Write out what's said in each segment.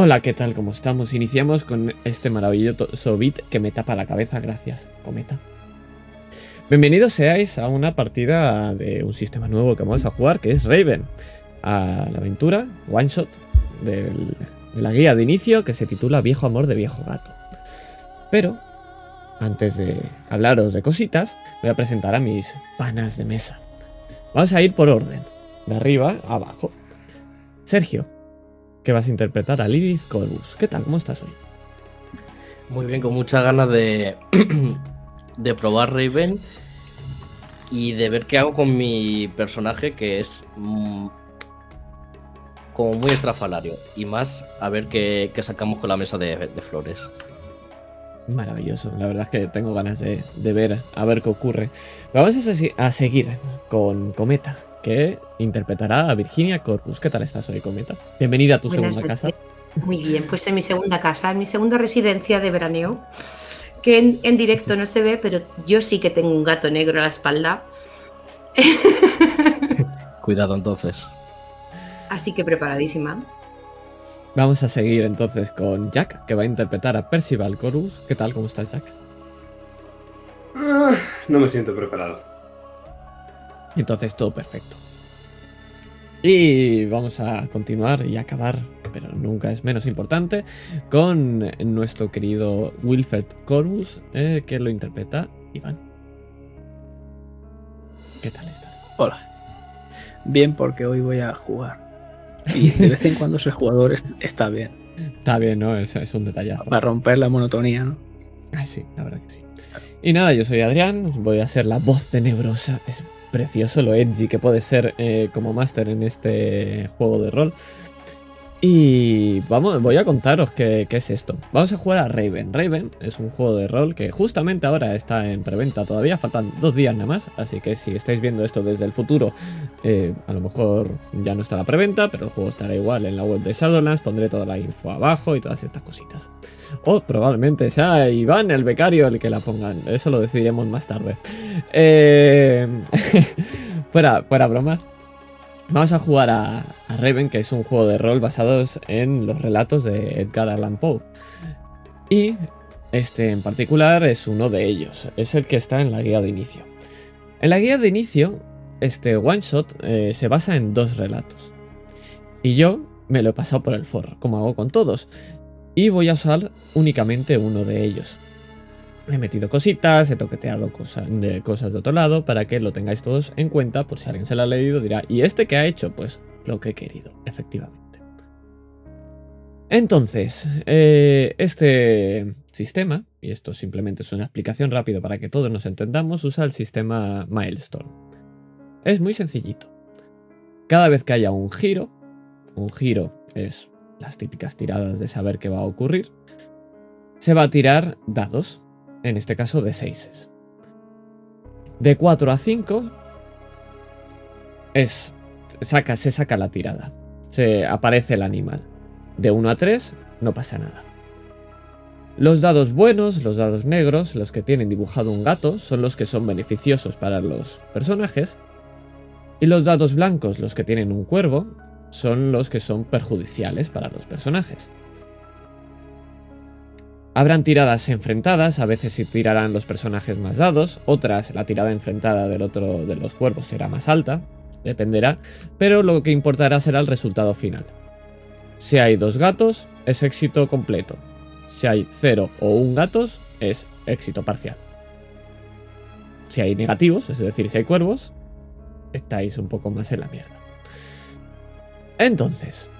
Hola, ¿qué tal? ¿Cómo estamos? Iniciamos con este maravilloso beat que me tapa la cabeza, gracias, cometa. Bienvenidos seáis a una partida de un sistema nuevo que vamos a jugar, que es Raven. A la aventura, one shot, de la guía de inicio que se titula Viejo Amor de Viejo Gato. Pero, antes de hablaros de cositas, voy a presentar a mis panas de mesa. Vamos a ir por orden, de arriba a abajo. Sergio, que vas a interpretar a Lilith Corbus. ¿Qué tal? ¿Cómo estás hoy? Muy bien, con muchas ganas de, de probar Raven y de ver qué hago con mi personaje que es mm, como muy estrafalario y más a ver qué, qué sacamos con la mesa de, de, flores. Maravilloso, la verdad es que tengo ganas de, de ver a ver qué ocurre. Vamos a, a seguir con Cometa, que interpretará a Virginia Corpus. ¿Qué tal estás hoy, Cometa? Bienvenida a tu segunda casa. Muy bien, pues en mi segunda casa, en mi segunda residencia de veraneo, que en, directo no se ve, pero yo sí que tengo un gato negro a la espalda. Cuidado entonces. Así que preparadísima. Vamos a seguir entonces con Jack, que va a interpretar a Percival Corus. ¿Qué tal? ¿Cómo estás, Jack? Ah, no me siento preparado. Entonces todo perfecto. Y vamos a continuar y acabar, pero nunca es menos importante, con nuestro querido Wilfred Corbus, eh, que lo interpreta Iván. ¿Qué tal estás? Hola. Bien, porque hoy voy a jugar. Y de vez en cuando ser jugador está bien. Está bien, ¿no? Es, es un detallazo. Para romper la monotonía, ¿no? Ah, sí, la verdad que sí. Y nada, yo soy Adrián, voy a ser la voz tenebrosa. Es precioso lo edgy que puede ser eh, como máster en este juego de rol. Y vamos, voy a contaros qué, qué, es esto. Vamos a jugar a Raven. Raven es un juego de rol que justamente ahora está en preventa todavía, faltan dos días nada más, así que si estáis viendo esto desde el futuro, eh, a lo mejor ya no está la preventa, pero el juego estará igual en la web de Shadowlands, pondré toda la info abajo y todas estas cositas. O probablemente sea Iván, el becario, el que la pongan, eso lo decidiremos más tarde. Eh... fuera, fuera. Vamos a jugar a, a, Raven, que es un juego de rol basado en los relatos de Edgar Allan Poe. Y este en particular es uno de ellos, es el que está en la guía de inicio. En la guía de inicio, este one shot eh, se basa en dos relatos. Y yo me lo he pasado por el forro, como hago con todos. Y voy a usar únicamente uno de ellos. He metido cositas, he toqueteado cosas de, otro lado para que lo tengáis todos en cuenta por si alguien se lo ha leído dirá, ¿y este qué ha hecho? Pues lo que he querido, efectivamente. Entonces, eh, este sistema, y esto simplemente es una explicación rápida para que todos nos entendamos, usa el sistema Milestone. Es muy sencillito. Cada vez que haya un giro, un giro es las típicas tiradas de saber qué va a ocurrir, se va a tirar dados en este caso de 6. De 4 a 5 es, saca, se saca la tirada, se aparece el animal. De 1 a 3 no pasa nada. Los dados buenos, los dados negros, los que tienen dibujado un gato, son los que son beneficiosos para los personajes. Y los dados blancos, los que tienen un cuervo, son los que son perjudiciales para los personajes. Habrán tiradas enfrentadas, a veces se tirarán los personajes más dados, otras la tirada enfrentada del otro de los cuervos será más alta, dependerá, pero lo que importará será el resultado final. Si hay dos gatos, es éxito completo. Si hay cero o un gatos, es éxito parcial. Si hay negativos, es decir, si hay cuervos, estáis un poco más en la mierda. Entonces,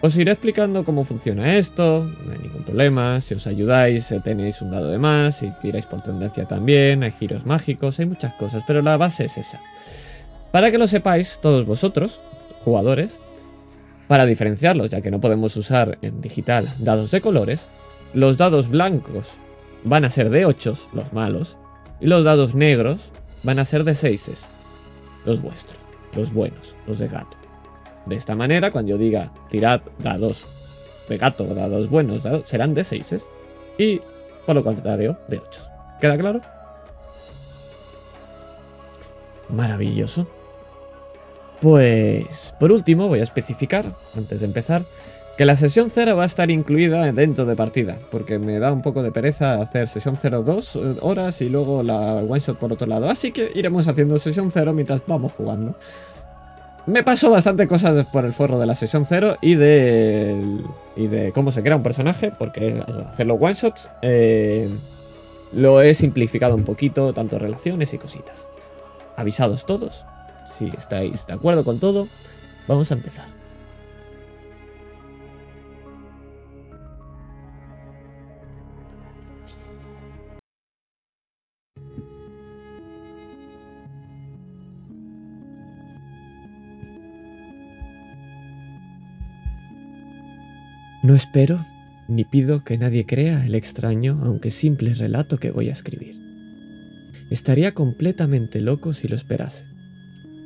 os iré explicando cómo funciona esto, no hay ningún problema, si os ayudáis eh, tenéis un dado de más, si tiráis por tendencia también, hay giros mágicos, hay muchas cosas, pero la base es esa. Para que lo sepáis todos vosotros, jugadores, para diferenciarlos, ya que no podemos usar en digital dados de colores, los dados blancos van a ser de 8, los malos, y los dados negros van a ser de 6, los vuestros, los buenos, los de gato. De esta manera, cuando yo diga tirad dados de gato dados buenos, dados, serán de 6 y por lo contrario de 8. ¿Queda claro? Maravilloso. Pues, por último, voy a especificar, antes de empezar, Que la sesión 0 va a estar incluida dentro de partida, porque me da un poco de pereza hacer sesión 0 dos eh, horas y luego la one shot por otro lado. Así que iremos haciendo sesión 0 mientras vamos jugando. Me pasó bastante cosas por el forro de la sesión 0 y de, y de cómo se crea un personaje, porque hacer los one shots eh, lo he simplificado un poquito, tanto relaciones y cositas. Avisados todos, si estáis de acuerdo con todo, vamos a empezar. No espero ni pido que nadie crea el extraño, aunque simple relato que voy a escribir. Estaría completamente loco si lo esperase,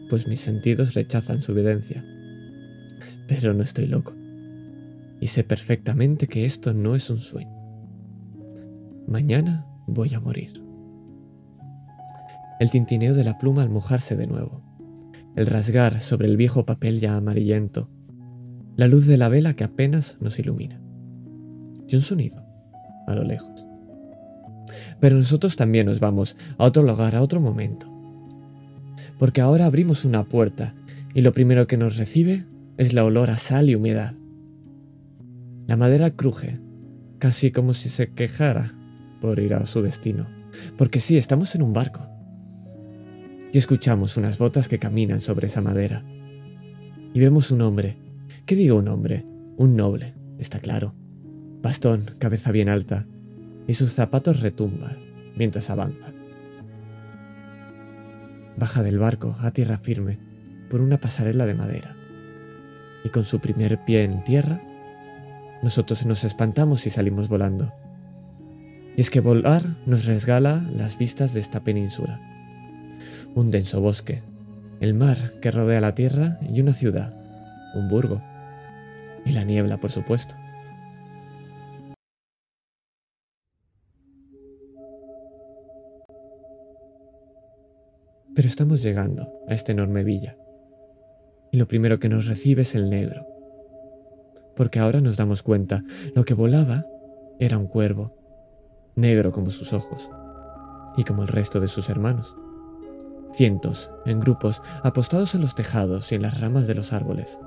pues mis sentidos rechazan su evidencia. Pero no estoy loco, y sé perfectamente que esto no es un sueño. Mañana voy a morir. El tintineo de la pluma al mojarse de nuevo, el rasgar sobre el viejo papel ya amarillento, la luz de la vela que apenas nos ilumina. Y un sonido, a lo lejos. Pero nosotros también nos vamos a otro lugar, a otro momento. Porque ahora abrimos una puerta y lo primero que nos recibe es la olor a sal y humedad. La madera cruje, casi como si se quejara por ir a su destino. Porque sí, estamos en un barco. Y escuchamos unas botas que caminan sobre esa madera. Y vemos un hombre ¿Qué digo un hombre? Un noble, está claro. Bastón, cabeza bien alta, y sus zapatos retumban mientras avanzan. Baja del barco a tierra firme por una pasarela de madera, y con su primer pie en tierra, nosotros nos espantamos y salimos volando. Y es que volar nos resgala las vistas de esta península. Un denso bosque, el mar que rodea la tierra y una ciudad, un burgo. Y la niebla, por supuesto. Pero estamos llegando a esta enorme villa. Y lo primero que nos recibe es el negro. Porque ahora nos damos cuenta, lo que volaba era un cuervo, negro como sus ojos, y como el resto de sus hermanos. Cientos, en grupos, apostados en los tejados y en las ramas de los árboles,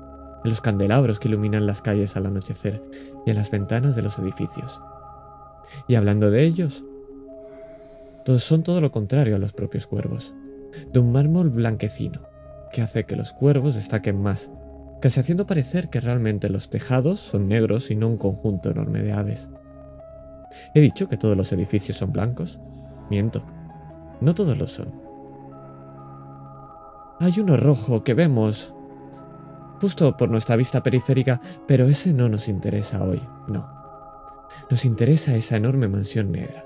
los candelabros que iluminan las calles al anochecer y en las ventanas de los edificios. Y hablando de ellos, todos son todo lo contrario a los propios cuervos, de un mármol blanquecino, que hace que los cuervos destaquen más, casi haciendo parecer que realmente los tejados son negros y no un conjunto enorme de aves. ¿He dicho que todos los edificios son blancos? Miento, no todos lo son. Hay uno rojo que vemos justo por nuestra vista periférica, pero ese no nos interesa hoy, no. Nos interesa esa enorme mansión negra.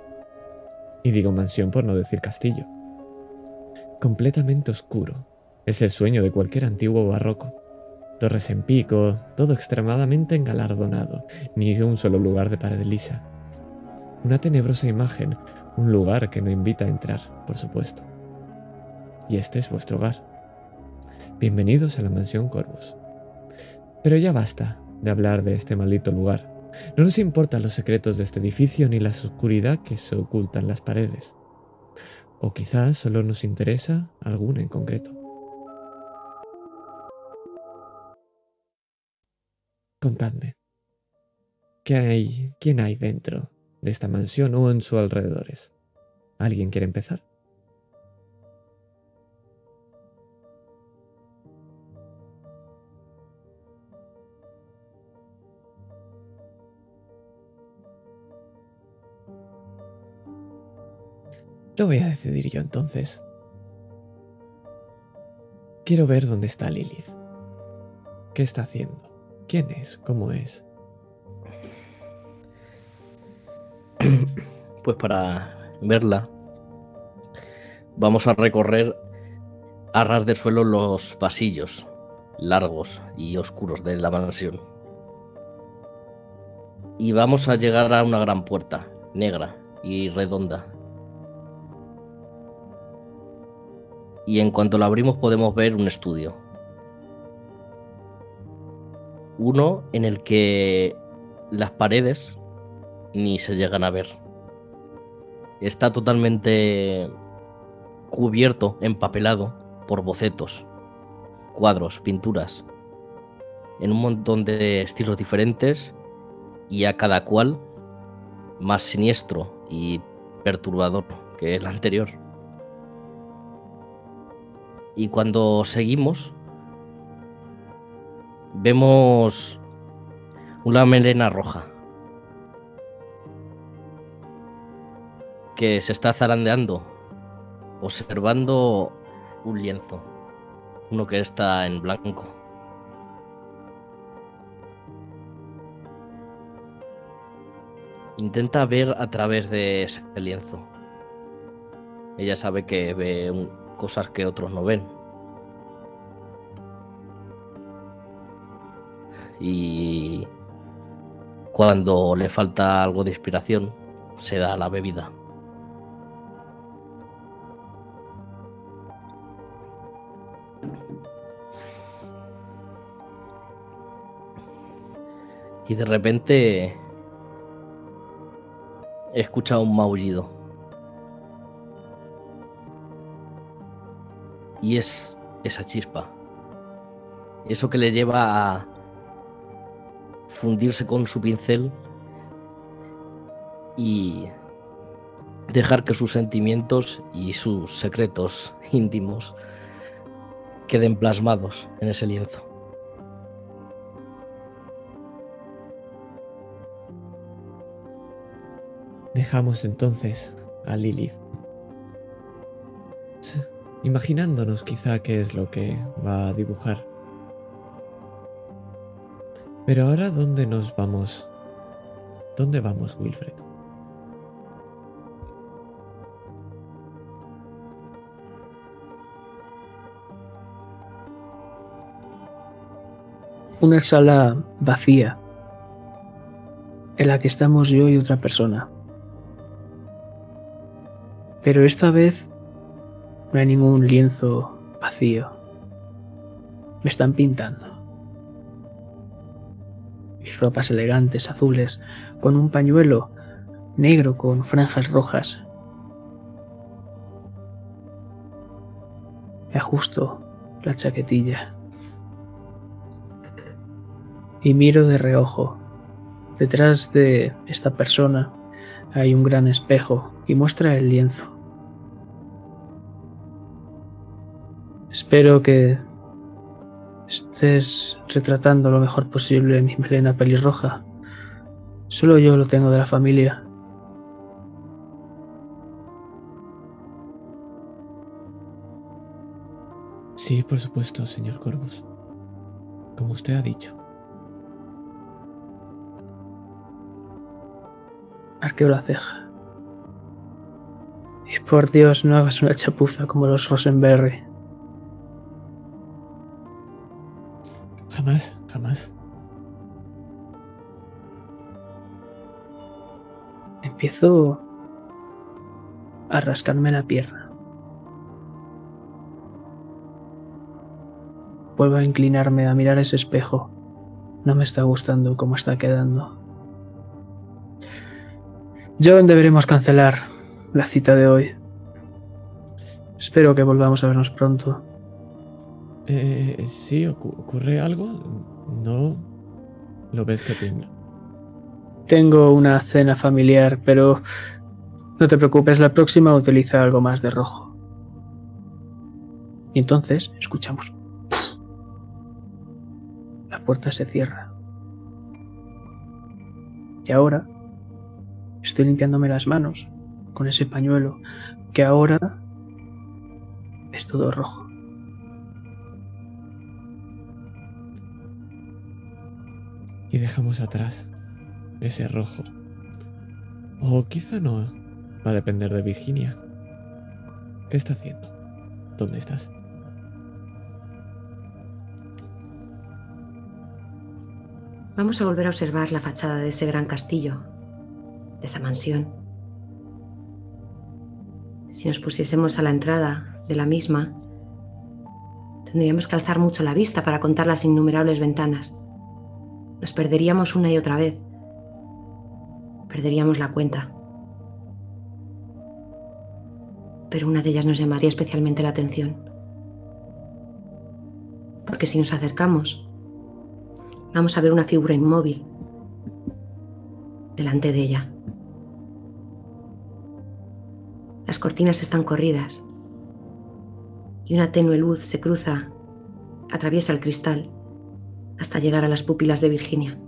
Y digo mansión por no decir castillo. Completamente oscuro. Es el sueño de cualquier antiguo barroco. Torres en pico, todo extremadamente engalardonado, ni un solo lugar de pared lisa. Una tenebrosa imagen, un lugar que no invita a entrar, por supuesto. Y este es vuestro hogar. Bienvenidos a la mansión Corvus. Pero ya basta de hablar de este maldito lugar. No nos importan los secretos de este edificio ni la oscuridad que se oculta en las paredes. O quizás solo nos interesa alguna en concreto. Contadme, ¿qué hay, quién hay dentro de esta mansión o en sus alrededores? ¿Alguien quiere empezar? Lo voy a decidir yo entonces. Quiero ver dónde está Lilith. ¿Qué está haciendo? ¿Quién es? ¿Cómo es? Pues para verla, vamos a recorrer a ras de suelo los pasillos largos y oscuros de la mansión. Y vamos a llegar a una gran puerta, negra y redonda, y en cuanto lo abrimos podemos ver un estudio. Uno en el que las paredes ni se llegan a ver. Está totalmente cubierto, empapelado por bocetos, cuadros, pinturas, en un montón de estilos diferentes y a cada cual más siniestro y perturbador que el anterior. Y cuando seguimos, vemos una melena roja que se está zarandeando, observando un lienzo, uno que está en blanco. Intenta ver a través de ese lienzo. Ella sabe que ve un- cosas que otros no ven. Y cuando le falta algo de inspiración, se da la bebida. Y de repente escucha un maullido. Y es esa chispa. Eso que le lleva a fundirse con su pincel y dejar que sus sentimientos y sus secretos íntimos queden plasmados en ese lienzo. Dejamos entonces a Lilith. Imaginándonos quizá qué es lo que va a dibujar. Pero ahora, ¿dónde nos vamos? ¿Dónde vamos, Wilfred? Una sala vacía en la que estamos yo y otra persona. Pero esta vez no hay ningún lienzo vacío. Me están pintando. Mis ropas elegantes, azules, con un pañuelo negro con franjas rojas. Me ajusto la chaquetilla. Y miro de reojo. Detrás de esta persona hay un gran espejo y muestra el lienzo. Espero que estés retratando lo mejor posible mi melena pelirroja. Solo yo lo tengo de la familia. Sí, por supuesto, señor Corvus. Como usted ha dicho. Arqueo la ceja. Y por Dios, no hagas una chapuza como los Rosenberry. Jamás, jamás. Empiezo a rascarme la pierna. Vuelvo a inclinarme a mirar ese espejo. No me está gustando cómo está quedando. John, deberemos cancelar la cita de hoy. Espero que volvamos a vernos pronto. Eh, sí, ocu- ¿ocurre algo? No. Lo ves que tiembla. Tengo una cena familiar, pero no te preocupes, la próxima utiliza algo más de rojo. Y entonces escuchamos. La puerta se cierra. Y ahora estoy limpiándome las manos con ese pañuelo que ahora es todo rojo. Y dejamos atrás ese rojo. O quizá no. Va a depender de Virginia. ¿Qué está haciendo? ¿Dónde estás? Vamos a volver a observar la fachada de ese gran castillo, de esa mansión. Si nos pusiésemos a la entrada de la misma, tendríamos que alzar mucho la vista para contar las innumerables ventanas. Nos perderíamos una y otra vez. Perderíamos la cuenta. Pero una de ellas nos llamaría especialmente la atención. Porque si nos acercamos, vamos a ver una figura inmóvil delante de ella. Las cortinas están corridas y una tenue luz se cruza, atraviesa el cristal hasta llegar a las pupilas de Virginia.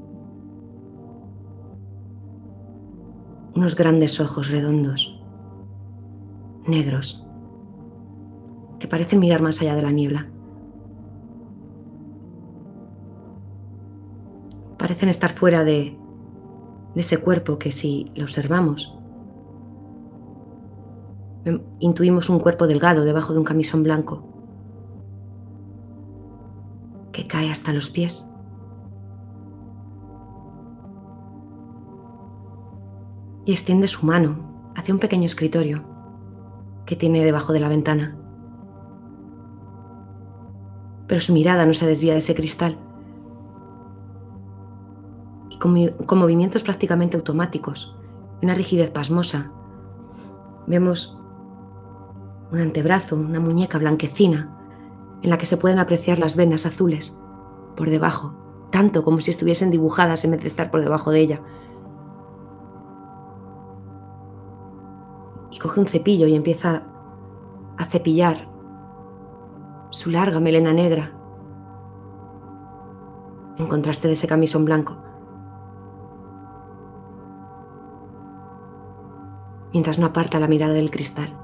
Unos grandes ojos redondos, negros, que parecen mirar más allá de la niebla. Parecen estar fuera de, de ese cuerpo que si lo observamos, intuimos un cuerpo delgado debajo de un camisón blanco cae hasta los pies. Y extiende su mano hacia un pequeño escritorio que tiene debajo de la ventana. Pero su mirada no se desvía de ese cristal. Y con, con movimientos prácticamente automáticos una rigidez pasmosa, vemos un antebrazo, una muñeca blanquecina en la que se pueden apreciar las venas azules por debajo, tanto como si estuviesen dibujadas en vez de estar por debajo de ella. Y coge un cepillo y empieza a cepillar su larga melena negra en contraste de ese camisón blanco. Mientras no aparta la mirada del cristal,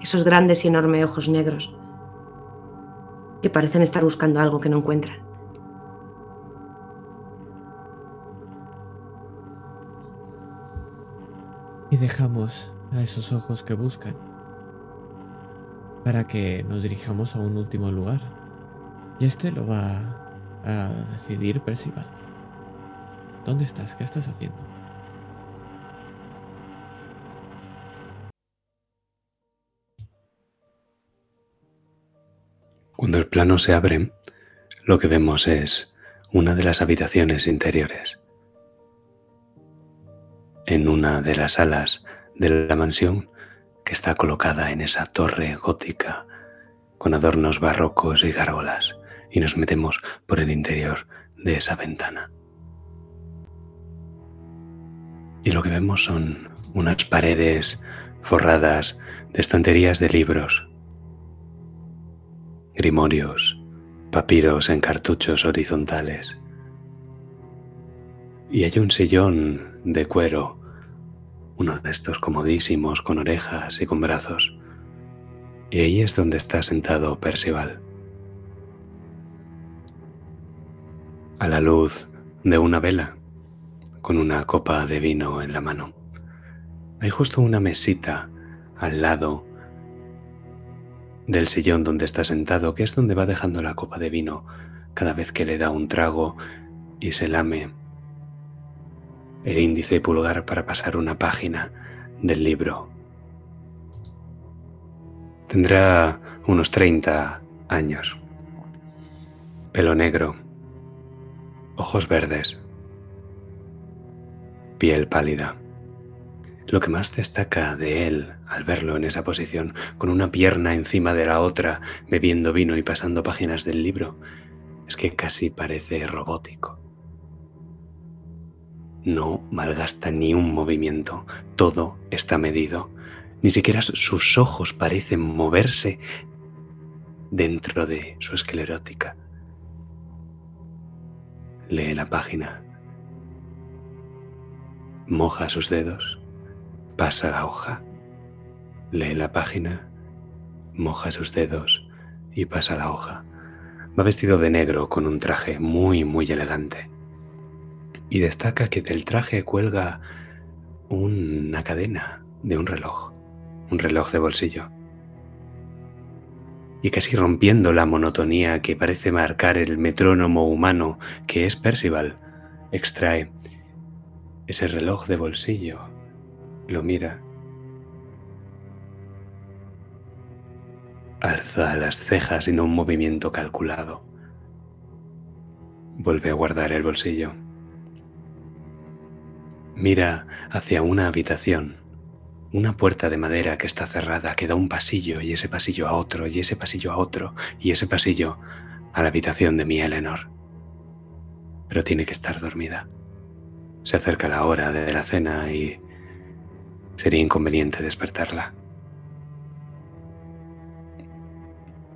esos grandes y enormes ojos negros que parecen estar buscando algo que no encuentran. Y dejamos a esos ojos que buscan para que nos dirijamos a un último lugar. Y este lo va a decidir Percival. ¿Dónde estás? ¿Qué estás haciendo? Cuando el plano se abre, lo que vemos es una de las habitaciones interiores. En una de las salas de la mansión que está colocada en esa torre gótica con adornos barrocos y gárgolas y nos metemos por el interior de esa ventana. Y lo que vemos son unas paredes forradas de estanterías de libros grimorios, papiros en cartuchos horizontales. Y hay un sillón de cuero, uno de estos comodísimos con orejas y con brazos. Y ahí es donde está sentado Percival. A la luz de una vela, con una copa de vino en la mano. Hay justo una mesita al lado del sillón donde está sentado, que es donde va dejando la copa de vino cada vez que le da un trago y se lame el índice y pulgar para pasar una página del libro. Tendrá unos 30 años, pelo negro, ojos verdes, piel pálida. Lo que más destaca de él al verlo en esa posición, con una pierna encima de la otra, bebiendo vino y pasando páginas del libro, es que casi parece robótico. No malgasta ni un movimiento, todo está medido. Ni siquiera sus ojos parecen moverse dentro de su esclerótica. Lee la página, moja sus dedos Pasa la hoja, lee la página, moja sus dedos y pasa la hoja. Va vestido de negro con un traje muy, muy elegante. Y destaca que del traje cuelga una cadena de un reloj, un reloj de bolsillo. Y casi rompiendo la monotonía que parece marcar el metrónomo humano que es Percival, extrae ese reloj de bolsillo lo mira. Alza las cejas en un movimiento calculado. Vuelve a guardar el bolsillo. Mira hacia una habitación, una puerta de madera que está cerrada, que da un pasillo y ese pasillo a otro y ese pasillo a otro y ese pasillo a la habitación de mi Eleanor. Pero tiene que estar dormida. Se acerca la hora de la cena y sería inconveniente despertarla.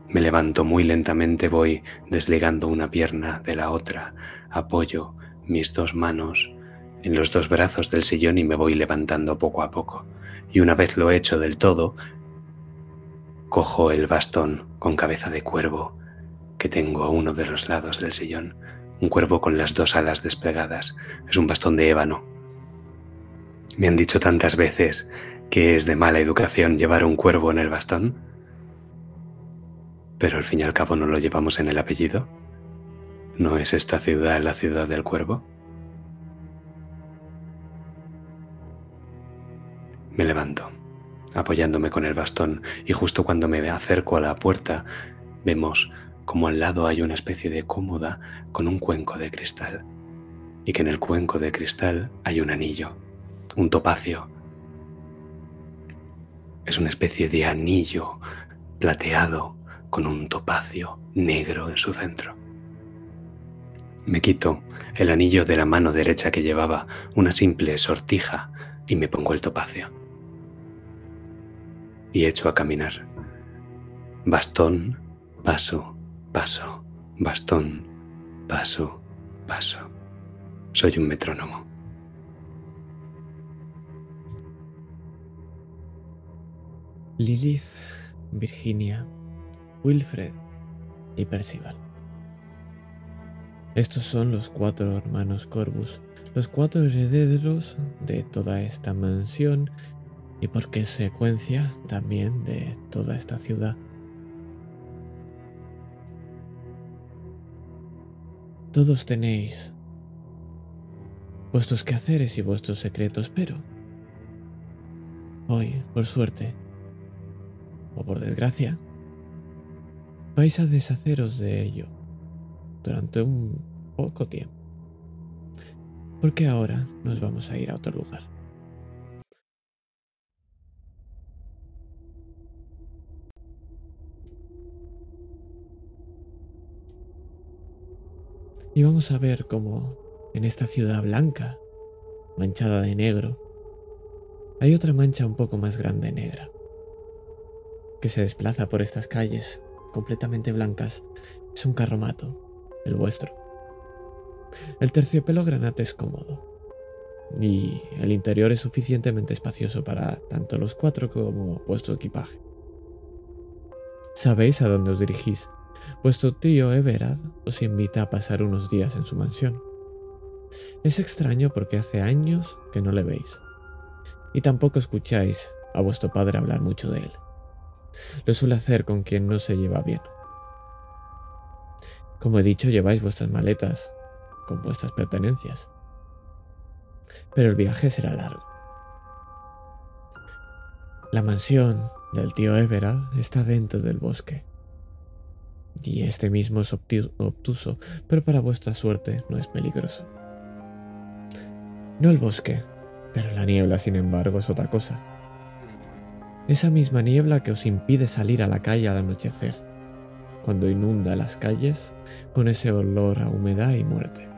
Me levanto muy lentamente, voy desligando una pierna de la otra, apoyo mis dos manos en los dos brazos del sillón y me voy levantando poco a poco. Y una vez lo he hecho del todo, cojo el bastón con cabeza de cuervo que tengo a uno de los lados del sillón, un cuervo con las dos alas desplegadas. Es un bastón de ébano. Me han dicho tantas veces que es de mala educación llevar un cuervo en el bastón, pero al fin y al cabo no lo llevamos en el apellido. ¿No es esta ciudad la ciudad del cuervo? Me levanto, apoyándome con el bastón, y justo cuando me acerco a la puerta, vemos como al lado hay una especie de cómoda con un cuenco de cristal, y que en el cuenco de cristal hay un anillo, un topacio. Es una especie de anillo plateado con un topacio negro en su centro. Me quito el anillo de la mano derecha que llevaba, una simple sortija, y me pongo el topacio y echo a caminar. Bastón, paso, paso, bastón, paso, paso. Soy un metrónomo. Lilith, Virginia, Wilfred y Percival. Estos son los cuatro hermanos Corvus, los cuatro herederos de toda esta mansión y por secuencia también de toda esta ciudad. Todos tenéis vuestros quehaceres y vuestros secretos, pero hoy, por suerte, o por desgracia, vais a deshaceros de ello durante un poco tiempo. Porque ahora nos vamos a ir a otro lugar. Y vamos a ver cómo en esta ciudad blanca, manchada de negro, hay otra mancha un poco más grande negra, que se desplaza por estas calles completamente blancas. Es un carromato, el vuestro. El terciopelo granate es cómodo, y el interior es suficientemente espacioso para tanto los cuatro como vuestro equipaje. Sabéis a dónde os dirigís Vuestro tío Everard os invita a pasar unos días en su mansión. Es extraño porque hace años que no le veis. Y tampoco escucháis a vuestro padre hablar mucho de él. Lo suele hacer con quien no se lleva bien. Como he dicho, lleváis vuestras maletas con vuestras pertenencias. Pero el viaje será largo. La mansión del tío Everard está dentro del bosque y este mismo es obtuso, pero para vuestra suerte no es peligroso. No el bosque, pero la niebla, sin embargo, es otra cosa. Esa misma niebla que os impide salir a la calle al anochecer, cuando inunda las calles con ese olor a humedad y muerte.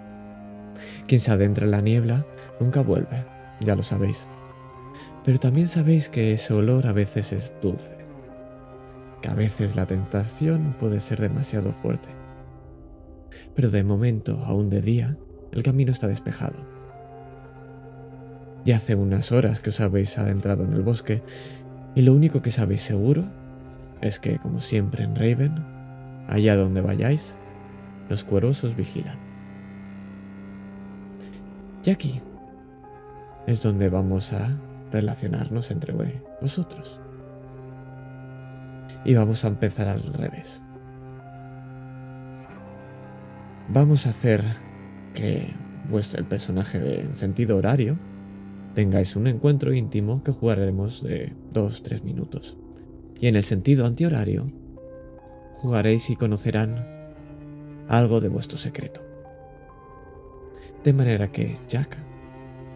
Quien se adentra en la niebla nunca vuelve, ya lo sabéis. Pero también sabéis que ese olor a veces es dulce a veces la tentación puede ser demasiado fuerte. Pero de momento, aún de día, el camino está despejado. Ya hace unas horas que os habéis adentrado en el bosque y lo único que sabéis seguro es que, como siempre en Raven, allá donde vayáis, los cuervos os vigilan. Y aquí es donde vamos a relacionarnos entre vosotros. Y vamos a empezar al revés. Vamos a hacer que vuestro, el personaje de sentido horario tengáis un encuentro íntimo que jugaremos de 2-3 minutos. Y en el sentido antihorario, jugaréis y conocerán algo de vuestro secreto. De manera que Jack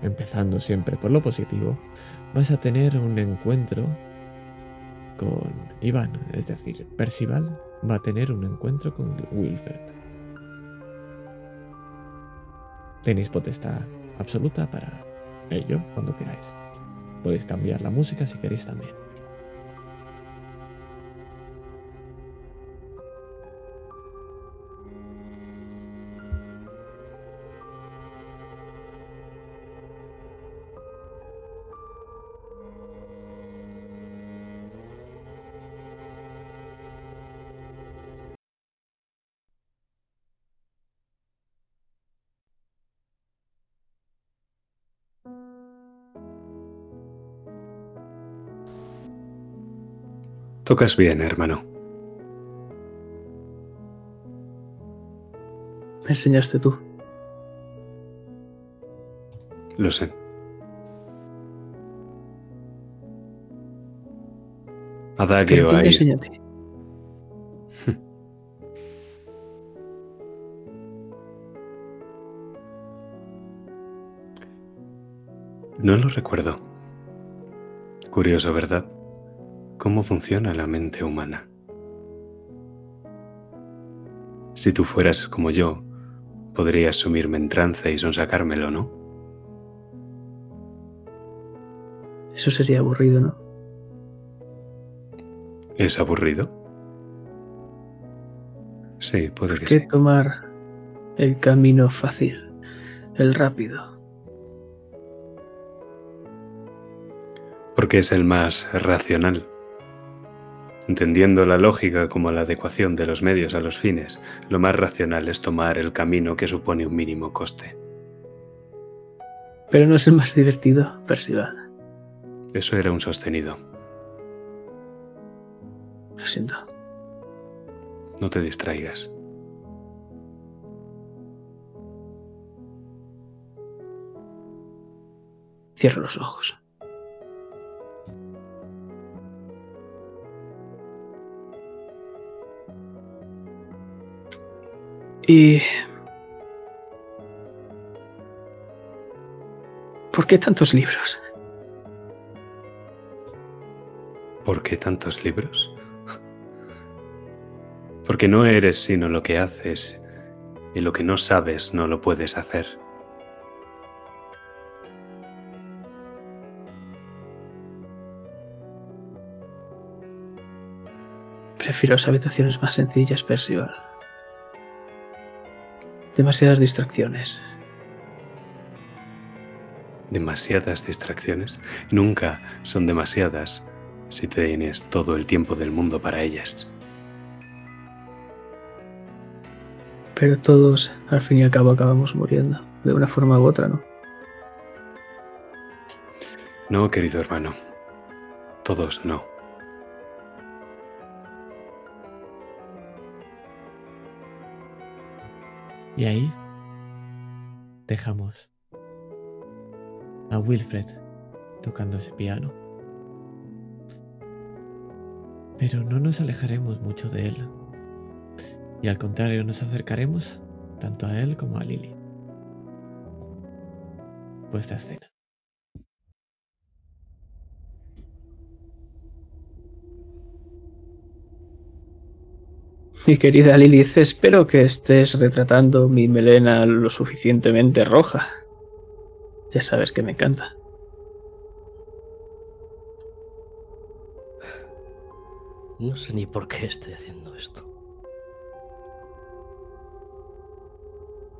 empezando siempre por lo positivo, vas a tener un encuentro con Iván, es decir, Percival va a tener un encuentro con Wilfred. Tenéis potestad absoluta para ello cuando queráis. Podéis cambiar la música si queréis también. Tocas bien, hermano. Me enseñaste tú. Lo sé. ¿Pero Adagio ahí. No lo recuerdo. Curioso, ¿verdad? ¿Cómo funciona la mente humana? Si tú fueras como yo, podrías sumirme en trance y sonsacármelo, ¿no? Eso sería aburrido, ¿no? ¿Es aburrido? Sí, puede ¿Por que qué sí. tomar el camino fácil, el rápido? Porque es el más racional. Entendiendo la lógica como la adecuación de los medios a los fines, lo más racional es tomar el camino que supone un mínimo coste. Pero no es el más divertido, Percival. Eso era un sostenido. Lo siento. No te distraigas. Cierro los ojos. Y... ¿Por qué tantos libros? ¿Por qué tantos libros? Porque no eres sino lo que haces y lo que no sabes no lo puedes hacer. Prefiero las habitaciones más sencillas, Percival. Demasiadas distracciones. Demasiadas distracciones nunca son demasiadas si tienes todo el tiempo del mundo para ellas. Pero todos, al fin y al cabo, acabamos muriendo. De una forma u otra, ¿no? No, querido hermano. Todos no. Y ahí dejamos a Wilfred tocando ese piano. Pero no nos alejaremos mucho de él. Y al contrario, nos acercaremos tanto a él como a Lily. Vuestra escena. Mi querida Lilith, espero que estés retratando mi melena lo suficientemente roja. Ya sabes que me encanta. No sé ni por qué estoy haciendo esto.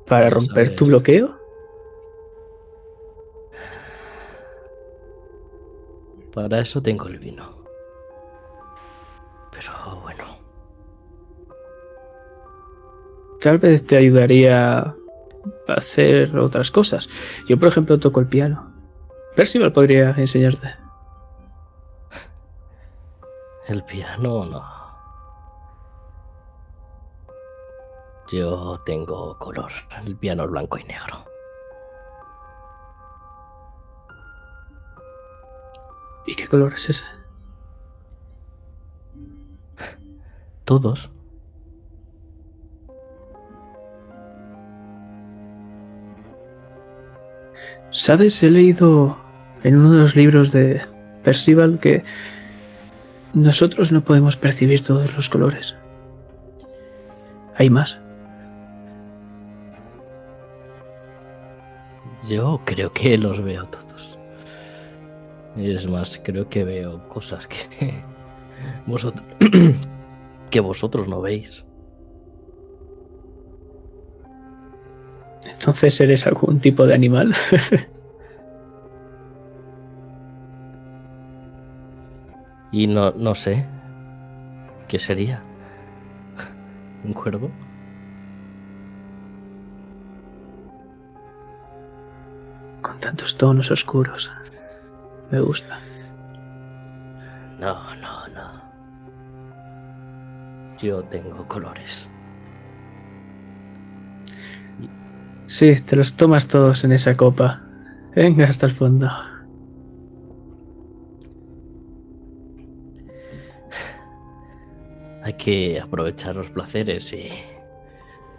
¿Para romper tu bloqueo? Para eso tengo el vino. Pero bueno, Tal vez te ayudaría a hacer otras cosas. Yo, por ejemplo, toco el piano. Percival podría enseñarte. el piano no. Yo tengo color. El piano es blanco y negro. ¿Y qué color es ese? Todos. ¿Sabes? He leído en uno de los libros de Percival que nosotros no podemos percibir todos los colores. Hay más. Yo creo que los veo todos. Y es más, creo que veo cosas que vosotros que vosotros no veis. Entonces eres algún tipo de animal. Y no, no sé. ¿Qué sería? ¿Un cuervo? Con tantos tonos oscuros. Me gusta. No, no, no. Yo tengo colores. Sí, te los tomas todos en esa copa. Venga hasta el fondo. Hay que aprovechar los placeres y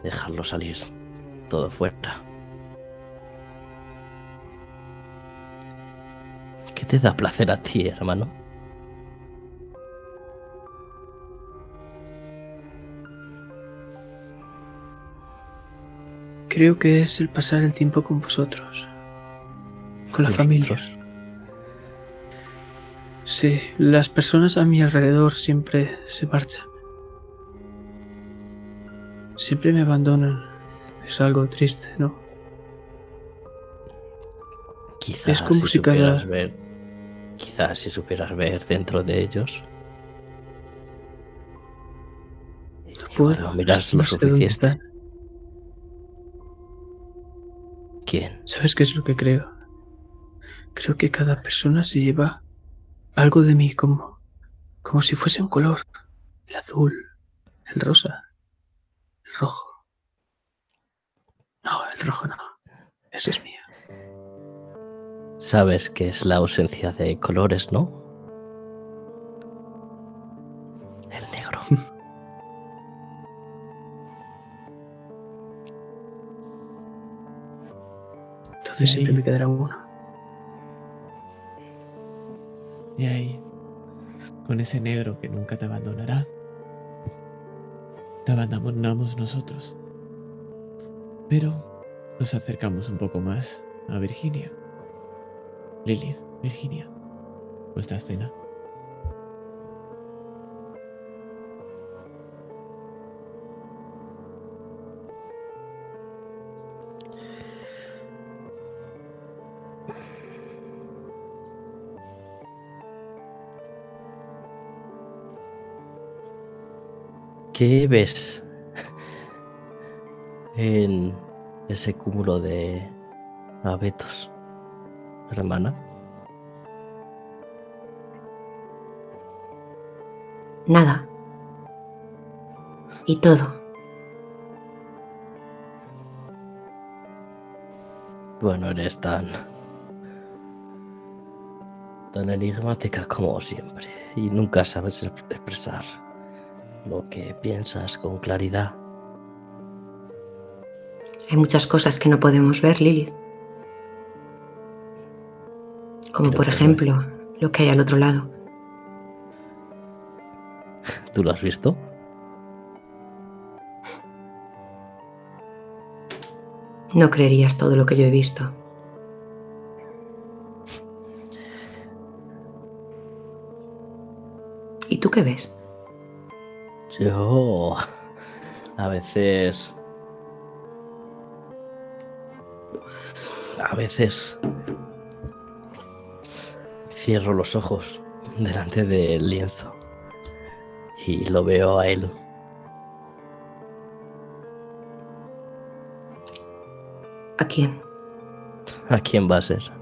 dejarlo salir todo fuera. ¿Qué te da placer a ti, hermano? Creo que es el pasar el tiempo con vosotros. Con la familia. Nosotros. Sí, las personas a mi alrededor siempre se marchan. Siempre me abandonan. Es algo triste, ¿no? Quizás Es como si cada- supieras ver. Quizás si supieras ver dentro de ellos. Y Puedo. miras no lo suficiente. ¿Sabes qué es lo que creo? Creo que cada persona se lleva algo de mí como, como si fuese un color. El azul, el rosa, el rojo. No, el rojo no. Ese es mío. Sabes que es la ausencia de colores, ¿no? Entonces Sí. siempre me quedará uno. Y ahí, con ese negro que nunca te abandonará, te abandonamos nosotros. Pero nos acercamos un poco más a Virginia. Lilith, Virginia, vuestra escena. ¿Qué ves en ese cúmulo de abetos, hermana? Nada. Y todo. Bueno, eres tan. tan enigmática como siempre. Y nunca sabes exp- expresar lo que piensas con claridad. Hay muchas cosas que no podemos ver, Lilith. Como Creo por ejemplo lo que hay al otro lado. ¿Tú lo has visto? No creerías todo lo que yo he visto. ¿Y tú qué ves? Yo. A veces. A veces. Cierro los ojos delante del lienzo. Y lo veo a él. ¿A quién? ¿A quién va a ser?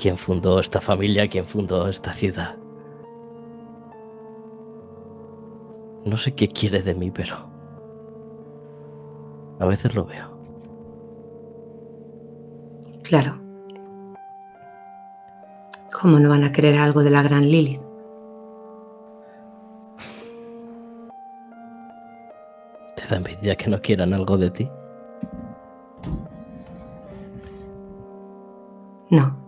¿Quién fundó esta familia? ¿Quién fundó esta ciudad? No sé qué quiere de mí, pero a veces lo veo. Claro. ¿Cómo no van a querer algo de la gran Te da envidia que no quieran algo de ti? No.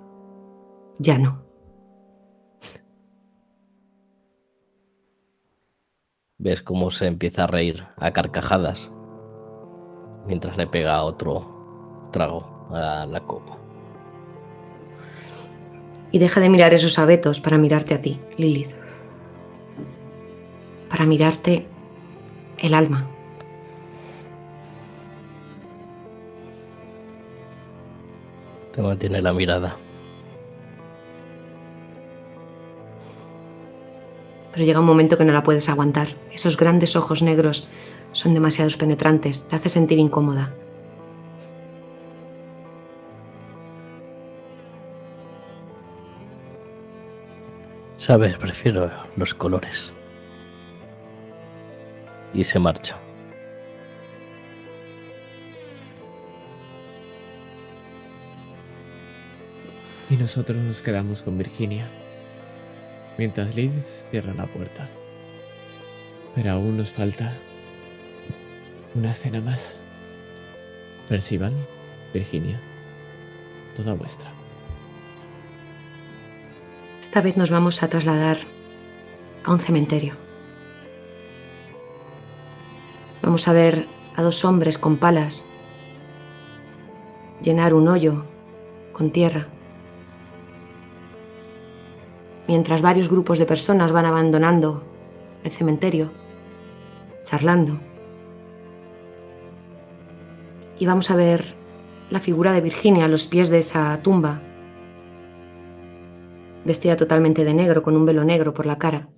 Ya no. Ves cómo se empieza a reír a carcajadas mientras le pega otro trago a la copa. Y deja de mirar esos abetos para mirarte a ti, Lilith. Para mirarte el alma. Te mantiene la mirada. Pero llega un momento que no la puedes aguantar. Esos grandes ojos negros son demasiados penetrantes. Te hace sentir incómoda. Sabes, prefiero los colores. Y se marcha. Y nosotros nos quedamos con Virginia. Mientras Liz cierra la puerta. Pero aún nos falta una escena más. Perciban, Virginia. Toda vuestra. Esta vez nos vamos a trasladar a un cementerio. Vamos a ver a dos hombres con palas llenar un hoyo con tierra. Mientras varios grupos de personas van abandonando el cementerio, charlando. Y vamos a ver la figura de Virginia a los pies de esa tumba, vestida totalmente de negro, con un velo negro por la cara.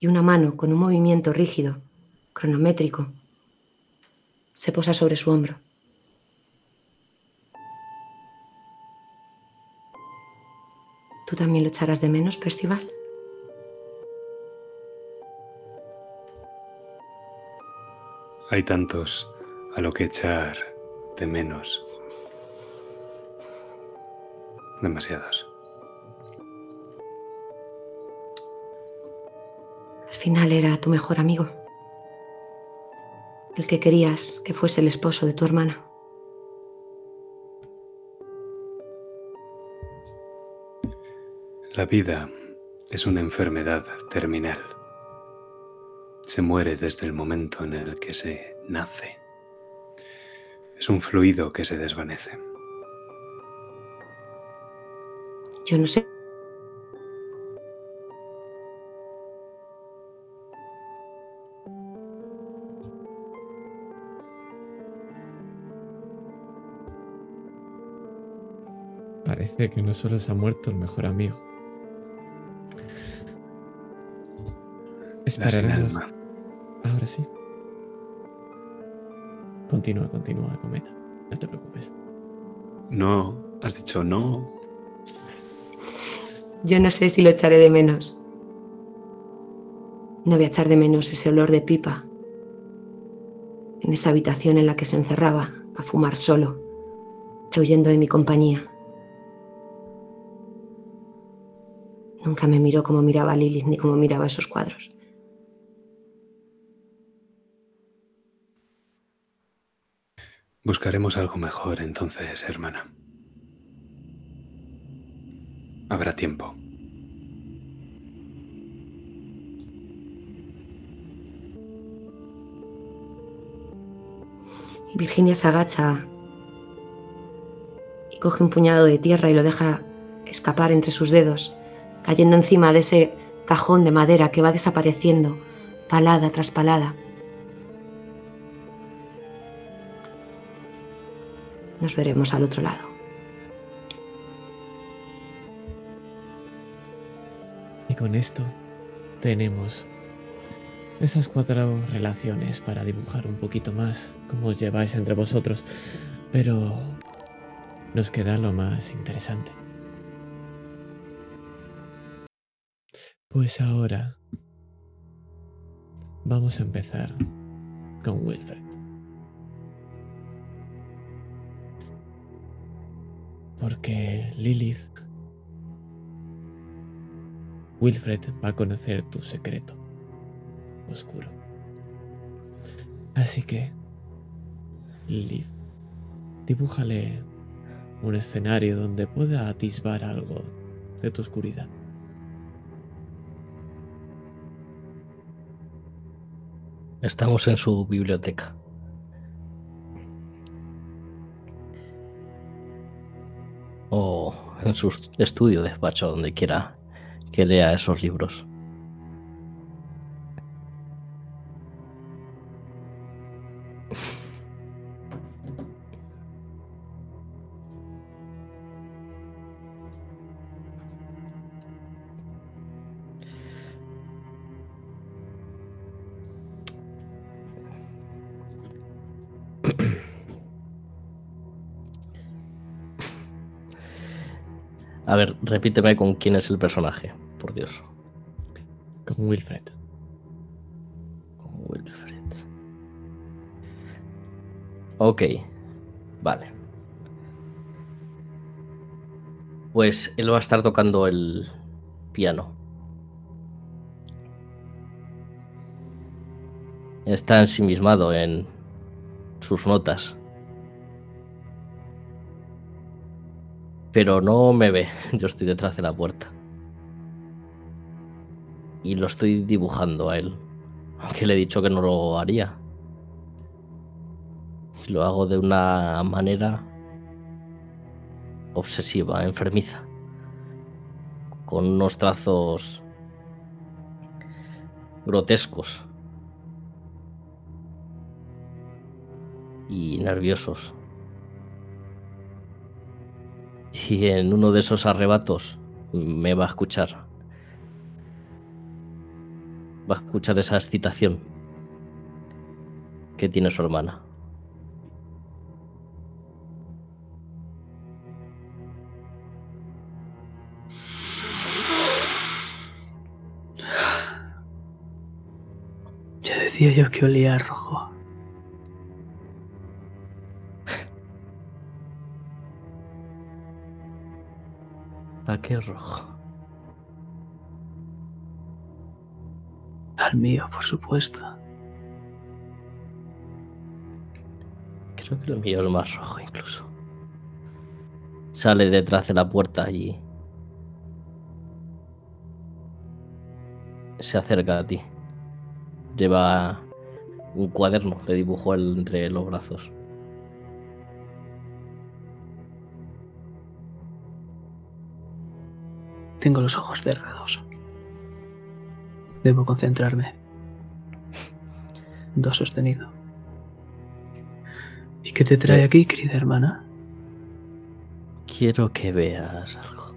Y una mano con un movimiento rígido, cronométrico, se posa sobre su hombro. ¿Tú también lo echarás de menos, Percival? Hay tantos a lo que echar de menos. Demasiados. Al final era tu mejor amigo. El que querías que fuese el esposo de tu hermana. La vida es una enfermedad terminal. Se muere desde el momento en el que se nace. Es un fluido que se desvanece. Yo no sé. Parece que no solo se ha muerto el mejor amigo. Alma. Ahora sí. Continúa, continúa, cometa. No te preocupes. No, has dicho no. Yo no sé si lo echaré de menos. No voy a echar de menos ese olor de pipa en esa habitación en la que se encerraba a fumar solo, huyendo de mi compañía. Nunca me miró como miraba a Lilith ni como miraba esos cuadros. Buscaremos algo mejor entonces, hermana. Habrá tiempo. Virginia se agacha y coge un puñado de tierra y lo deja escapar entre sus dedos, cayendo encima de ese cajón de madera que va desapareciendo, palada tras palada. Nos veremos al otro lado. Y con esto tenemos esas cuatro relaciones para dibujar un poquito más cómo os lleváis entre vosotros. Pero nos queda lo más interesante. Pues ahora vamos a empezar con Wilfred. Porque Lilith Wilfred va a conocer tu secreto. oscuro. Así que, Lilith, dibújale un escenario donde pueda atisbar algo de tu oscuridad. Estamos en su biblioteca. O en su estudio, despacho, donde quiera que lea esos libros. A ver, repíteme con quién es el personaje, por Dios. Con Wilfred. Con Wilfred. Ok, vale. Pues él va a estar tocando el piano. Está ensimismado en sus notas. Pero no me ve, yo estoy detrás de la puerta. Y lo estoy dibujando a él. Aunque le he dicho que no lo haría. Y lo hago de una manera obsesiva, enfermiza. Con unos trazos grotescos. Y nerviosos. Y en uno de esos arrebatos me va a escuchar. Va a escuchar esa excitación que tiene su hermana. Ya decía yo que olía rojo. ¿A qué rojo? Al mío, por supuesto. Creo que lo mío es más rojo incluso. Sale detrás de la puerta y se acerca a ti. Lleva un cuaderno de dibujo entre los brazos. Tengo los ojos cerrados. Debo concentrarme. Dos sostenido. ¿Y qué te trae aquí, querida hermana? Quiero que veas algo.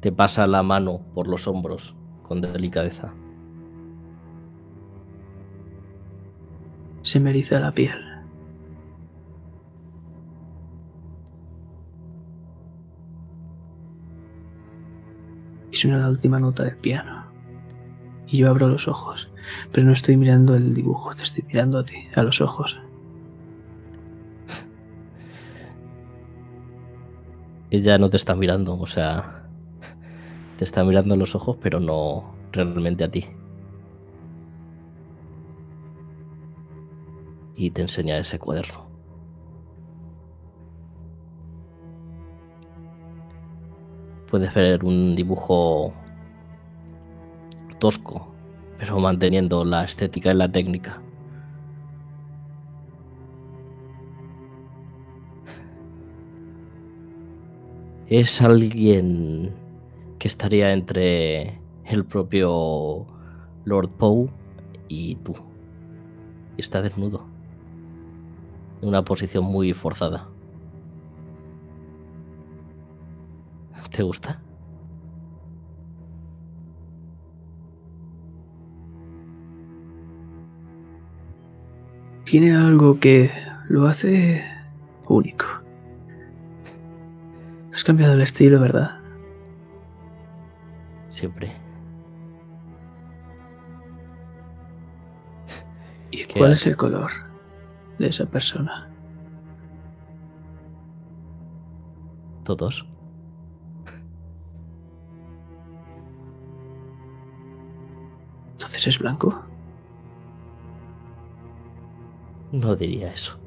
Te pasa la mano por los hombros con delicadeza. Se me eriza la piel. La última nota del piano. Y yo abro los ojos, pero no estoy mirando el dibujo, te estoy mirando a ti, a los ojos. Ella no te está mirando, o sea, te está mirando a los ojos, pero no realmente a ti. Y te enseña ese cuaderno. Puedes ver un dibujo tosco, pero manteniendo la estética y la técnica. Es alguien que estaría entre el propio Lord Poe y tú. Y está desnudo. En una posición muy forzada. ¿Te gusta? Tiene algo que lo hace único. Has cambiado el estilo, ¿verdad? Siempre. ¿Y ¿Qué cuál hace? es el color de esa persona? Todos. Entonces ¿Eres blanco? No diría eso.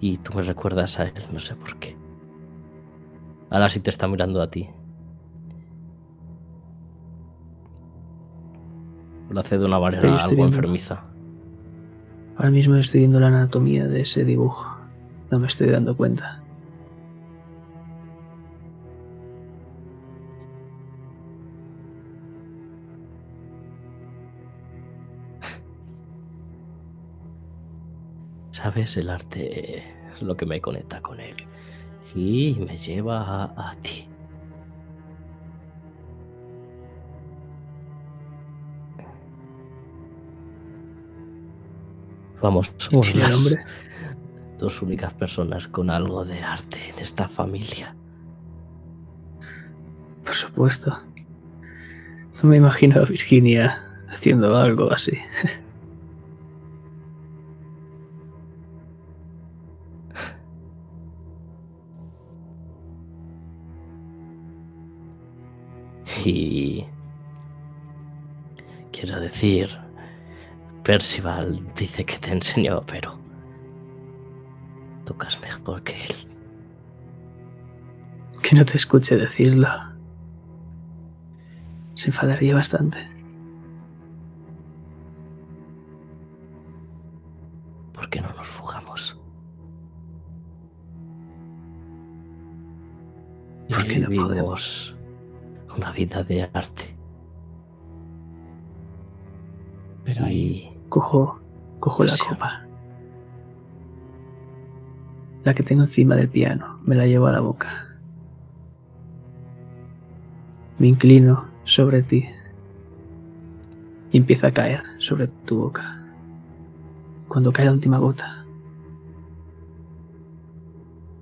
Y tú me recuerdas a él, no sé por qué. Ahora sí te está mirando a ti. Lo hace de una manera algo viendo- enfermiza. Ahora mismo estoy viendo la anatomía de ese dibujo. No me estoy dando cuenta. ¿Sabes? El arte es lo que me conecta con él. Y me lleva a, a ti. Vamos, somos ¿Tiene las dos únicas personas con algo de arte en esta familia. Por supuesto. No me imagino a Virginia haciendo algo así. Y quiero decir, Percival dice que te enseñó, pero tocas mejor que él. Que no te escuche decirlo. Se enfadaría bastante. ¿Por qué no nos fugamos? ¿Por qué no vivimos una vida de arte. Pero ahí Y Cojo, cojo la copa. La que tengo encima del piano. Me la llevo a la boca. Me inclino sobre ti. Y empieza a caer sobre tu boca. Cuando cae la última gota.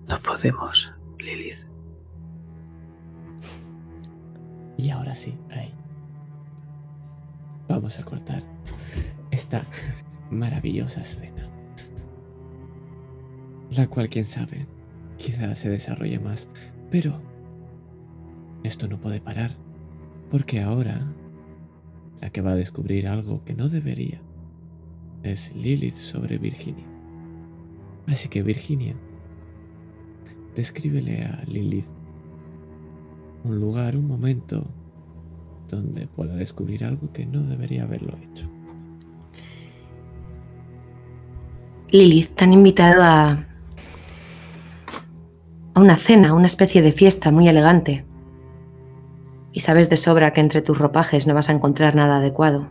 No podemos, Y ahora sí, ahí. Vamos a cortar esta maravillosa escena. La cual, quién sabe, quizás se desarrolle más. Pero esto no puede parar. Porque ahora la que va a descubrir algo que no debería es Lilith sobre Virginia. Así que Virginia, descríbele a Lilith un lugar, un momento donde pueda descubrir algo que no debería haberlo hecho. Lilith, te han invitado a. a una cena, una especie de fiesta muy elegante. Y sabes de sobra que entre tus ropajes no vas a encontrar nada adecuado.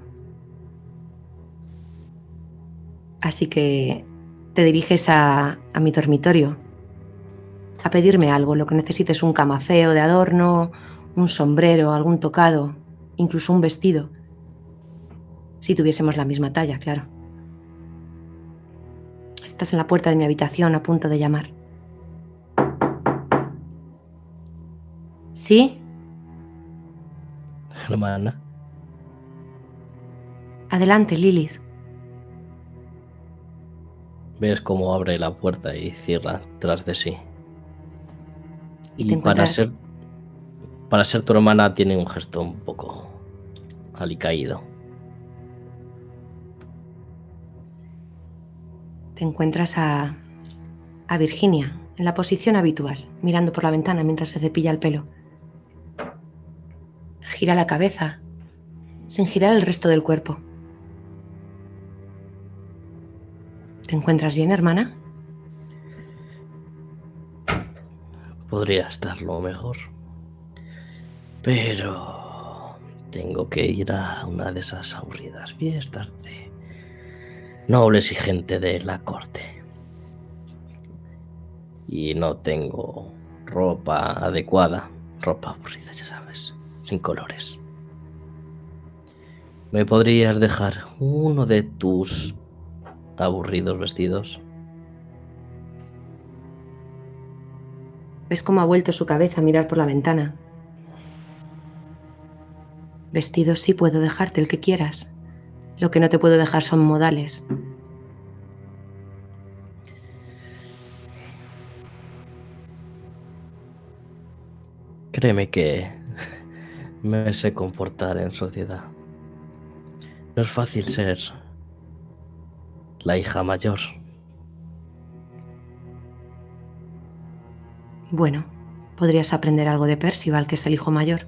Así que te diriges a, a mi dormitorio a pedirme algo, lo que necesites, un camafeo de adorno, un sombrero, algún tocado, incluso un vestido. Si tuviésemos la misma talla, claro. Estás en la puerta de mi habitación a punto de llamar. ¿Sí? hermana, Adelante, Lilith. ves cómo abre la puerta y cierra tras de sí. Y Y, te para ser para ser tu hermana tiene un gesto un poco alicaído. Te encuentras a. a Virginia, en la posición habitual, mirando por la ventana mientras se cepilla el pelo. Gira la cabeza, sin girar el resto del cuerpo. ¿Te encuentras bien, hermana? Podría estarlo mejor. Pero tengo que ir a una de esas aburridas fiestas de nobles y gente de la corte. Y no tengo ropa adecuada. Ropa aburrida, ya sabes, sin colores. ¿Me podrías dejar uno de tus aburridos vestidos? ¿Ves cómo ha vuelto su cabeza a mirar por la ventana? Vestidos sí puedo dejarte el que quieras. Lo que no te puedo dejar son modales. Créeme que me sé comportar en sociedad. No es fácil ser la hija mayor. Bueno, podrías aprender algo de Percival, que es el hijo mayor.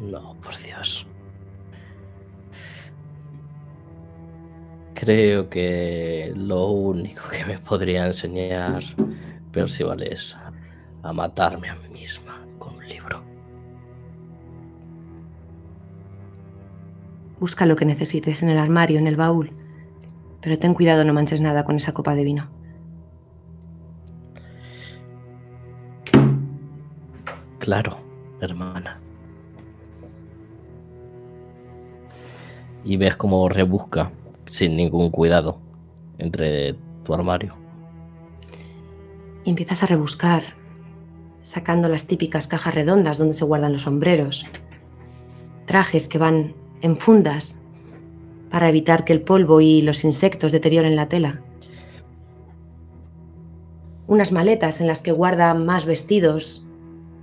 No, por Dios. Creo que lo único que me podría enseñar Percival es a matarme a mí misma con un libro. Busca lo que necesites en el armario, en el baúl. Pero ten cuidado, no manches nada con esa copa de vino. Claro, hermana. Y ves cómo rebusca sin ningún cuidado entre tu armario. Y empiezas a rebuscar, sacando las típicas cajas redondas donde se guardan los sombreros, trajes que van en fundas para evitar que el polvo y los insectos deterioren la tela, unas maletas en las que guarda más vestidos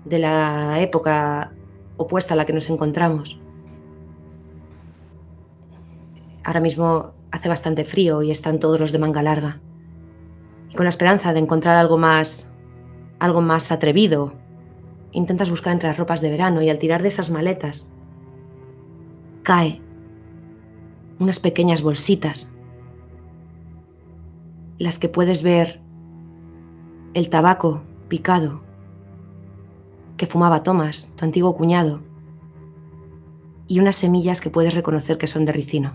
de la época opuesta a la que nos encontramos. Ahora mismo hace bastante frío y están todos los de manga larga. Y con la esperanza de encontrar algo más algo más atrevido, intentas buscar entre las ropas de verano y al tirar de esas maletas cae unas pequeñas bolsitas las que puedes ver el tabaco picado que fumaba Thomas, tu antiguo cuñado, y unas semillas que puedes reconocer que son de ricino.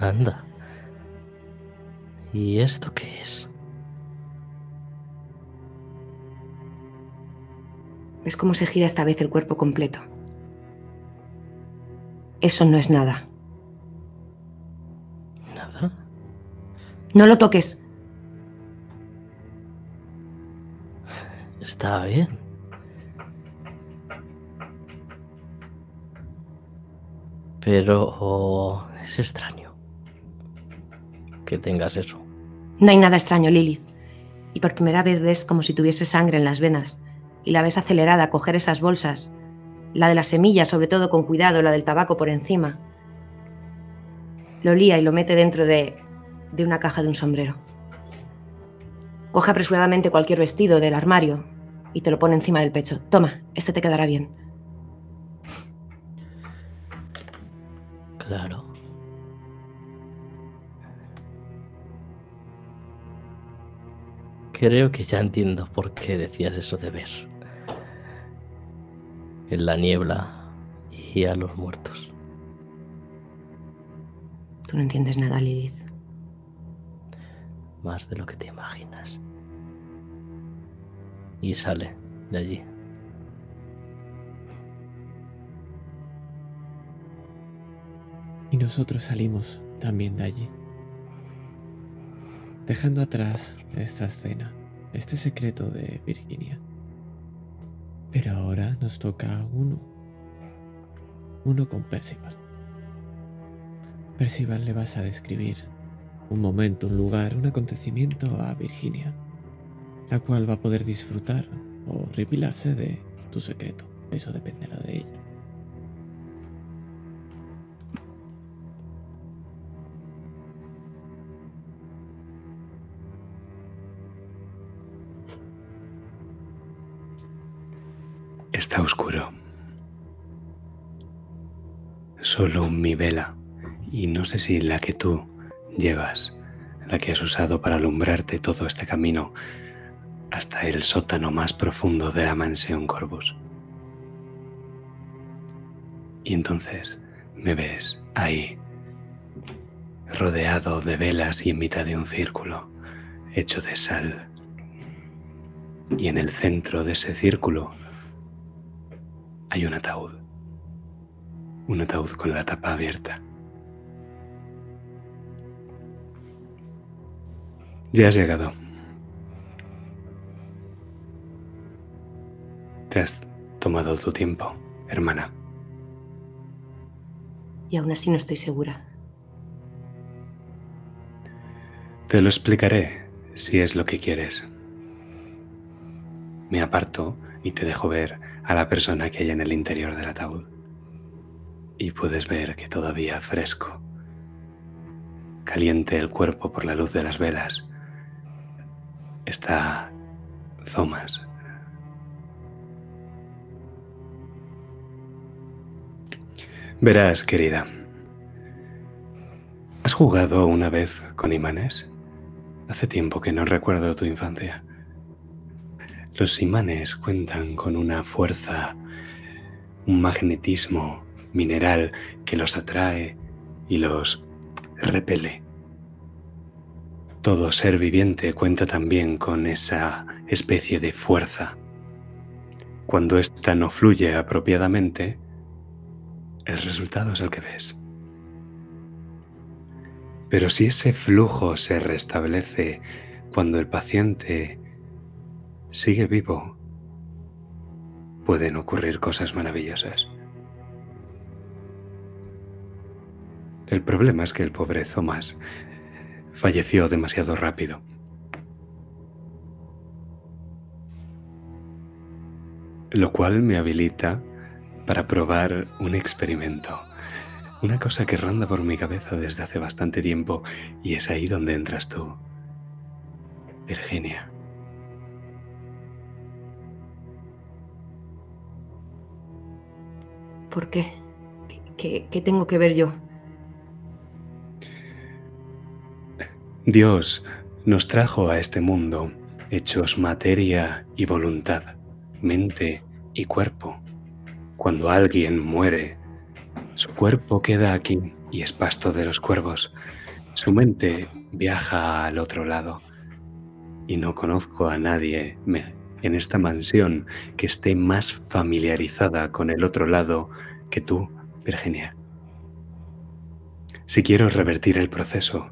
Anda. ¿Y esto qué es? ¿Ves cómo se gira esta vez el cuerpo completo? Eso no es nada. ¿Nada? No lo toques. Está bien. Pero oh, es extraño que tengas eso. No hay nada extraño, Lilith. Y por primera vez ves como si tuviese sangre en las venas y la ves acelerada a coger esas bolsas, la de las semillas sobre todo con cuidado, la del tabaco por encima. Lo lía y lo mete dentro de, de una caja de un sombrero. Coge apresuradamente cualquier vestido del armario y te lo pone encima del pecho. Toma, este te quedará bien. Claro. Creo que ya entiendo por qué decías eso de ver. En la niebla y a los muertos. Tú no entiendes nada, Lilith. Más de lo que te imaginas. Y sale de allí. Y nosotros salimos también de allí. Dejando atrás esta escena, este secreto de Virginia. Pero ahora nos toca uno. Uno con Percival. Percival le vas a describir un momento, un lugar, un acontecimiento a Virginia, la cual va a poder disfrutar o repilarse de tu secreto. Eso dependerá de ella. Está oscuro. Solo mi vela, y no sé si la que tú llevas, la que has usado para alumbrarte todo este camino hasta el sótano más profundo de la mansión Corvus. Y entonces me ves ahí, rodeado de velas y en mitad de un círculo hecho de sal. Y en el centro de ese círculo hay un ataúd. Un ataúd con la tapa abierta. Ya has llegado. Te has tomado tu tiempo, hermana. Y aún así no estoy segura. Te lo explicaré si es lo que quieres. Me aparto y te dejo ver a la persona que hay en el interior del ataúd. Y puedes ver que todavía fresco, caliente el cuerpo por la luz de las velas, está Thomas. Verás, querida, ¿has jugado una vez con imanes? Hace tiempo que no recuerdo tu infancia. Los imanes cuentan con una fuerza, un magnetismo mineral que los atrae y los repele. Todo ser viviente cuenta también con esa especie de fuerza. Cuando ésta no fluye apropiadamente, el resultado es el que ves. Pero si ese flujo se restablece cuando el paciente sigue vivo, pueden ocurrir cosas maravillosas. El problema es que el pobre Thomas falleció demasiado rápido. Lo cual me habilita para probar un experimento. Una cosa que ronda por mi cabeza desde hace bastante tiempo y es ahí donde entras tú, Virginia. ¿Por qué? ¿Qué, tengo que ver yo? Dios nos trajo a este mundo hechos materia y voluntad, mente y cuerpo. Cuando alguien muere, su cuerpo queda aquí y es pasto de los cuervos. Su mente viaja al otro lado. Y no conozco a nadie en esta mansión que esté más familiarizada con el otro lado que tú, Virginia. Si quiero revertir el proceso,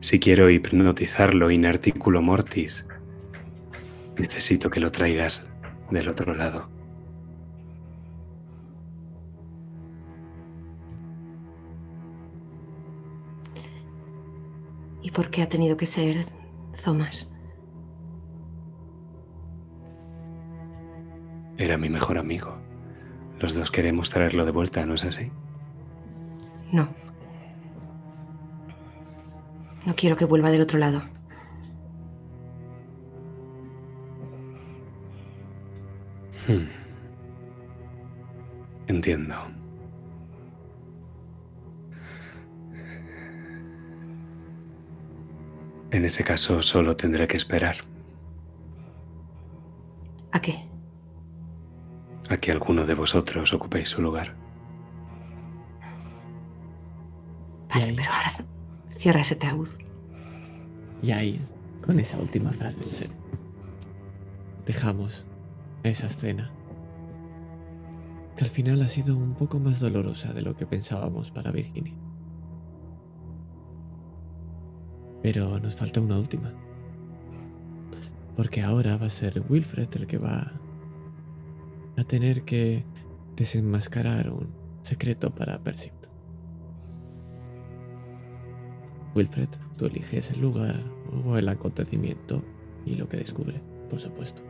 si quiero hipnotizarlo in articulo mortis, necesito que lo traigas del otro lado. ¿Y por qué ha tenido que ser Thomas? Era mi mejor amigo. Los dos queremos traerlo de vuelta, ¿no es así? No. No quiero que vuelva del otro lado. Hmm. Entiendo. En ese caso solo tendré que esperar. ¿A qué? A que alguno de vosotros ocupéis su lugar. Vale, ahí? pero ahora cierra ese ataúd. Y ahí, con esa última frase, dejamos esa escena. Que al final ha sido un poco más dolorosa de lo que pensábamos para Virginia. Pero nos falta una última. Porque ahora va a ser Wilfred el que va a tener que desenmascarar un secreto para Percy. Wilfred, tú eliges el lugar o el acontecimiento y lo que descubre, por supuesto.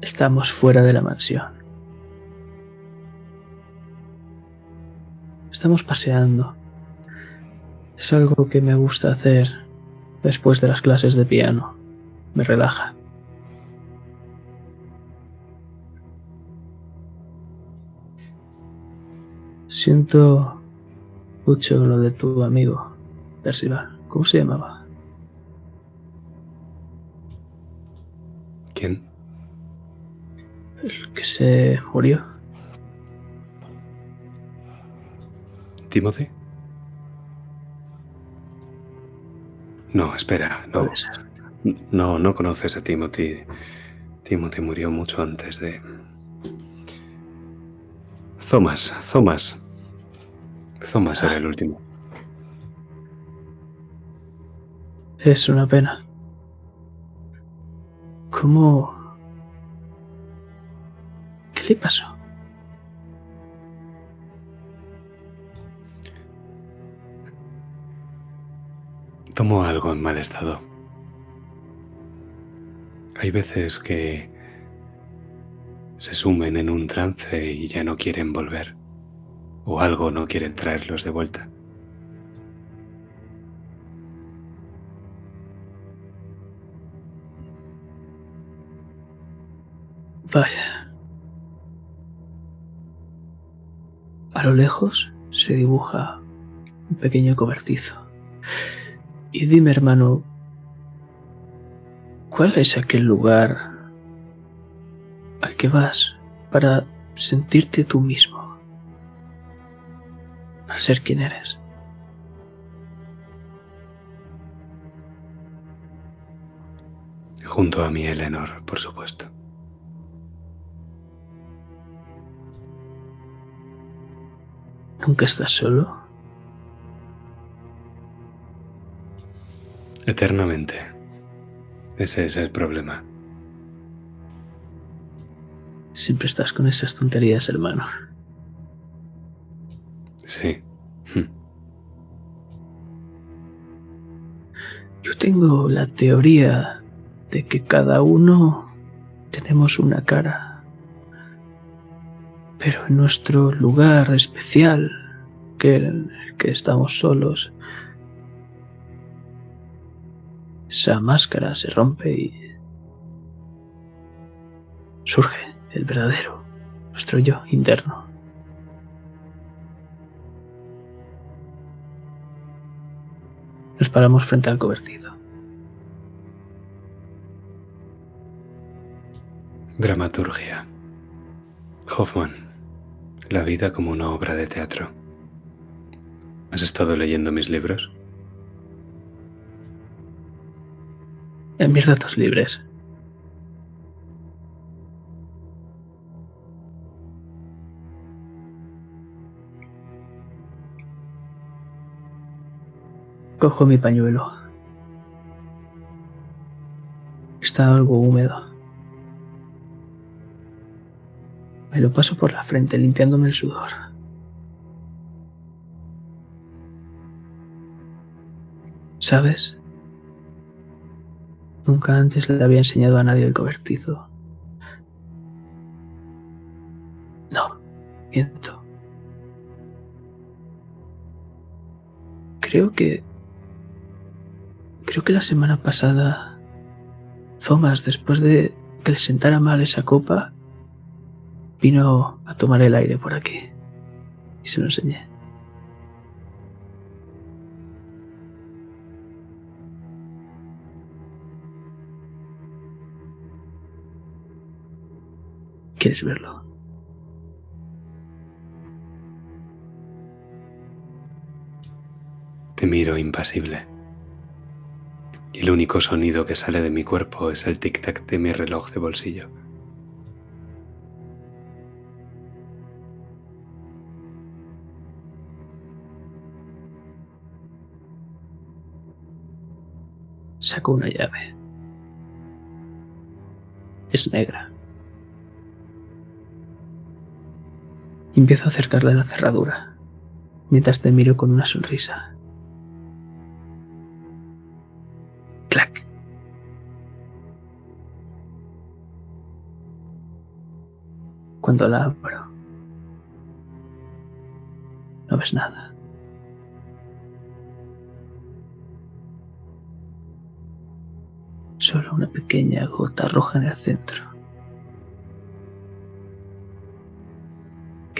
Estamos fuera de la mansión. Estamos paseando. Es algo que me gusta hacer después de las clases de piano. Me relaja. Siento mucho lo de tu amigo, Percival. ¿Cómo se llamaba? ¿Quién? El que se murió. ¿Timothy? No, espera, no. Puede ser. No, no conoces a Timothy. Timothy murió mucho antes de... Thomas, Thomas. Thomas era el último. Es una pena. ¿Cómo... ¿Qué le pasó? Tomó algo en mal estado. Hay veces que se sumen en un trance y ya no quieren volver, o algo no quiere traerlos de vuelta. Vaya. A lo lejos se dibuja un pequeño cobertizo. Y dime, hermano, ¿cuál es aquel lugar al que vas para sentirte tú mismo? Para ser quien eres. Junto a mi Eleanor, por supuesto. ¿Nunca estás solo? Eternamente. Ese es el problema. Siempre estás con esas tonterías, hermano. Sí. Hm. Yo tengo la teoría de que cada uno tenemos una cara pero en nuestro lugar especial, que que estamos solos, esa máscara se rompe y surge el verdadero, nuestro yo interno. Nos paramos frente al cobertizo. Dramaturgia. Hoffman. La vida como una obra de teatro. ¿Has estado leyendo mis libros? En mis datos libres. Cojo mi pañuelo. Está algo húmedo. Me lo paso por la frente limpiándome el sudor. ¿Sabes? Nunca antes le había enseñado a nadie el cobertizo. No, miento. Creo que... Creo que la semana pasada, Thomas, después de que le sentara mal esa copa, vino a tomar el aire por aquí y se lo enseñé. ¿Quieres verlo? Te miro impasible. Y el único sonido que sale de mi cuerpo es el tic-tac de mi reloj de bolsillo. Saco una llave. Es negra. Empiezo a acercarla a la cerradura, mientras te miro con una sonrisa. Clac. Cuando la abro, no ves nada. Solo una pequeña gota roja en el centro.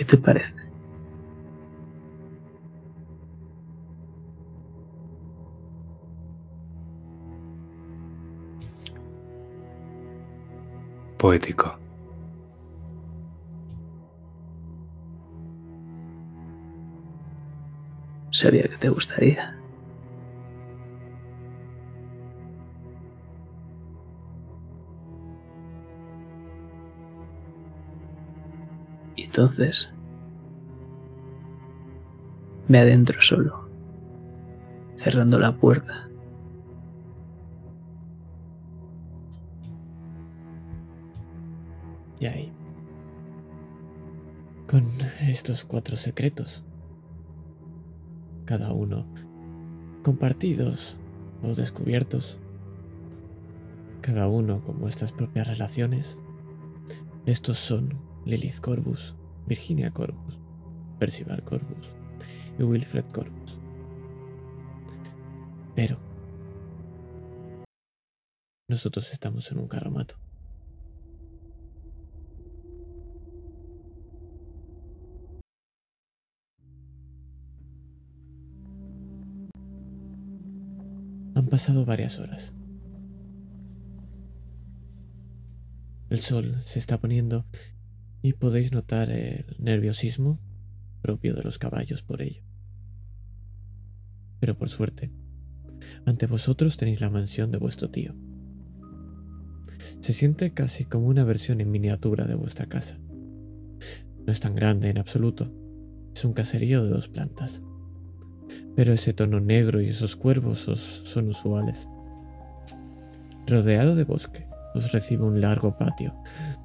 ¿Qué te parece? Poético. Sabía que te gustaría. Entonces me adentro solo, cerrando la puerta. Y ahí. Con estos cuatro secretos. Cada uno compartidos o descubiertos, cada uno con vuestras propias relaciones. Estos son Lilith Corbus, Virginia Corbus, Percival Corbus y Wilfred Corbus. Pero nosotros estamos en un carromato. Han pasado varias horas. El sol se está poniendo y podéis notar el nerviosismo propio de los caballos por ello. Pero por suerte, ante vosotros tenéis la mansión de vuestro tío. Se siente casi como una versión en miniatura de vuestra casa. No es tan grande en absoluto, es un caserío de dos plantas. Pero ese tono negro y esos cuervos os son usuales. Rodeado de bosque, os recibe un largo patio,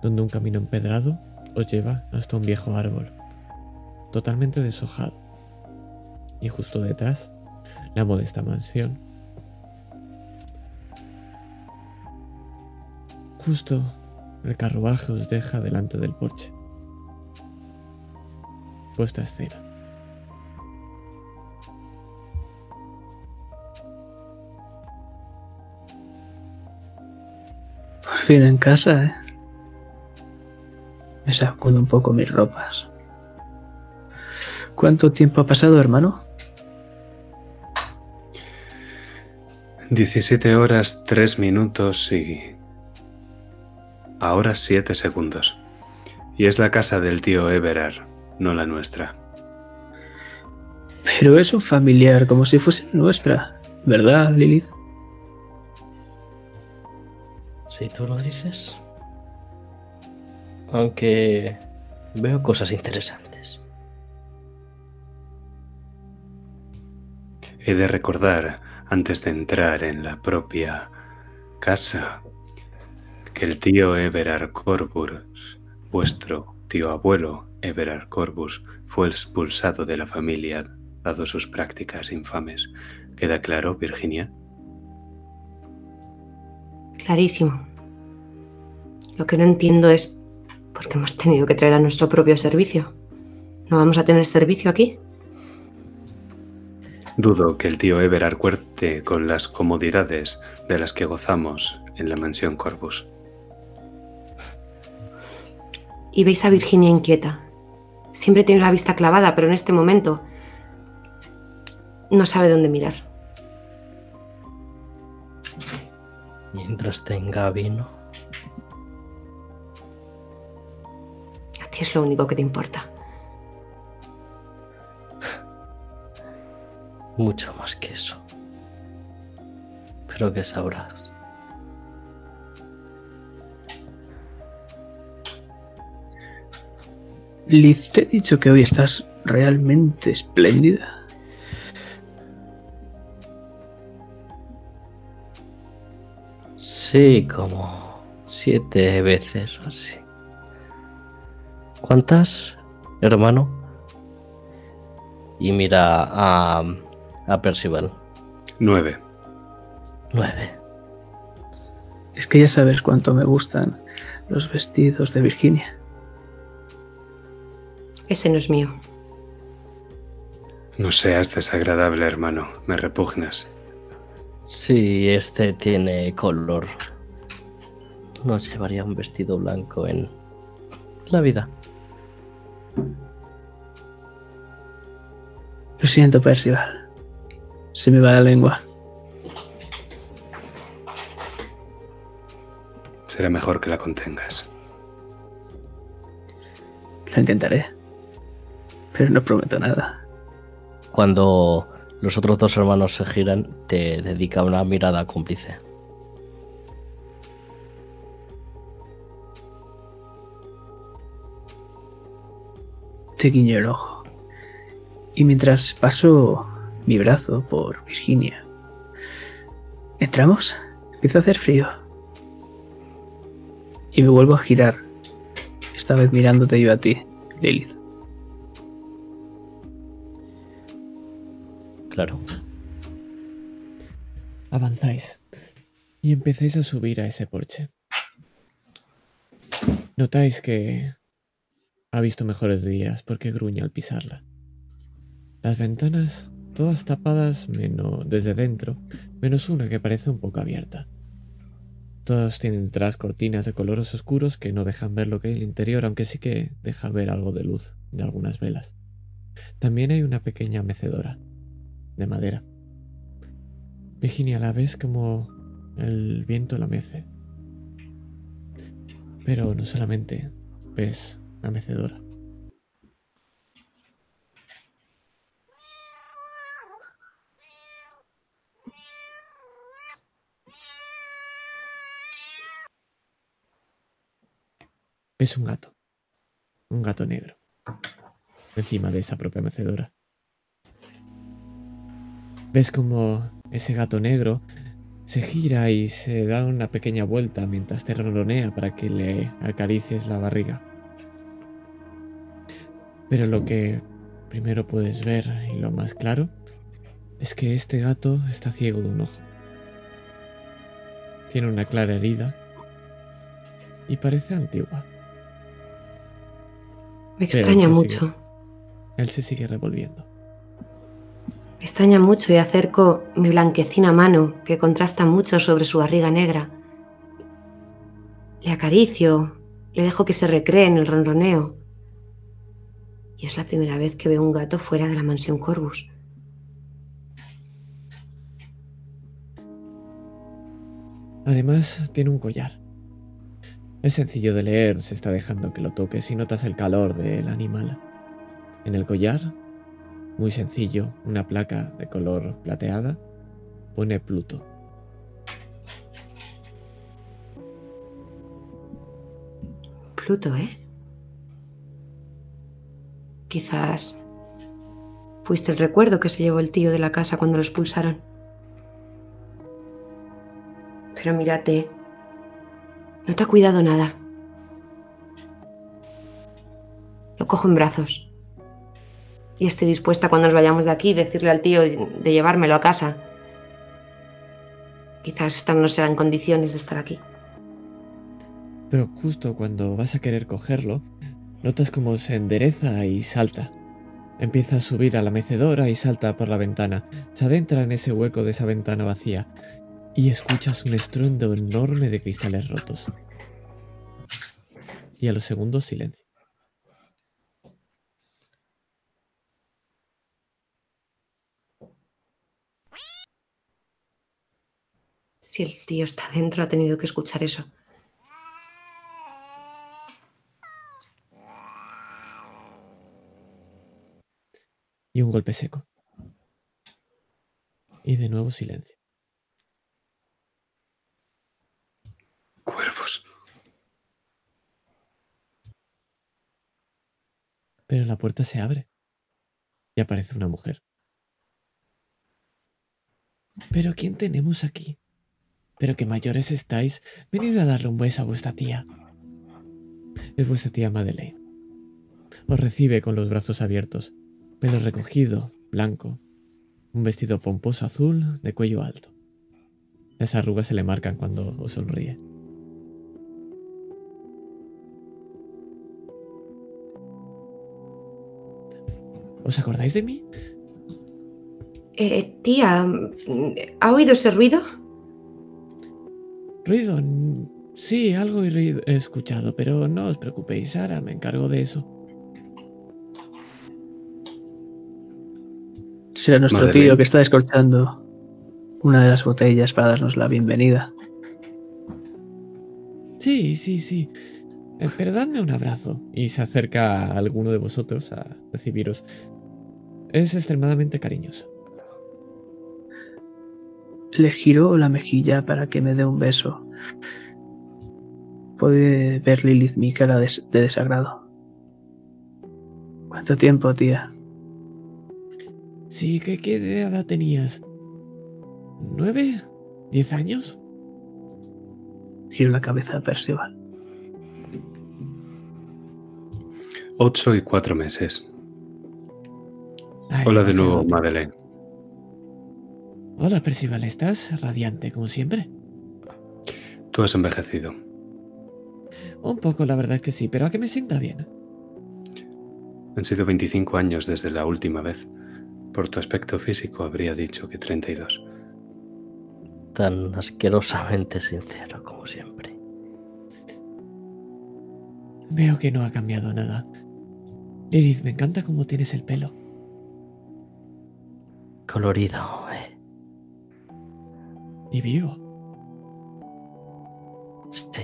donde un camino empedrado os lleva hasta un viejo árbol, totalmente deshojado. Y justo detrás, la modesta mansión Justo el carruaje os deja delante del porche. Vuestra escena. Por fin en casa, ¿eh? Me sacudo un poco mis ropas. ¿Cuánto tiempo ha pasado, hermano? 17 horas, 3 minutos y Ahora siete segundos. Y es la casa del tío Everard, no la nuestra. Pero es un familiar, como si fuese nuestra, ¿verdad, Lilith? Si tú lo dices. Aunque veo cosas interesantes. He de recordar, antes de entrar en la propia casa, que el tío Everard Corbus, vuestro tío abuelo Everard Corbus, fue expulsado de la familia dado sus prácticas infames. ¿Queda claro, Virginia? Clarísimo. Lo que no entiendo es por qué hemos tenido que traer a nuestro propio servicio. ¿No vamos a tener servicio aquí? Dudo que el tío Everard cuerte con las comodidades de las que gozamos en la mansión Corbus. y veis a Virginia inquieta. Siempre tiene la vista clavada, pero en este momento no sabe dónde mirar. Mientras tenga vino. Es lo único que te importa. Mucho más que eso. Pero que sabrás. Liz, te he dicho que hoy estás realmente espléndida. Sí, como siete veces o así. ¿Cuántas, hermano? Y mira a, a Percival. Nueve. Nueve. Es que ya sabes cuánto me gustan los vestidos de Virginia. Ese no es mío. No seas desagradable, hermano. Me repugnas. Sí, este tiene color. No llevaría un vestido blanco en la vida. Lo siento, Percival. Se me va la lengua. Será mejor que la contengas. Lo intentaré pero no prometo nada. Cuando los otros dos hermanos se giran, te dedica una mirada cómplice. Te guiño el ojo. Y mientras paso mi brazo por Virginia, ¿entramos? Empieza a hacer frío. Y me vuelvo a girar, esta vez mirándote yo a ti, Lilith. claro. Avanzáis y empecéis a subir a ese porche. Notáis que ha visto mejores días porque gruñe al pisarla. Las ventanas todas tapadas menos desde dentro, menos una que parece un poco abierta. Todas tienen detrás cortinas de colores oscuros que no dejan ver lo que hay en el interior, aunque sí que deja ver algo de luz de algunas velas. También hay una pequeña mecedora de madera. Virginia la ves como el viento la mece. Pero no solamente ves la mecedora. Ves un gato. Un gato negro. Encima de esa propia mecedora. Ves como ese gato negro se gira y se da una pequeña vuelta mientras te ronronea para que le acaricies la barriga. Pero lo que primero puedes ver y lo más claro es que este gato está ciego de un ojo. Tiene una clara herida y parece antigua. Me extraña él mucho. sigue- él se sigue revolviendo. Me extraña mucho y acerco mi blanquecina mano que contrasta mucho sobre su barriga negra. Le acaricio, le dejo que se recree en el ronroneo. Y es la primera vez que veo un gato fuera de la mansión Corvus. Además, tiene un collar. Es sencillo de leer, se está dejando que lo toques y notas el calor del animal. En el collar, muy sencillo, una placa de color plateada, pone Pluto. Pluto, ¿eh? Quizás fuiste el recuerdo que se llevó el tío de la casa cuando lo expulsaron. Pero mírate, no te ha cuidado nada. Lo cojo en brazos. Y estoy dispuesta cuando nos vayamos de aquí decirle al tío de llevármelo a casa. Quizás esta no será en condiciones de estar aquí. Pero justo cuando vas a querer cogerlo, notas como se endereza y salta. Empieza a subir a la mecedora y salta por la ventana. Se adentra en ese hueco de esa ventana vacía y escuchas un estruendo enorme de cristales rotos. Y a los segundos silencio. Si el tío está dentro, ha tenido que escuchar eso. Y un golpe seco. Y de nuevo silencio. Cuervos. Pero la puerta se abre. Y aparece una mujer. ¿Pero quién tenemos aquí? ¿Pero qué mayores estáis? Venid a darle un beso a vuestra tía. Es vuestra tía Madeleine. Os recibe con los brazos abiertos, pelo recogido, blanco, un vestido pomposo azul de cuello alto. Las arrugas se le marcan cuando os sonríe. ¿Os acordáis de mí? Eh, tía, ¿ha oído ese ruido? Ruido. Sí, algo he escuchado, pero no os preocupéis, ahora me encargo de eso. Será nuestro tío que está descorchando una de las botellas para darnos la bienvenida. Sí, sí, sí. Eh, pero dadme un abrazo. Y se acerca a alguno de vosotros a recibiros. Es extremadamente cariñoso. Le giró la mejilla para que me dé un beso. Puede ver Lilith mi cara de, de desagrado. ¿Cuánto tiempo, tía? Sí, ¿qué, qué edad tenías? ¿Nueve? ¿Diez años? Giro la cabeza a Percival. Ocho y cuatro meses. Ay, Hola de nuevo. Madeleine. Hola, Percival, estás radiante como siempre. Tú has envejecido. Un poco, la verdad es que sí, pero a que me sienta bien. Han sido 25 años desde la última vez. Por tu aspecto físico habría dicho que 32. Tan asquerosamente sincero como siempre. Veo que no ha cambiado nada. Lilith, me encanta cómo tienes el pelo. Colorido, eh. Y vivo. Sí.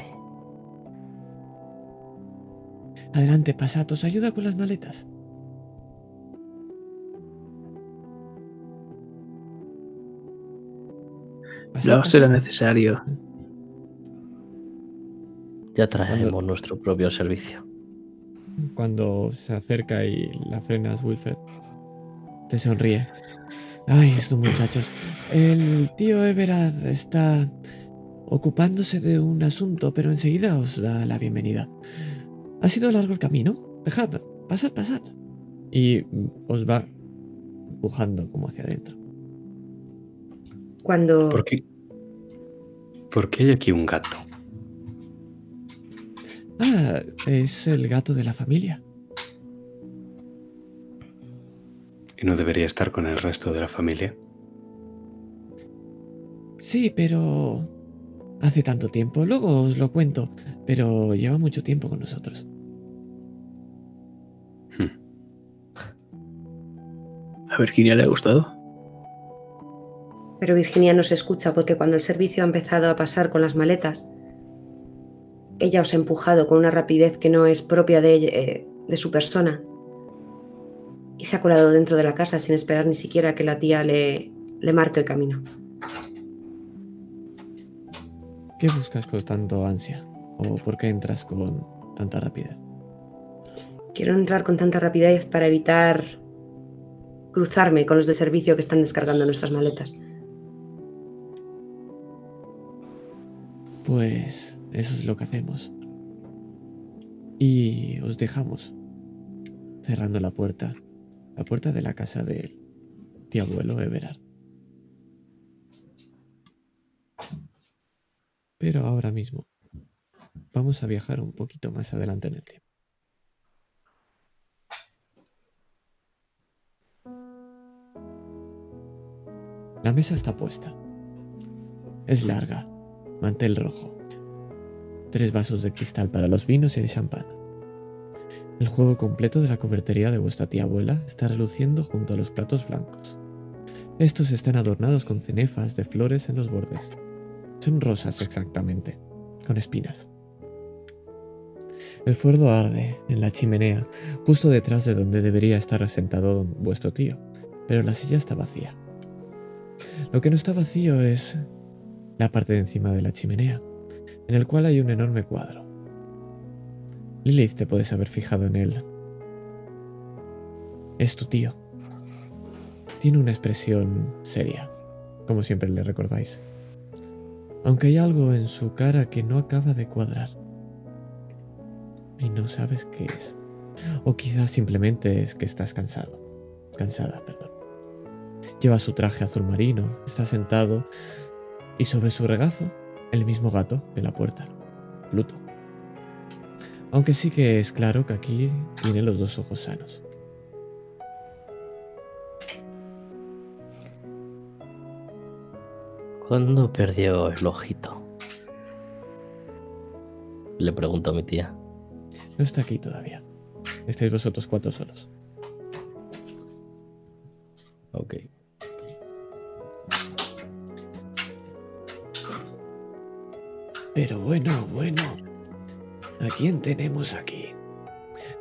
Adelante, pasad, os ayuda con las maletas. No será necesario. Ya traemos nuestro propio servicio. Cuando se acerca y la frenas, Wilfred, te sonríe. Ay, estos muchachos. El tío Everard está ocupándose de un asunto, pero enseguida os da la bienvenida. Ha sido largo el camino. Dejad, pasad, pasad. Y os va empujando como hacia adentro. Cuando ¿Por qué? ¿Por qué hay aquí un gato? Ah, es el gato de la familia. ¿Y no debería estar con el resto de la familia? Sí, pero... Hace tanto tiempo, luego os lo cuento, pero lleva mucho tiempo con nosotros. Hmm. A Virginia le ha gustado. Pero Virginia no se escucha porque cuando el servicio ha empezado a pasar con las maletas, ella os ha empujado con una rapidez que no es propia de, eh, de su persona y se ha colado dentro de la casa sin esperar ni siquiera que la tía le, le marque el camino. ¿Qué buscas con tanto ansia? ¿O por qué entras con tanta rapidez? Quiero entrar con tanta rapidez para evitar cruzarme con los de servicio que están descargando nuestras maletas. Pues eso es lo que hacemos. Y os dejamos cerrando la puerta, la puerta de la casa del tío abuelo Everard. Pero ahora mismo vamos a viajar un poquito más adelante en el tiempo. La mesa está puesta. Es larga, mantel rojo. Tres vasos de cristal para los vinos y de champán. El juego completo de la cobertería de vuestra tía abuela está reluciendo junto a los platos blancos. Estos están adornados con cenefas de flores en los bordes. Son rosas exactamente, con espinas. El fuego arde en la chimenea, justo detrás de donde debería estar sentado vuestro tío, pero la silla está vacía. Lo que no está vacío es la parte de encima de la chimenea, en el cual hay un enorme cuadro. Lilith te puedes haber fijado en él. Es tu tío. Tiene una expresión seria, como siempre le recordáis. Aunque hay algo en su cara que no acaba de cuadrar. Y no sabes qué es. O quizás simplemente es que estás cansado. Cansada, perdón. Lleva su traje azul marino, está sentado y sobre su regazo el mismo gato de la puerta, Pluto. Aunque sí que es claro que aquí tiene los dos ojos sanos. ¿Cuándo perdió el ojito? Le pregunto a mi tía. No está aquí todavía. Estáis vosotros cuatro solos. Ok. Pero bueno, bueno. ¿A quién tenemos aquí?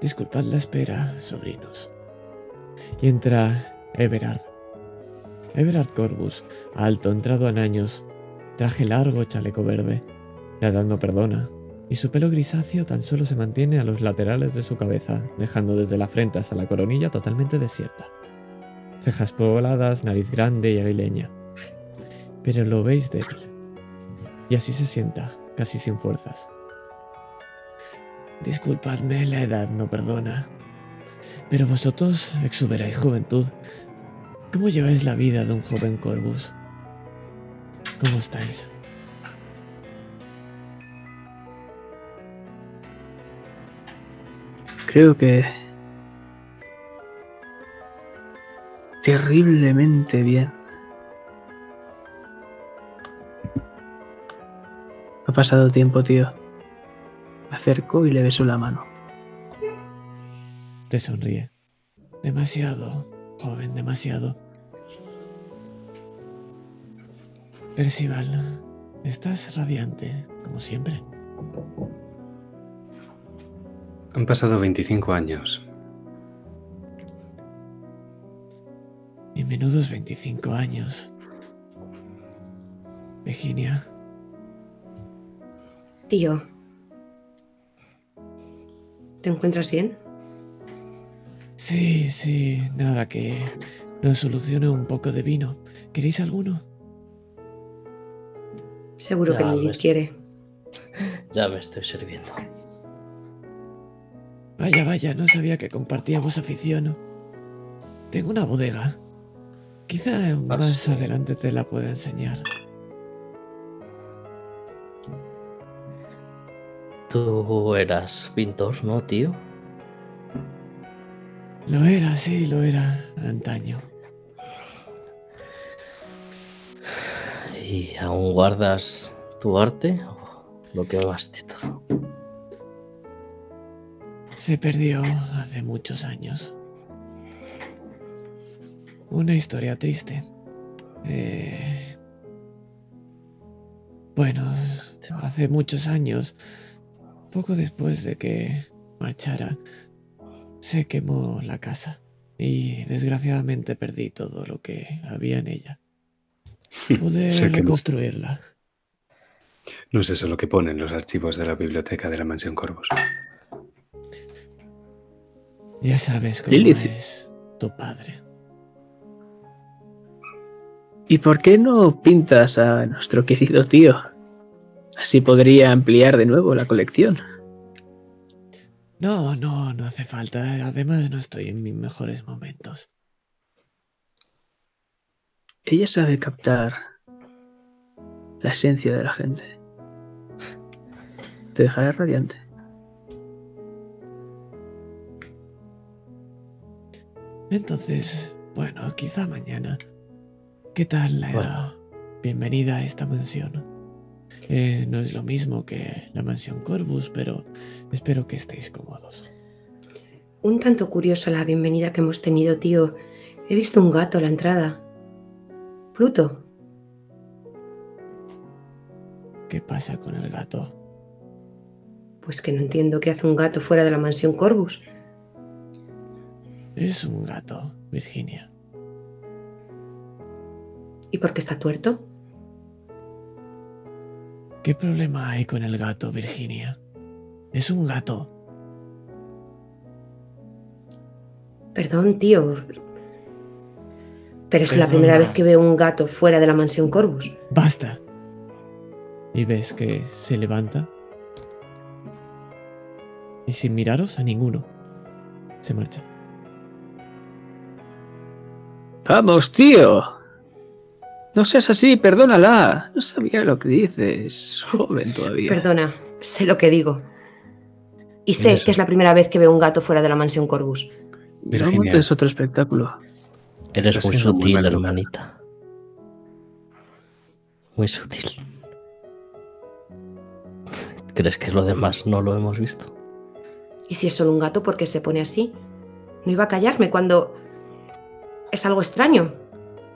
Disculpad la espera, sobrinos. Y entra Everard. Everard Corbus, alto, entrado en años, traje largo, chaleco verde. La edad no perdona, y su pelo grisáceo tan solo se mantiene a los laterales de su cabeza, dejando desde la frente hasta la coronilla totalmente desierta. Cejas pobladas, nariz grande y aguileña. Pero lo veis débil. Y así se sienta, casi sin fuerzas. Disculpadme, la edad no perdona. Pero vosotros exuberáis juventud. ¿Cómo lleváis la vida de un joven Corvus? ¿Cómo estáis? Creo que... Terriblemente bien. Ha pasado tiempo, tío. Me acerco y le beso la mano. Te sonríe. Demasiado, joven, demasiado. Percival, estás radiante, como siempre. Han pasado 25 años. Y menudos 25 años. Virginia, Tío. ¿Te encuentras bien? sí, sí, nada que nos solucione un poco de vino. ¿Queréis alguno? Seguro que Lilith quiere. Ya me estoy sirviendo. Vaya, vaya, no sabía que compartíamos afición. Tengo una bodega. Quizá más sí. adelante te la pueda enseñar. Tú eras pintor, ¿no, tío? Lo era, sí, lo era, antaño. ¿Y aún guardas tu arte o lo quemaste todo? Se perdió hace muchos años. Una historia triste. Eh, Bueno, hace muchos años, poco después de que marchara, se quemó la casa y desgraciadamente perdí todo lo que había en ella. Pude Se quemó. reconstruirla. No es eso lo que pone en los archivos de la biblioteca de la mansión Corvus. Ya sabes cómo Lilith. es tu padre. ¿Y por qué no pintas a nuestro querido tío? Así podría ampliar de nuevo la colección. No, no, no hace falta. Además, no estoy en mis mejores momentos. Ella sabe captar la esencia de la gente. Te dejará radiante. Entonces, bueno, quizá mañana. ¿Qué tal la Bueno. bienvenida a esta mansión? Eh, no es lo mismo que la mansión Corvus, pero espero que estéis cómodos. Un tanto curiosa la bienvenida que hemos tenido, tío. He visto un gato a la entrada. Pluto, ¿Qué pasa con el gato? pues que no entiendo qué hace un gato fuera de la mansión Corvus. Es un gato, Virginia. ¿Y por qué está tuerto? ¿Qué problema hay con el gato, Virginia? Es un gato. Perdón, tío. Pero es la primera vez que veo un gato fuera de la mansión Corvus. ¡Basta! Y ves que se levanta. Y sin miraros a ninguno, se marcha. Vamos, tío. No seas así, perdónala. No sabía lo que dices. Joven todavía. Perdona, sé lo que digo. Y sé Eso. que es la primera vez que veo un gato fuera de la mansión Corvus. No Virginia. montes otro espectáculo. Eres Estás muy sutil, hermanita. Muy sutil. ¿Crees que lo demás no lo hemos visto? Y si es solo un gato, ¿por qué se pone así? No iba a callarme cuando... Es algo extraño,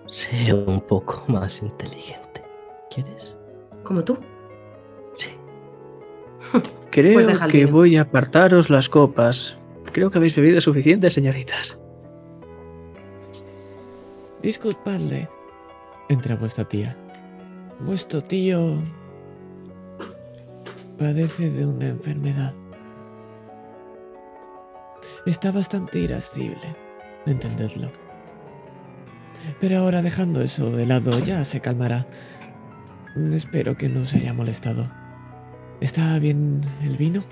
Sé un poco más inteligente. ¿Quieres? como tú. Sí. Creo Pues que voy a apartaros las copas. Creo que habéis bebido suficiente, señoritas. Disculpadle. Entra vuestra tía. Vuestro tío padece de una enfermedad. Está bastante irascible, entendedlo. Pero ahora dejando eso de lado, ya se calmará. Espero que no se haya molestado. ¿Está bien el vino?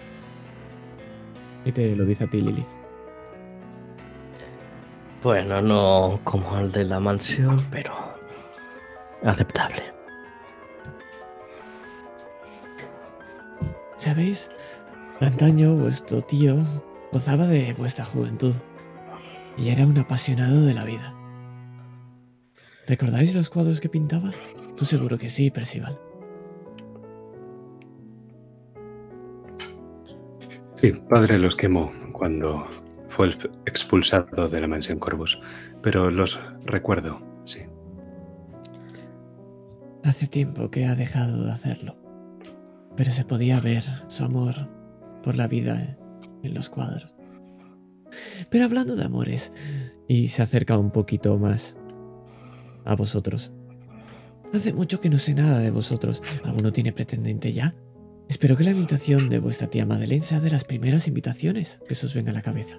Y te lo dice a ti, Lilith. Bueno, no como el de la mansión, pero aceptable. ¿Sabéis? Antaño vuestro tío gozaba de vuestra juventud y era un apasionado de la vida. ¿Recordáis los cuadros que pintaba? Tú seguro que sí, Percival. Sí, padre los quemó cuando fue expulsado de la mansión Corvus, pero los recuerdo, sí. Hace tiempo que ha dejado de hacerlo, pero se podía ver su amor por la vida en los cuadros. Pero hablando de amores, y se acerca un poquito más a vosotros. Hace mucho que no sé nada de vosotros. ¿Alguno tiene pretendente ya? Espero que la invitación de vuestra tía Madeleine sea de las primeras invitaciones que se os venga a la cabeza.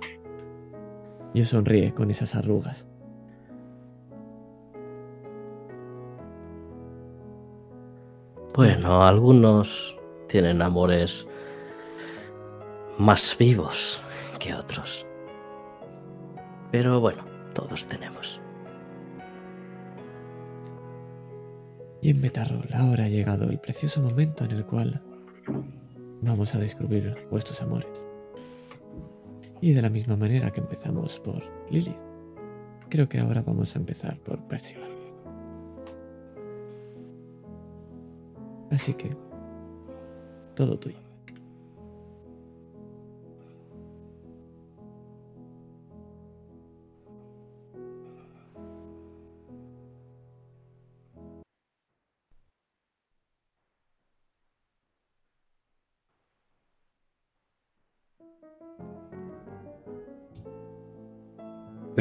Y os sonríe con esas arrugas. Bueno, algunos tienen amores más vivos que otros. Pero bueno, todos tenemos. Y en Metarrol ahora ha llegado el precioso momento en el cual vamos a descubrir vuestros amores. Y de la misma manera que empezamos por Lilith, creo que ahora vamos a empezar por Percival. Así que, todo tuyo.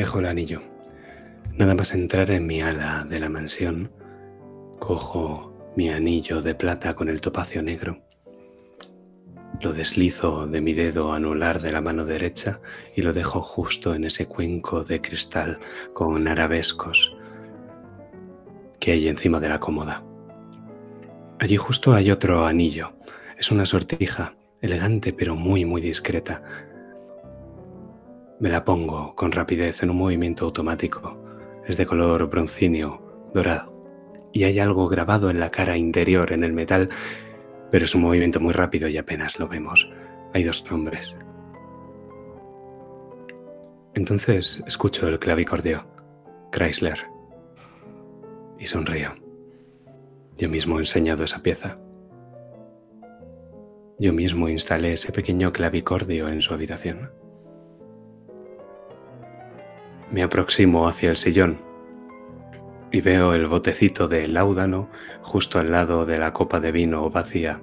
Dejo el anillo. Nada más entrar en mi ala de la mansión, cojo mi anillo de plata con el topacio negro, lo deslizo de mi dedo anular de la mano derecha y lo dejo justo en ese cuenco de cristal con arabescos que hay encima de la cómoda. Allí justo hay otro anillo. Es una sortija, elegante pero muy muy discreta, me la pongo con rapidez en un movimiento automático. Es de color broncíneo, dorado. Y hay algo grabado en la cara interior, en el metal, pero es un movimiento muy rápido y apenas lo vemos. Hay dos nombres. Entonces escucho el clavicordio, Chrysler, y sonrío. Yo mismo he enseñado esa pieza. Yo mismo instalé ese pequeño clavicordio en su habitación. Me aproximo hacia el sillón y veo el botecito de láudano justo al lado de la copa de vino vacía.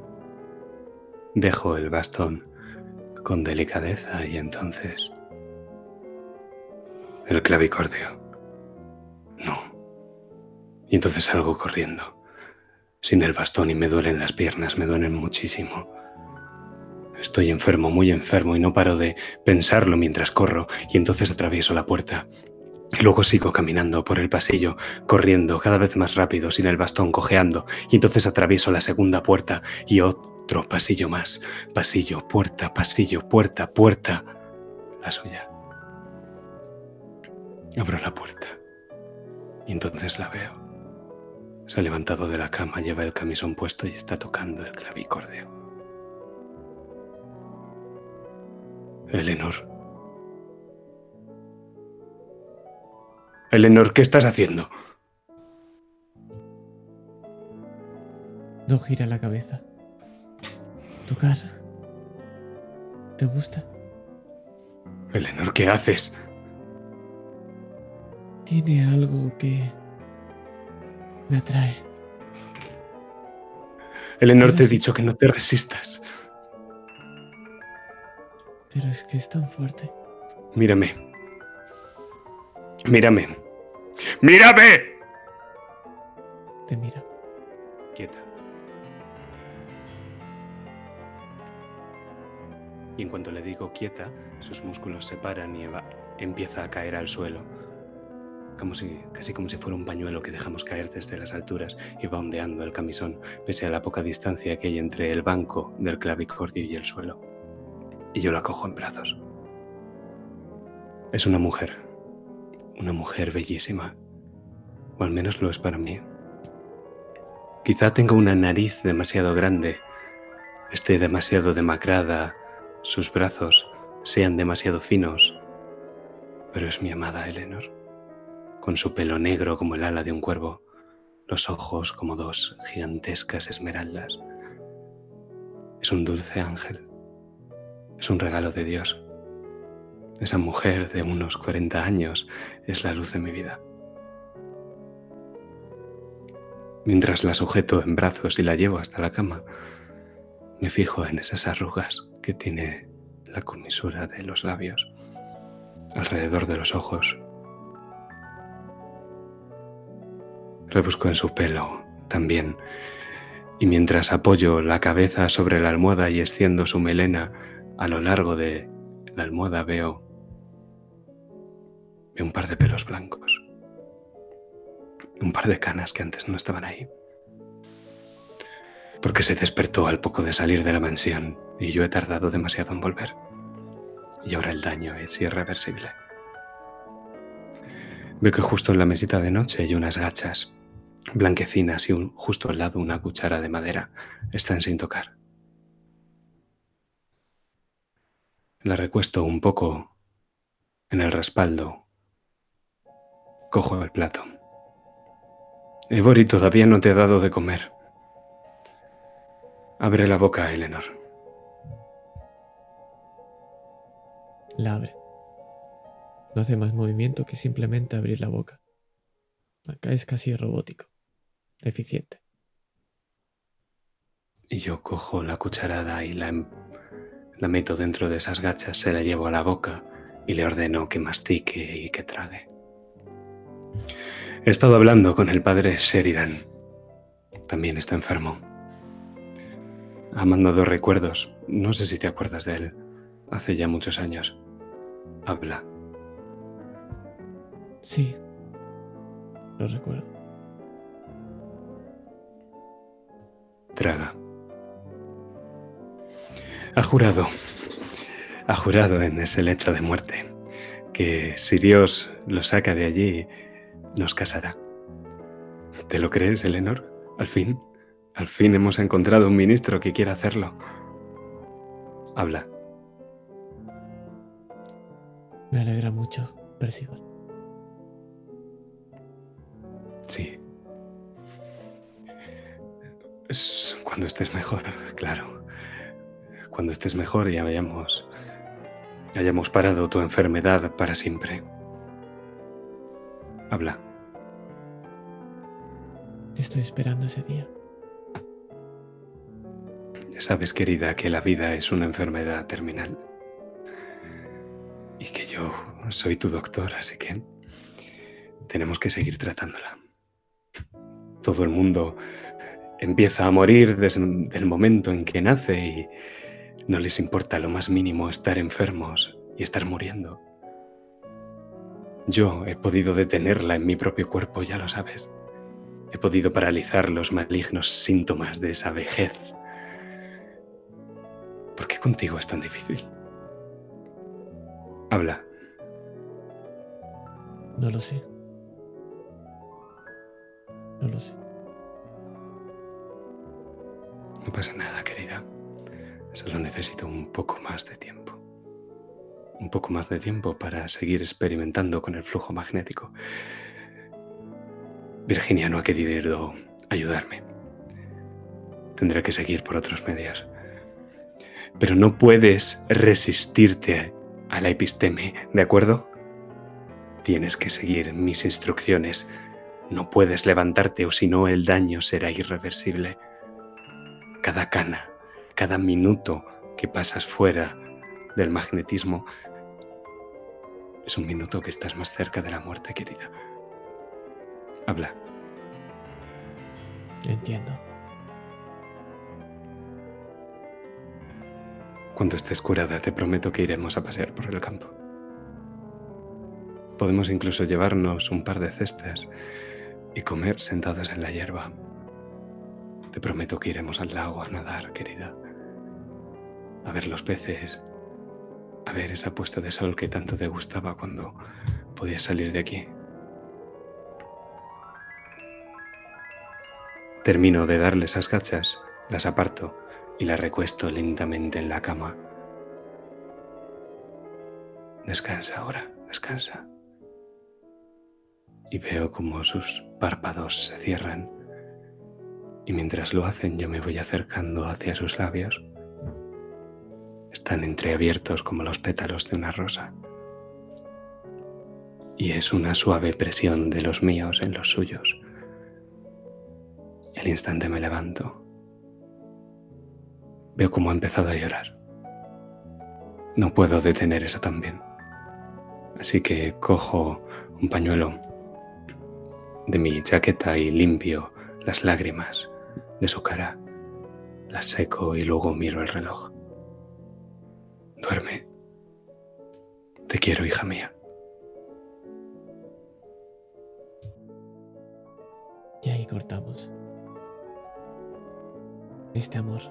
Dejo el bastón con delicadeza y entonces... El clavicordio. No. Y entonces salgo corriendo, sin el bastón y me duelen las piernas, me duelen muchísimo. Estoy enfermo, muy enfermo, y no paro de pensarlo mientras corro, y entonces atravieso la puerta. luego sigo caminando por el pasillo, corriendo cada vez más rápido, sin el bastón, cojeando, y entonces atravieso la segunda puerta y otro pasillo más. Pasillo, puerta, pasillo, puerta, puerta. La suya. Abro la puerta y entonces la veo. Se ha levantado de la cama, lleva el camisón puesto y está tocando el clavicordio. Eleanor. Eleanor, ¿qué estás haciendo? No gira la cabeza. Tocar. ¿Te gusta? Eleanor, ¿qué haces? Tiene algo que me atrae. Eleanor, te he dicho que no te resistas. Pero es que es tan fuerte. Mírame. Mírame. ¡Mírame! Te mira. Quieta. Y en cuanto le digo quieta, sus músculos se paran y Eva empieza a caer al suelo. Como si, casi como si fuera un pañuelo que dejamos caer desde las alturas y va ondeando el camisón, pese a la poca distancia que hay entre el banco del clavicordio y el suelo y yo la cojo en brazos. Es una mujer, una mujer bellísima, o al menos lo es para mí. Quizá tenga una nariz demasiado grande, esté demasiado demacrada, sus brazos sean demasiado finos, pero es mi amada Eleanor, con su pelo negro como el ala de un cuervo, los ojos como dos gigantescas esmeraldas. Es un dulce ángel, es un regalo de Dios. Esa mujer de unos 40 años es la luz de mi vida. Mientras la sujeto en brazos y la llevo hasta la cama, me fijo en esas arrugas que tiene la comisura de los labios, alrededor de los ojos. Rebusco en su pelo también, y mientras apoyo la cabeza sobre la almohada y extiendo su melena a lo largo de la almohada veo, un par de pelos blancos un par de canas que antes no estaban ahí. Porque se despertó al poco de salir de la mansión y yo he tardado demasiado en volver. Y ahora el daño es irreversible. Veo que justo en la mesita de noche hay unas gachas blanquecinas y justo al lado una cuchara de madera. Están sin tocar. La recuesto un poco en el respaldo. Cojo el plato. Ebori todavía no te ha dado de comer. Abre la boca, Eleanor. La abre. No hace más movimiento que simplemente abrir la boca. Acá es casi robótico. Eficiente. Y yo cojo la cucharada y la, em, la meto dentro de esas gachas, se la llevo a la boca y le ordeno que mastique y que trague. He estado hablando con el padre Sheridan. También está enfermo. Ha mandado recuerdos. No sé si te acuerdas de él. Hace ya muchos años. Habla. Sí. Lo recuerdo. Traga. Ha jurado. Ha jurado en ese lecho de muerte que si Dios lo saca de allí nos casará. ¿Te lo crees, Eleanor? Al fin, al fin hemos encontrado un ministro que quiera hacerlo. Habla. Me alegra mucho, Percival. Sí. Es cuando estés mejor, claro. Cuando estés mejor y hayamos, hayamos parado tu enfermedad para siempre. Habla. Estoy esperando ese día. Sabes, querida, que la vida es una enfermedad terminal. Y que yo soy tu doctor, así que tenemos que seguir tratándola. Todo el mundo empieza a morir desde el momento en que nace y no les importa lo más mínimo estar enfermos y estar muriendo. Yo he podido detenerla en mi propio cuerpo, ya lo sabes. He podido paralizar los malignos síntomas de esa vejez. ¿Por qué contigo es tan difícil? Habla. No lo sé. No lo sé. No pasa nada, querida. Solo necesito un poco más de tiempo un poco más de tiempo para seguir experimentando con el flujo magnético. Virginia no ha querido ayudarme. Tendré que seguir por otros medios. Pero no puedes resistirte a la episteme, ¿de acuerdo? Tienes que seguir mis instrucciones. No puedes levantarte o si no el daño será irreversible. Cada cana, cada minuto que pasas fuera del magnetismo es un minuto que estás más cerca de la muerte, querida. Habla. Entiendo. Cuando estés curada, te prometo que iremos a pasear por el campo. Podemos incluso llevarnos un par de cestas y comer sentados en la hierba. Te prometo que iremos al lago a nadar, querida. A ver los peces a ver esa puesta de sol que tanto te gustaba cuando podías salir de aquí. Termino de darle esas gachas, las aparto y la recuesto lentamente en la cama. Descansa ahora, descansa. Y veo como sus párpados se cierran y mientras lo hacen yo me voy acercando hacia sus labios. Están entreabiertos como los pétalos de una rosa. Y es una suave presión de los míos en los suyos. Al instante me levanto. Veo cómo ha empezado a llorar. No puedo detener eso también. Así que cojo un pañuelo de mi chaqueta y limpio las lágrimas de su cara. Las seco y luego miro el reloj. Duerme. Te quiero, hija mía. Y ahí cortamos. Este amor.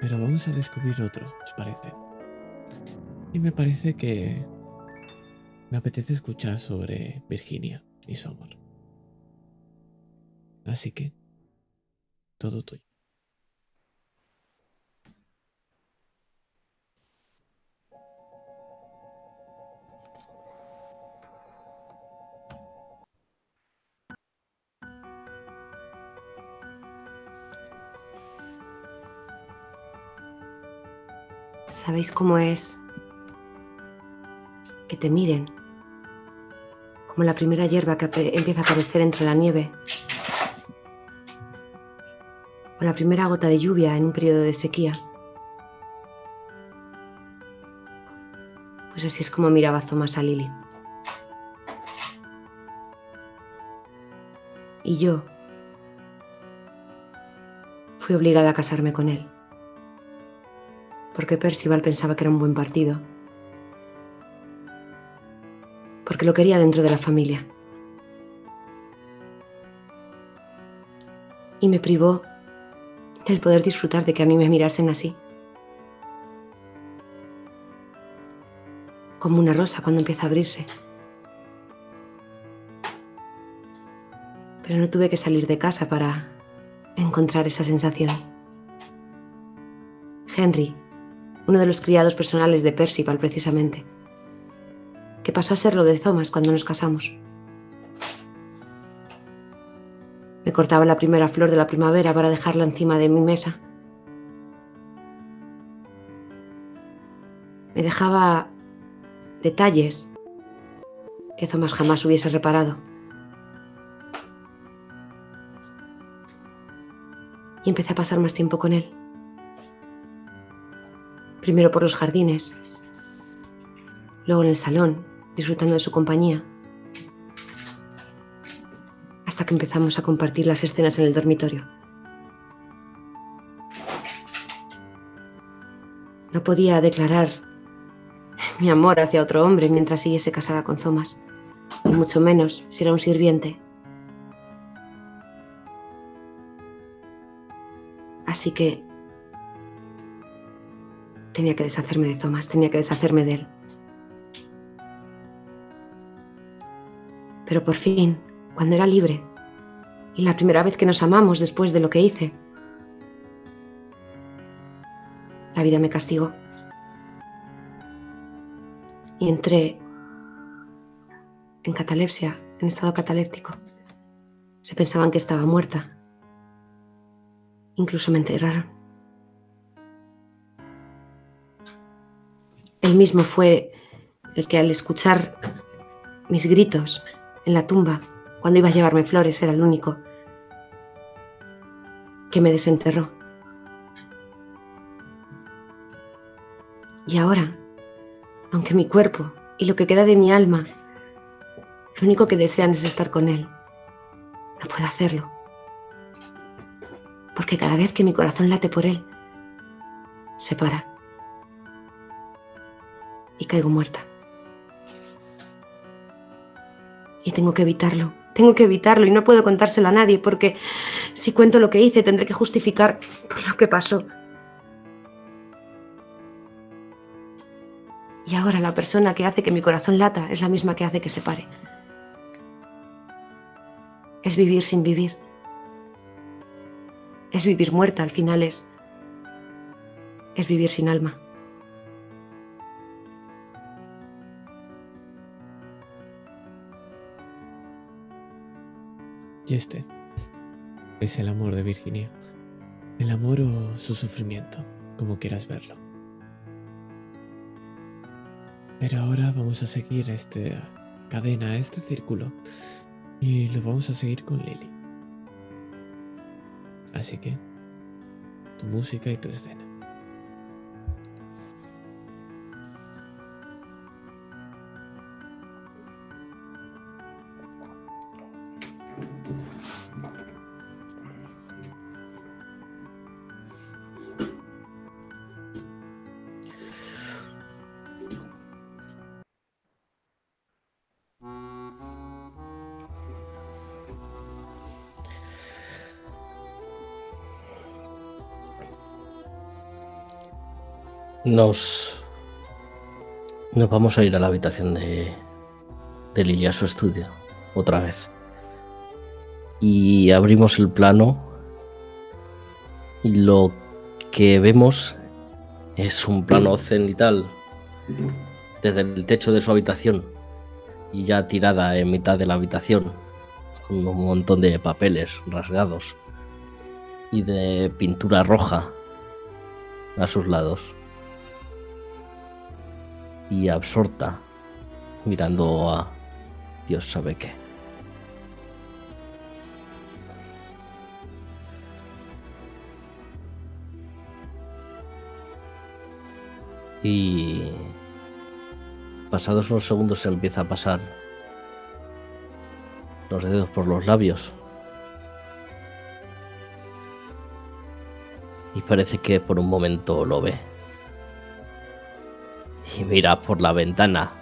Pero vamos a descubrir otro, ¿os parece? Y me parece que me apetece escuchar sobre Virginia y su amor. Así que, todo tuyo. ¿Sabéis cómo es que te miren? Como la primera hierba que empieza a aparecer entre la nieve. O la primera gota de lluvia en un periodo de sequía. Pues así es como miraba Thomas a Lily. Y yo fui obligada a casarme con él porque Percival pensaba que era un buen partido, porque lo quería dentro de la familia. Y me privó del poder disfrutar de que a mí me mirasen así. Como una rosa cuando empieza a abrirse. Pero no tuve que salir de casa para encontrar esa sensación. Henry uno de los criados personales de Percival precisamente, que pasó a ser lo de Thomas cuando nos casamos. Me cortaba la primera flor de la primavera para dejarla encima de mi mesa. Me dejaba detalles que Thomas jamás hubiese reparado. Y empecé a pasar más tiempo con él primero por los jardines, luego en el salón, disfrutando de su compañía, hasta que empezamos a compartir las escenas en el dormitorio. No podía declarar mi amor hacia otro hombre mientras siguiese casada con Thomas, y mucho menos si era un sirviente. Así que Tenía que deshacerme de Thomas, tenía que deshacerme de él. Pero por fin, cuando era libre, y la primera vez que nos amamos después de lo que hice, la vida me castigó. Y entré en catalepsia, en estado cataléptico. Se pensaban que estaba muerta. Incluso me enterraron. Él mismo fue el que al escuchar mis gritos en la tumba, cuando iba a llevarme flores, era el único que me desenterró. Y ahora, aunque mi cuerpo y lo que queda de mi alma, lo único que desean es estar con él, no puedo hacerlo. Porque cada vez que mi corazón late por él, se para y caigo muerta. Y tengo que evitarlo, tengo que evitarlo y no puedo contárselo a nadie porque si cuento lo que hice tendré que justificar por lo que pasó. Y ahora la persona que hace que mi corazón lata es la misma que hace que se pare. Es vivir sin vivir. es vivir muerta, al final es, es vivir sin alma. Y este es el amor de Virginia. El amor o su sufrimiento, como quieras verlo. Pero ahora vamos a seguir esta cadena, este círculo, y lo vamos a seguir con Lily. Así que, tu música y tu escena. Nos. Nos vamos a ir a la habitación de. de Lilia, a su estudio. Otra vez. Y abrimos el plano. Y lo que vemos es un plano cenital desde el techo de su habitación y ya tirada en mitad de la habitación con un montón de papeles rasgados y de pintura roja a sus lados y absorta mirando a Dios sabe qué. Y pasados unos segundos se empieza a pasar los dedos por los labios. Y parece que por un momento lo ve y mira por la ventana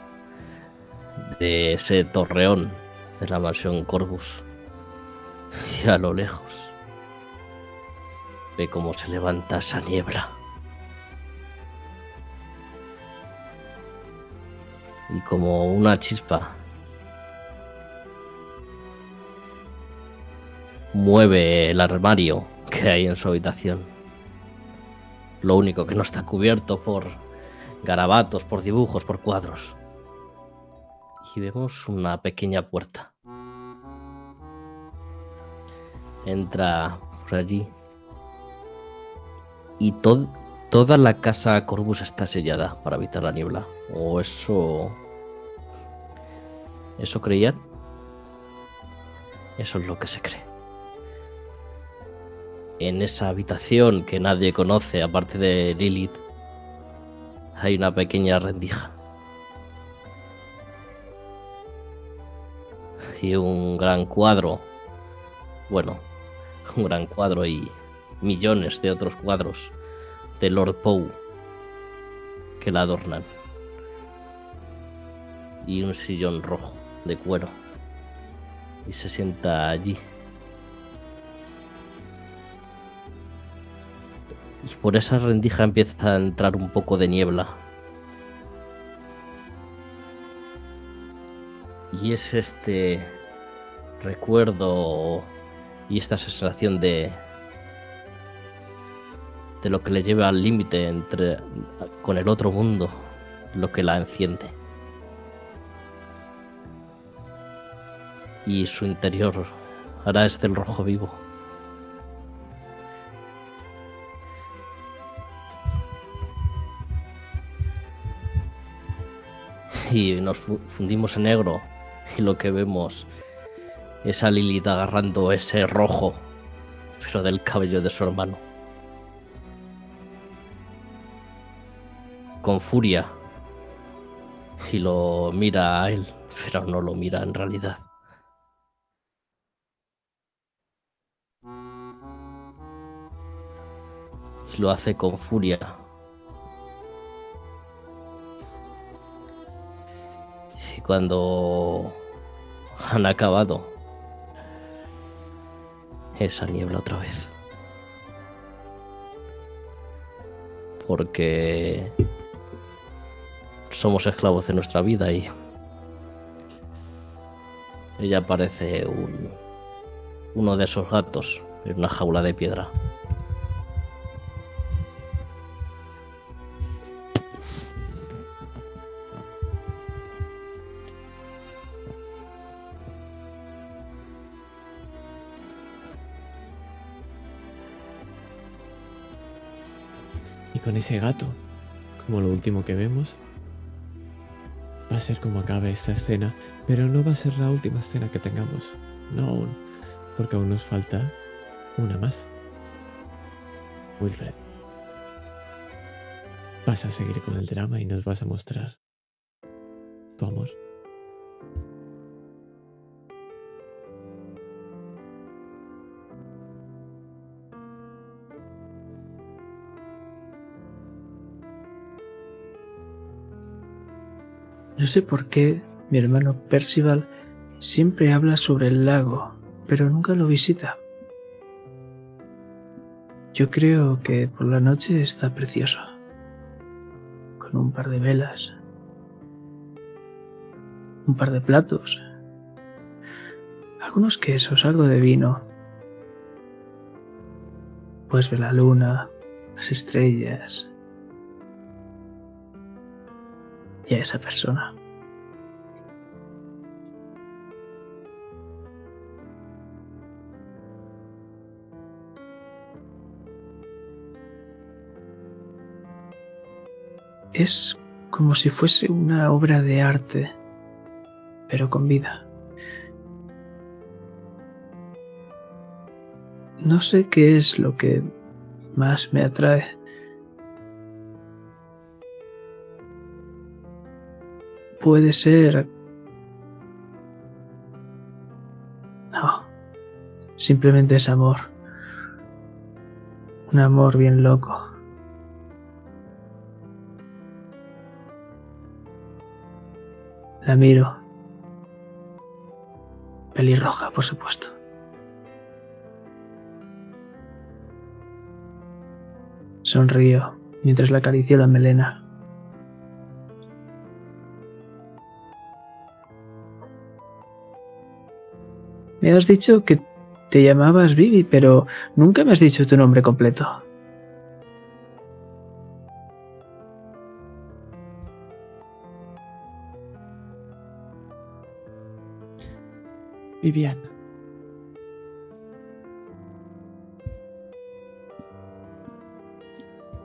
de ese torreón de la mansión Corvus. Y a lo lejos ve cómo se levanta esa niebla. Y como una chispa mueve el armario que hay en su habitación. Lo único que no está cubierto por garabatos, por dibujos, por cuadros. Y vemos una pequeña puerta. Entra por allí. Y toda la casa Corbus está sellada para evitar la niebla. O eso... ¿Eso creían? Eso es lo que se cree. En esa habitación que nadie conoce, aparte de Lilith, hay una pequeña rendija. Y un gran cuadro. Bueno, un gran cuadro y millones de otros cuadros de Lord Poe que la adornan. Y un sillón rojo de cuero. Y se sienta allí Y por esa rendija empieza a entrar un poco de niebla. Y es este recuerdo y esta sensación de de lo que le lleva al límite entre con el otro mundo lo que la enciende. Y su interior ahora es del rojo vivo. Y nos fundimos en negro y lo que vemos es a Lilith agarrando ese rojo, pero del cabello de su hermano. Con furia. Y lo mira a él, pero no lo mira en realidad. Y lo hace con furia, Y cuando han acabado esa niebla otra vez. Porque somos esclavos de nuestra vida y ella parece un, uno de esos gatos en una jaula de piedra. Con ese gato, como lo último que vemos. Va a ser como acabe esta escena, pero no va a ser la última escena que tengamos. No aún, porque aún nos falta una más. Wilfred. Vas a seguir con el drama y nos vas a mostrar tu amor. No sé por qué mi hermano Percival siempre habla sobre el lago, pero nunca lo visita. Yo creo que por la noche está precioso, con un par de velas, un par de platos, algunos quesos, algo de vino. Puedes ver la luna, las estrellas, y a esa persona. Es como si fuese una obra de arte, pero con vida. No sé qué es lo que más me atrae. puede ser... No, simplemente es amor. Un amor bien loco. La miro. Pelirroja, por supuesto. Sonrío mientras la acaricio la melena. Me has dicho que te llamabas Vivi, pero nunca me has dicho tu nombre completo. Vivian.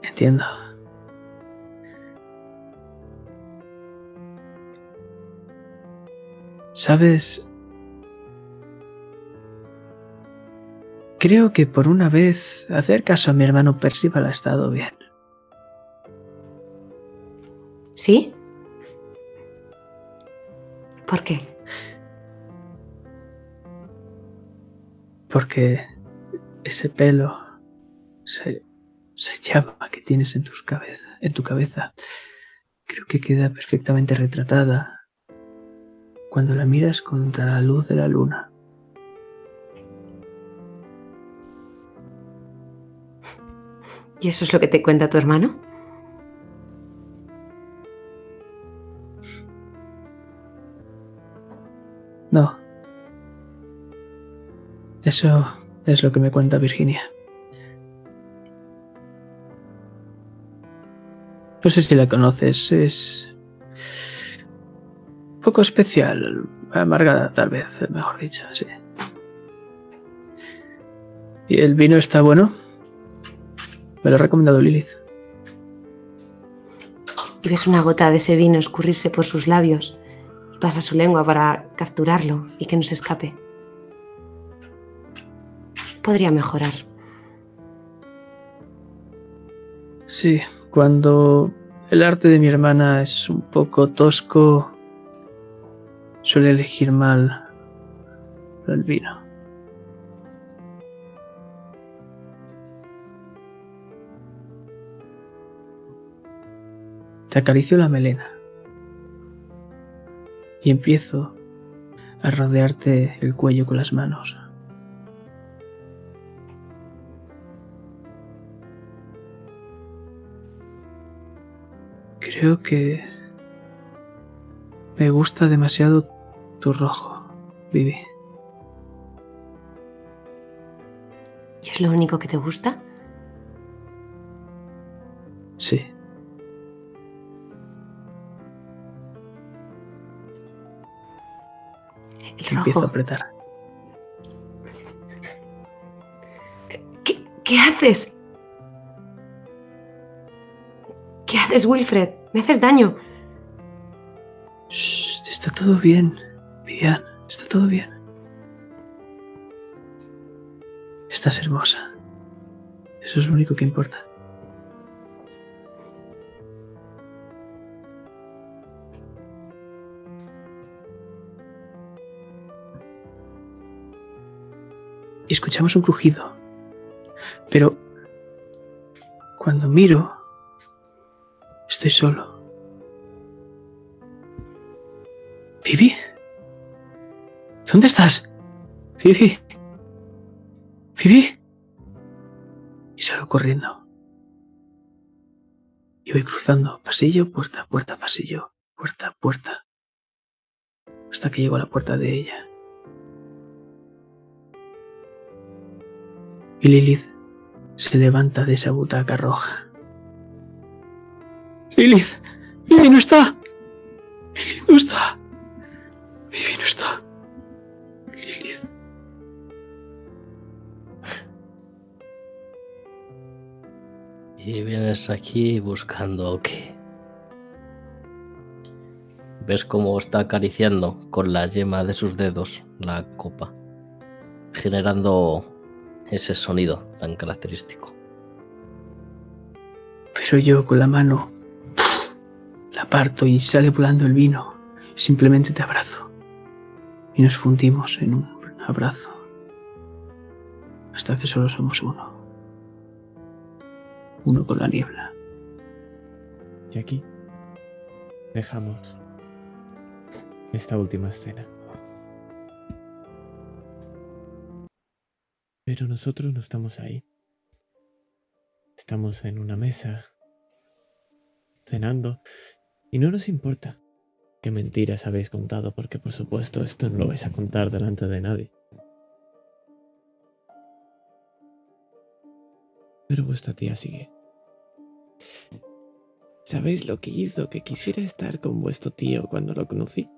Entiendo. ¿Sabes? Creo que por una vez hacer caso a mi hermano Percival ha estado bien. ¿Sí? ¿Por qué? Porque ese pelo, se, llama que tienes en, tus cabeza, en tu cabeza, creo que queda perfectamente retratada cuando la miras contra la luz de la luna. ¿Y eso es lo que te cuenta tu hermano? No. Eso es lo que me cuenta Virginia. No sé si la conoces, es poco especial, amargada tal vez, mejor dicho, sí. ¿Y el vino está bueno? Me lo ha recomendado Lilith. Y ves una gota de ese vino escurrirse por sus labios y pasa su lengua para capturarlo y que no se escape. Podría mejorar. Sí, cuando el arte de mi hermana es un poco tosco, suele elegir mal el vino. Te acaricio la melena y empiezo a rodearte el cuello con las manos. Creo que me gusta demasiado tu rojo, Vivi. ¿Y es lo único que te gusta? Sí. Empiezo a apretar. ¿Qué, ¿Qué haces? ¿Qué haces, Wilfred? Me haces daño. Shh, está todo bien, Vivian. Está todo bien. Estás hermosa. Eso es lo único que importa. Escuchamos un crujido. Pero cuando miro, estoy solo. ¿Vivi? ¿Dónde estás? Vivi. Vivi. Y salgo corriendo. Y voy cruzando pasillo, puerta, puerta, pasillo, puerta, puerta. Hasta que llego a la puerta de ella. Y Lilith se levanta de esa butaca roja. Lilith, Vivi no está. Lilith no está. Vivi no está. Lilith. Y vienes aquí buscando qué. Ves cómo está acariciando con la yema de sus dedos la copa, generando ese sonido tan característico. Pero yo con la mano parto y sale volando el vino. Simplemente te abrazo. Y nos fundimos en un abrazo. Hasta que solo somos uno. Uno con la niebla. Y aquí dejamos esta última escena. Pero nosotros no estamos ahí. Estamos en una mesa, cenando, y no nos importa qué mentiras habéis contado, porque por supuesto esto no lo vais a contar delante de nadie. Pero vuestra tía sigue. ¿Sabéis lo que hizo que quisiera estar con vuestro tío cuando lo conocí?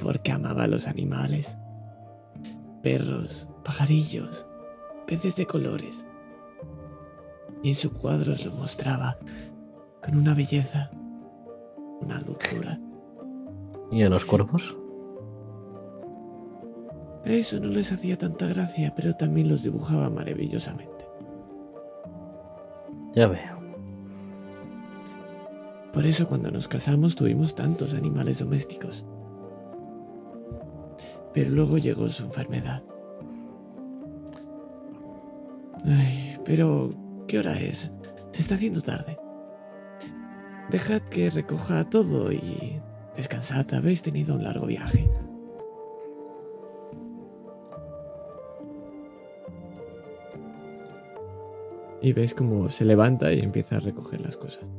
Porque amaba a los animales. Perros, pajarillos, peces de colores. Y en sus cuadros lo mostraba con una belleza, una dulzura. ¿Y a los cuerpos? Eso no les hacía tanta gracia, pero también los dibujaba maravillosamente. Ya veo. Por eso cuando nos casamos tuvimos tantos animales domésticos. Pero luego llegó su enfermedad. Ay, pero ¿qué hora es? Se está haciendo tarde. Dejad que recoja todo y descansad. Habéis tenido un largo viaje. Y ves cómo se levanta y empieza a recoger las cosas.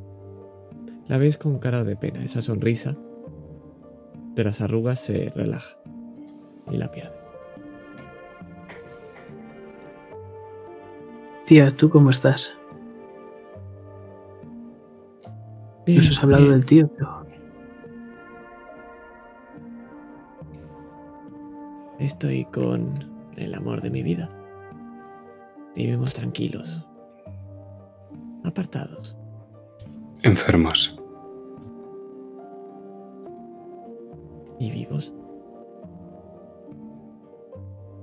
La ves con cara de pena, esa sonrisa de las arrugas se relaja y la pierde. Tía, ¿tú cómo estás? Bien, Nos has hablado bien. del tío, pero Estoy con el amor de mi vida. Vivimos tranquilos. Apartados. Enfermos. Y vivos.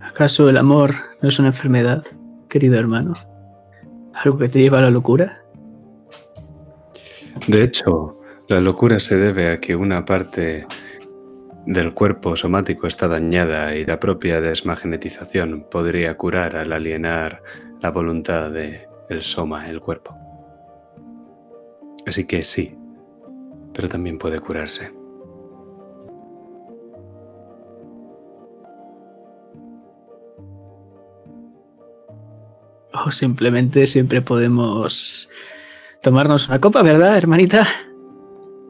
¿acaso el amor no es una enfermedad, querido hermano? ¿Algo que te lleva a la locura? De hecho, la locura se debe a que una parte del cuerpo somático está dañada y la propia desmagnetización podría curar al alienar la voluntad de soma, el cuerpo. Así que sí, pero también puede curarse. O simplemente siempre podemos tomarnos una copa, ¿verdad, hermanita?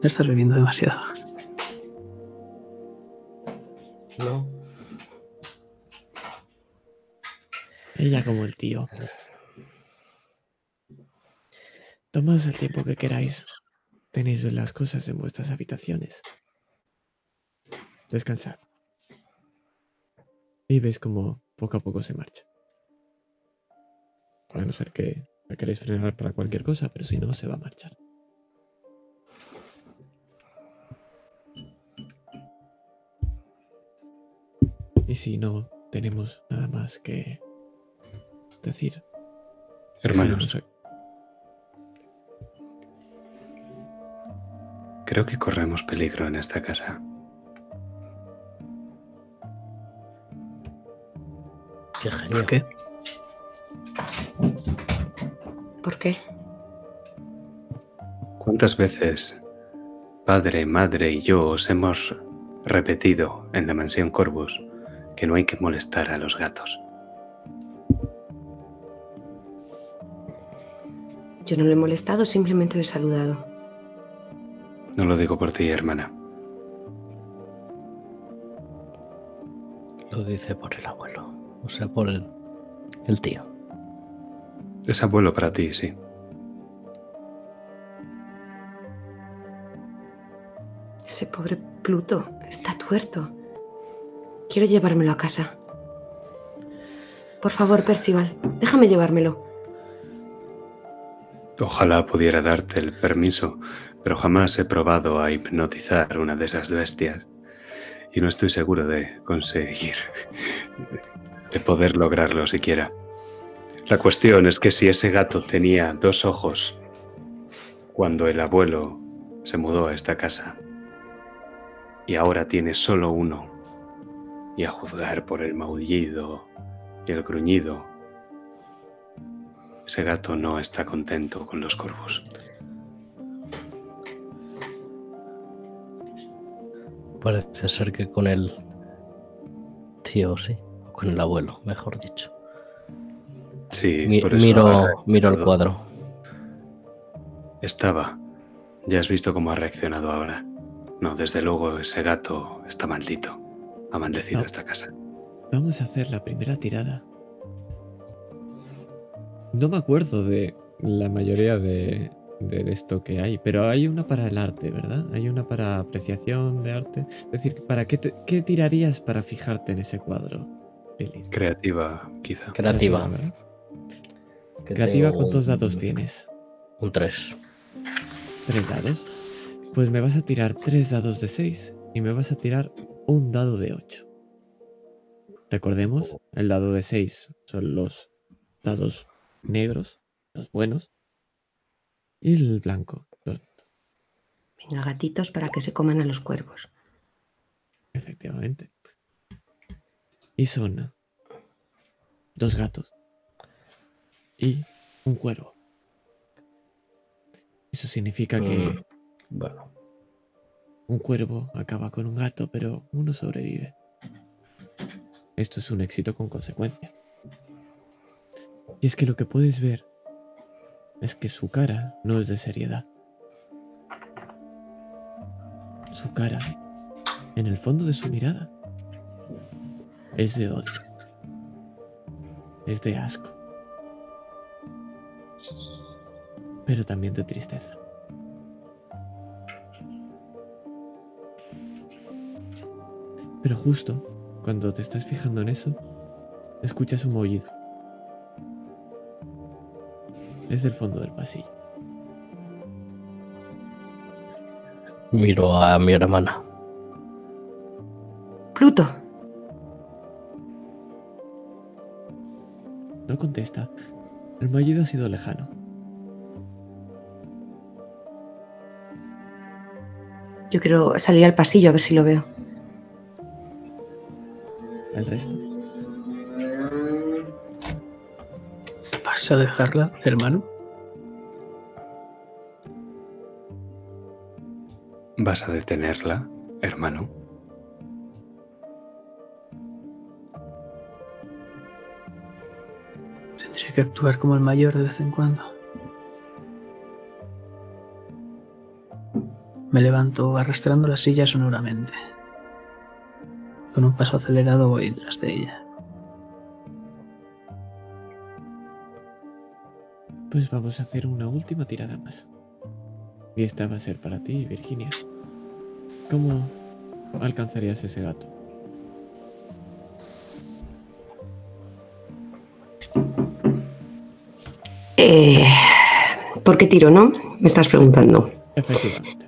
No estás bebiendo demasiado. No. Ella como el tío. Tomaos el tiempo que queráis. Tenéis las cosas en vuestras habitaciones. Descansad. Y ves como poco a poco se marcha. A no ser que la queréis frenar para cualquier cosa, pero si no, se va a marchar. Y si no tenemos nada más que decir. Hermanos, creo que corremos peligro en esta casa. Qué ¿Por qué? Qué? ¿Cuántas veces padre, madre y yo os hemos repetido en la mansión Corvus que no hay que molestar a los gatos? Yo no le he molestado, simplemente le he saludado. No lo digo por ti, hermana. Lo dice por el abuelo. O sea, por el, el tío. Es abuelo para ti, sí. Ese pobre Pluto está tuerto. Quiero llevármelo a casa. Por favor, Percival, déjame llevármelo. Ojalá pudiera darte el permiso, pero jamás he probado a hipnotizar una de esas bestias y no estoy seguro de conseguir, de poder lograrlo siquiera. La cuestión es que si ese gato tenía dos ojos cuando el abuelo se mudó a esta casa y ahora tiene solo uno, y a juzgar por el maullido y el gruñido, ese gato no está contento con los corvos. Parece ser que con el tío, sí. O con el abuelo, mejor dicho. Sí, Mi- por eso miro, ahora miro el cuadro. Estaba. Ya has visto cómo ha reaccionado ahora. No, desde luego ese gato está maldito. Ha maldecido No. esta casa. Vamos a hacer la primera tirada. No me acuerdo de la mayoría de, de esto que hay, pero hay una para el arte, ¿verdad? Hay una para apreciación de arte. Es decir, ¿para qué, te- qué tirarías para fijarte en ese cuadro, Lilith? Creativa, quizá. Creativa. ¿verdad? Creativa, ¿cuántos un- dados tienes? Un 3. ¿Tres dados? Pues me vas a tirar tres dados de 6 y me vas a tirar un dado de 8. Recordemos, el dado de 6 son los dados negros, los buenos, y el blanco, los Venga, gatitos para que se coman a los cuervos. efectivamente. Y son dos gatos y un cuervo. Eso significa que Mm. Bueno, Un cuervo acaba con un gato, pero uno sobrevive. Esto es un éxito con consecuencia. Y es que lo que puedes ver es que su cara no es de seriedad. Su cara, en el fondo de su mirada, es de odio. Es de asco. Pero también de tristeza. Pero justo cuando te estás fijando en eso, escuchas un maullido. Es del fondo del pasillo. miro a mi hermana. Pluto, No contesta. El maullido ha sido lejano. Yo quiero salir al pasillo a ver si lo veo. El resto. ¿Vas a dejarla, hermano? ¿Vas a detenerla, hermano? Tendría que actuar como el mayor de vez en cuando. Me levanto arrastrando la silla sonoramente. Con un paso acelerado voy tras de ella. Pues vamos a hacer una última tirada más. Y esta va a ser para ti, Virginia. ¿Cómo alcanzarías ese gato? Eh, ¿Por qué tiro, no? Me estás preguntando. Efectivamente.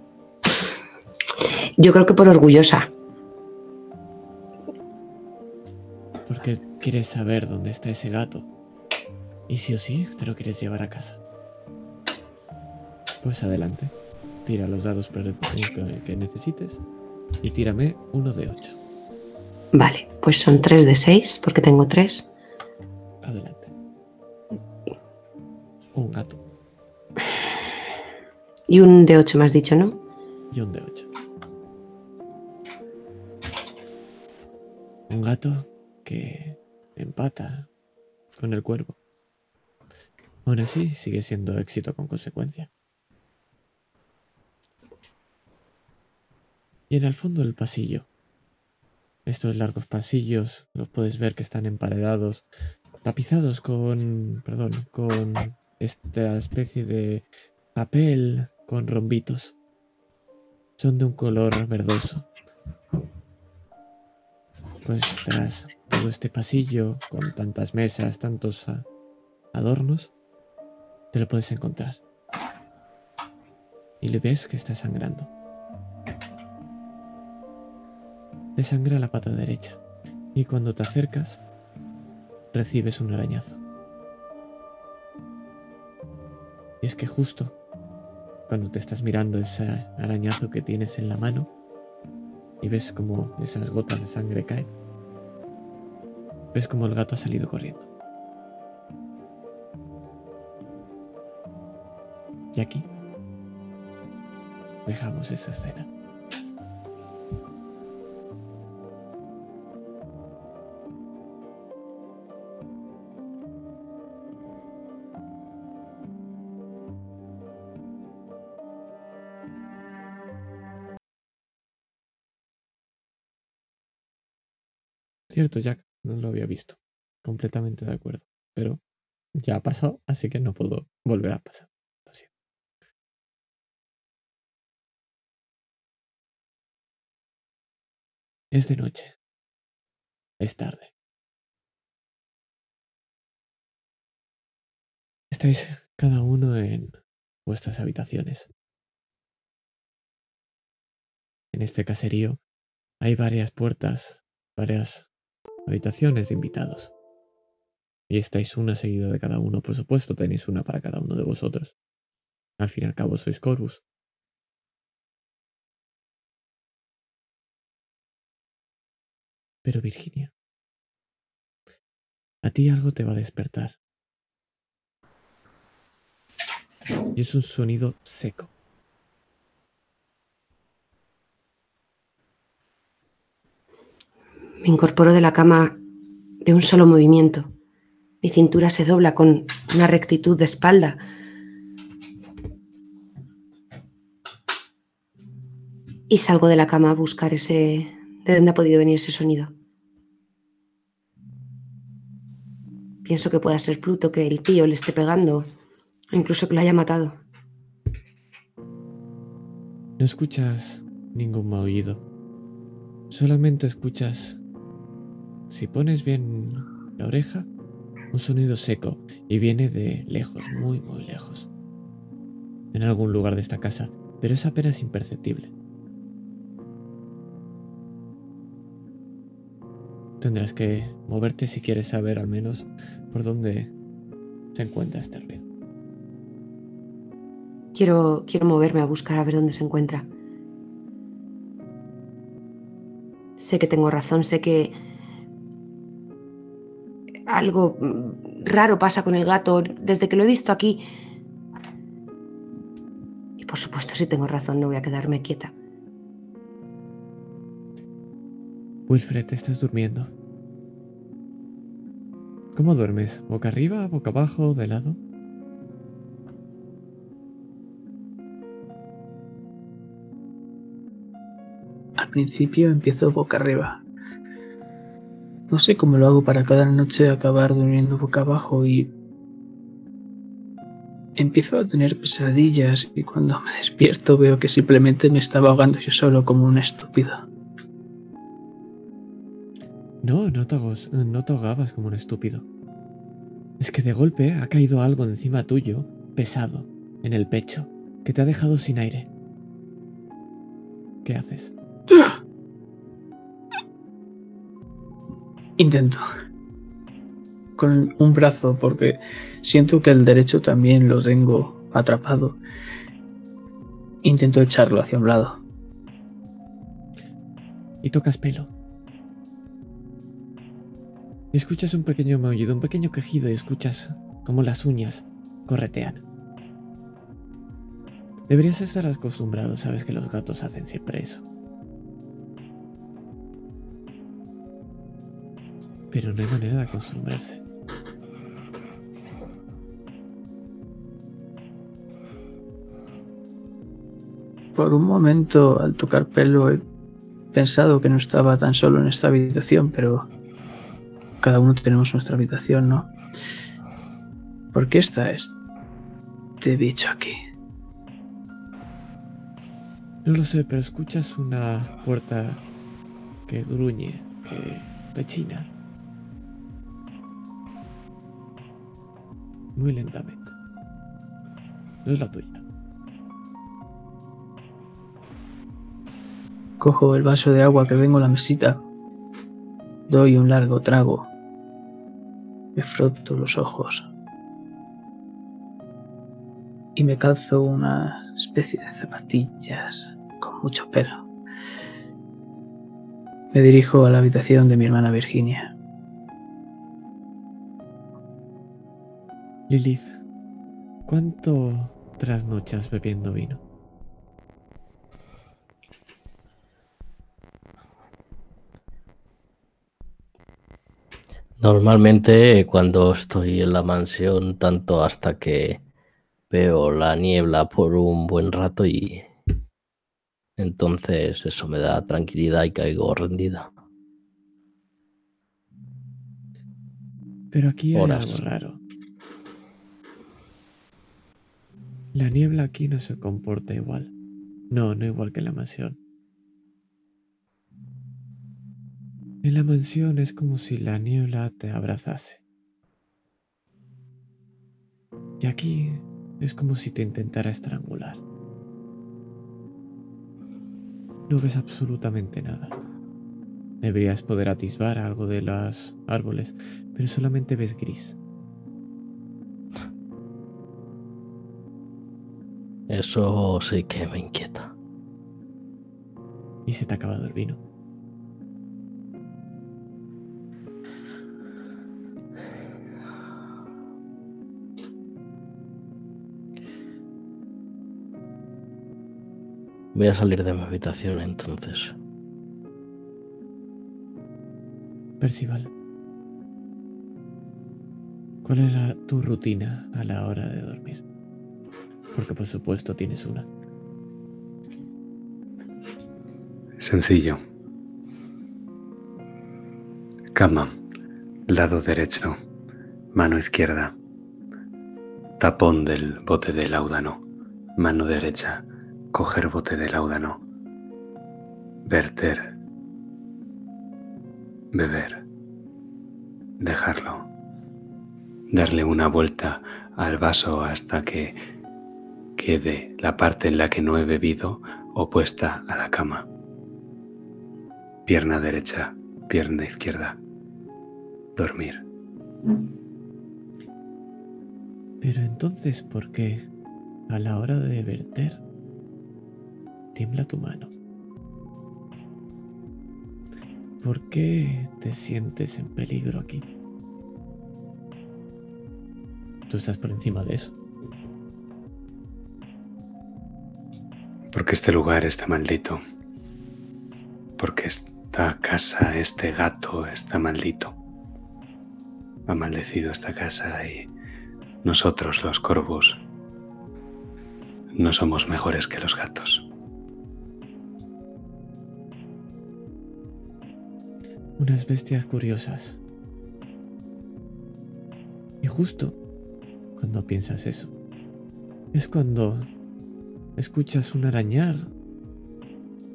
Yo creo que por orgullosa. Porque quieres saber dónde está ese gato. Y sí o sí, te lo quieres llevar a casa. Pues adelante. Tira los dados que- necesites. Y tírame uno de ocho. Vale, pues son 3 de 6, porque tengo 3. Adelante. Un gato Y un de 8 me has dicho, ¿no? y un de ocho. Un gato que empata con el cuervo. Aún así, sigue siendo éxito con consecuencia. Y en el fondo del pasillo, estos largos pasillos los puedes ver que están emparedados, tapizados con, perdón, con esta especie de papel con rombitos. Son de un color verdoso. Pues tras todo este pasillo con tantas mesas, tantos ah, adornos, te lo puedes encontrar. Y le ves que está sangrando. Le sangra la pata derecha. Y cuando te acercas, recibes un arañazo. Y es que justo cuando te estás mirando ese arañazo que tienes en la mano y ves como esas gotas de sangre caen, ves como el gato ha salido corriendo. Y aquí dejamos esa escena. Cierto, Jack, no lo había visto. Completamente de acuerdo. Pero ya ha pasado, así que no puedo volver a pasar. Lo siento. Es de noche. Es tarde. Estáis cada uno en vuestras habitaciones. En este caserío hay varias puertas, varias habitaciones de invitados. Y estáis una seguida de cada uno, por supuesto, tenéis una para cada uno de vosotros. Al fin y al cabo sois Corvus. Pero Virginia, a ti algo te va a despertar. Y es un sonido seco. Me incorporo de la cama de un solo movimiento. Mi cintura se dobla con una rectitud de espalda. Y salgo de la cama a buscar ese... ¿De dónde ha podido venir ese sonido? Pienso que pueda ser Pluto, que el tío le esté pegando, o incluso que lo haya matado. No escuchas ningún maullido. Solamente escuchas, si pones bien la oreja, un sonido seco y viene de lejos, muy, muy lejos. En algún lugar de esta casa, pero es apenas imperceptible. Tendrás que moverte si quieres saber al menos por dónde se encuentra este ruido. Quiero, quiero moverme a buscar a ver dónde se encuentra. Sé que tengo razón, sé que algo mm, raro pasa con el gato desde que lo he visto aquí. Y por supuesto, si tengo razón, no voy a quedarme quieta. Wilfred, estás durmiendo. ¿Cómo duermes? ¿Boca arriba, boca abajo, de lado? Al principio empiezo boca arriba. No sé cómo lo hago para cada noche acabar durmiendo boca abajo y empiezo a tener pesadillas y cuando me despierto veo que simplemente me estaba ahogando yo solo como un estúpido. No, no te, no te ahogabas como un estúpido. es que de golpe ha caído algo encima tuyo, pesado, en el pecho, que te ha dejado sin aire. ¿Qué haces? Intento. Con un brazo, porque siento que el derecho también lo tengo atrapado. Intento echarlo hacia un lado. Y tocas pelo. Escuchas un pequeño maullido, un pequeño quejido y escuchas como las uñas corretean. Deberías estar acostumbrado, sabes que los gatos hacen siempre eso. Pero no hay manera de acostumbrarse. Por un momento, al tocar pelo, he pensado que no estaba tan solo en esta habitación, pero cada uno tenemos nuestra habitación, ¿no? ¿Por qué está este bicho aquí? No lo sé, pero escuchas una puerta que gruñe, que rechina. Muy lentamente. No es la tuya. Cojo el vaso de agua que tengo en la mesita. Doy un largo trago. Me froto los ojos. Y me calzo una especie de zapatillas con mucho pelo. Me dirijo a la habitación de mi hermana Virginia. Lilith, ¿cuánto trasnochas bebiendo vino? Normalmente cuando estoy en la mansión, tanto hasta que veo la niebla por un buen rato y entonces eso me da tranquilidad y caigo rendida. Pero aquí hay Horas. algo raro. La niebla aquí no se comporta igual. No, no igual que la mansión. En la mansión es como si la niebla te abrazase. Y aquí es como si te intentara estrangular. No ves absolutamente nada. Deberías poder atisbar algo de los árboles, pero solamente ves gris. Eso sí que me inquieta. Y se te ha acabado el vino. Voy a salir de mi habitación entonces. Percival. ¿Cuál era tu rutina a la hora de dormir? Porque por supuesto tienes una. Sencillo. Cama, lado derecho, mano izquierda. Tapón del bote de láudano, mano derecha, coger bote de láudano. Verter. Beber. Dejarlo. Darle una vuelta al vaso hasta que quede la parte en la que no he bebido opuesta a la cama. Pierna derecha, pierna izquierda. Dormir. Pero entonces, ¿por qué a la hora de verter tiembla tu mano? ¿Por qué te sientes en peligro aquí? Tú estás por encima de eso. Porque este lugar está maldito. Porque esta casa, este gato está maldito. Ha maldecido esta casa y nosotros, los corvos, no somos mejores que los gatos. Unas bestias curiosas. Y justo cuando piensas eso, es cuando escuchas un arañar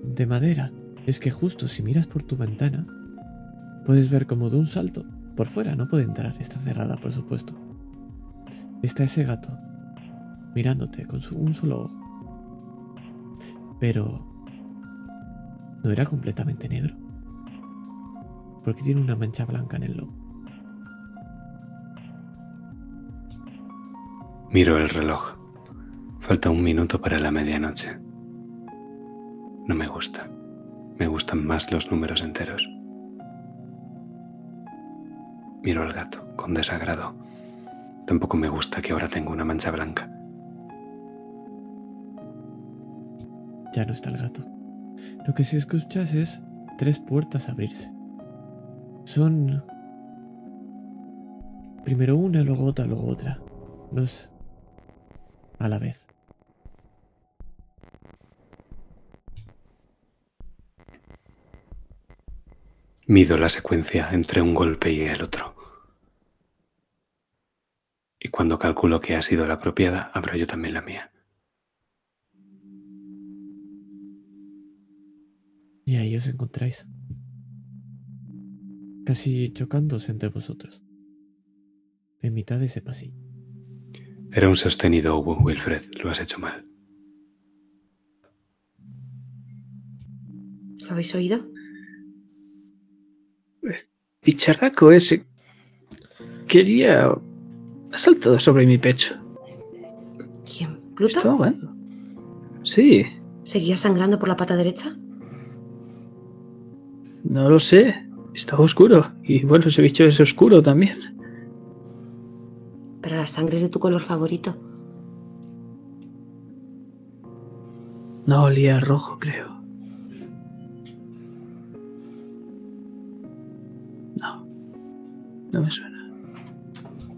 de madera. Es que justo si miras por tu ventana, puedes ver como de un salto, por fuera, no puede entrar, está cerrada, por supuesto. está ese gato mirándote con su- un solo ojo. Pero no era completamente negro. Porque tiene una mancha blanca en el lomo. Miro el reloj. Falta un minuto para la medianoche. No me gusta. Me gustan más los números enteros. Miro al gato con desagrado. Tampoco me gusta que ahora tenga una mancha blanca. Ya no está el gato. Lo que sí escuchas es tres puertas abrirse. Son... Primero una, luego otra, luego otra. Dos a la vez. Mido la secuencia entre un golpe y el otro. Y cuando calculo que ha sido la apropiada, abro yo también la mía. Y ahí os encontráis. Casi chocándose entre vosotros. En mitad de ese pasillo. Era un sostenido, Wilfred. Lo has hecho mal. ¿Lo habéis oído? Bicharraco ese. Quería. Ha saltado sobre mi pecho. ¿Quién? Me ¿Pluto? Estaba ahogando. Sí, ¿Seguía sangrando por la pata derecha? no lo sé. Estaba oscuro. Y bueno, ese bicho es oscuro también. Pero la sangre es de tu color favorito. No olía rojo, creo. No me suena.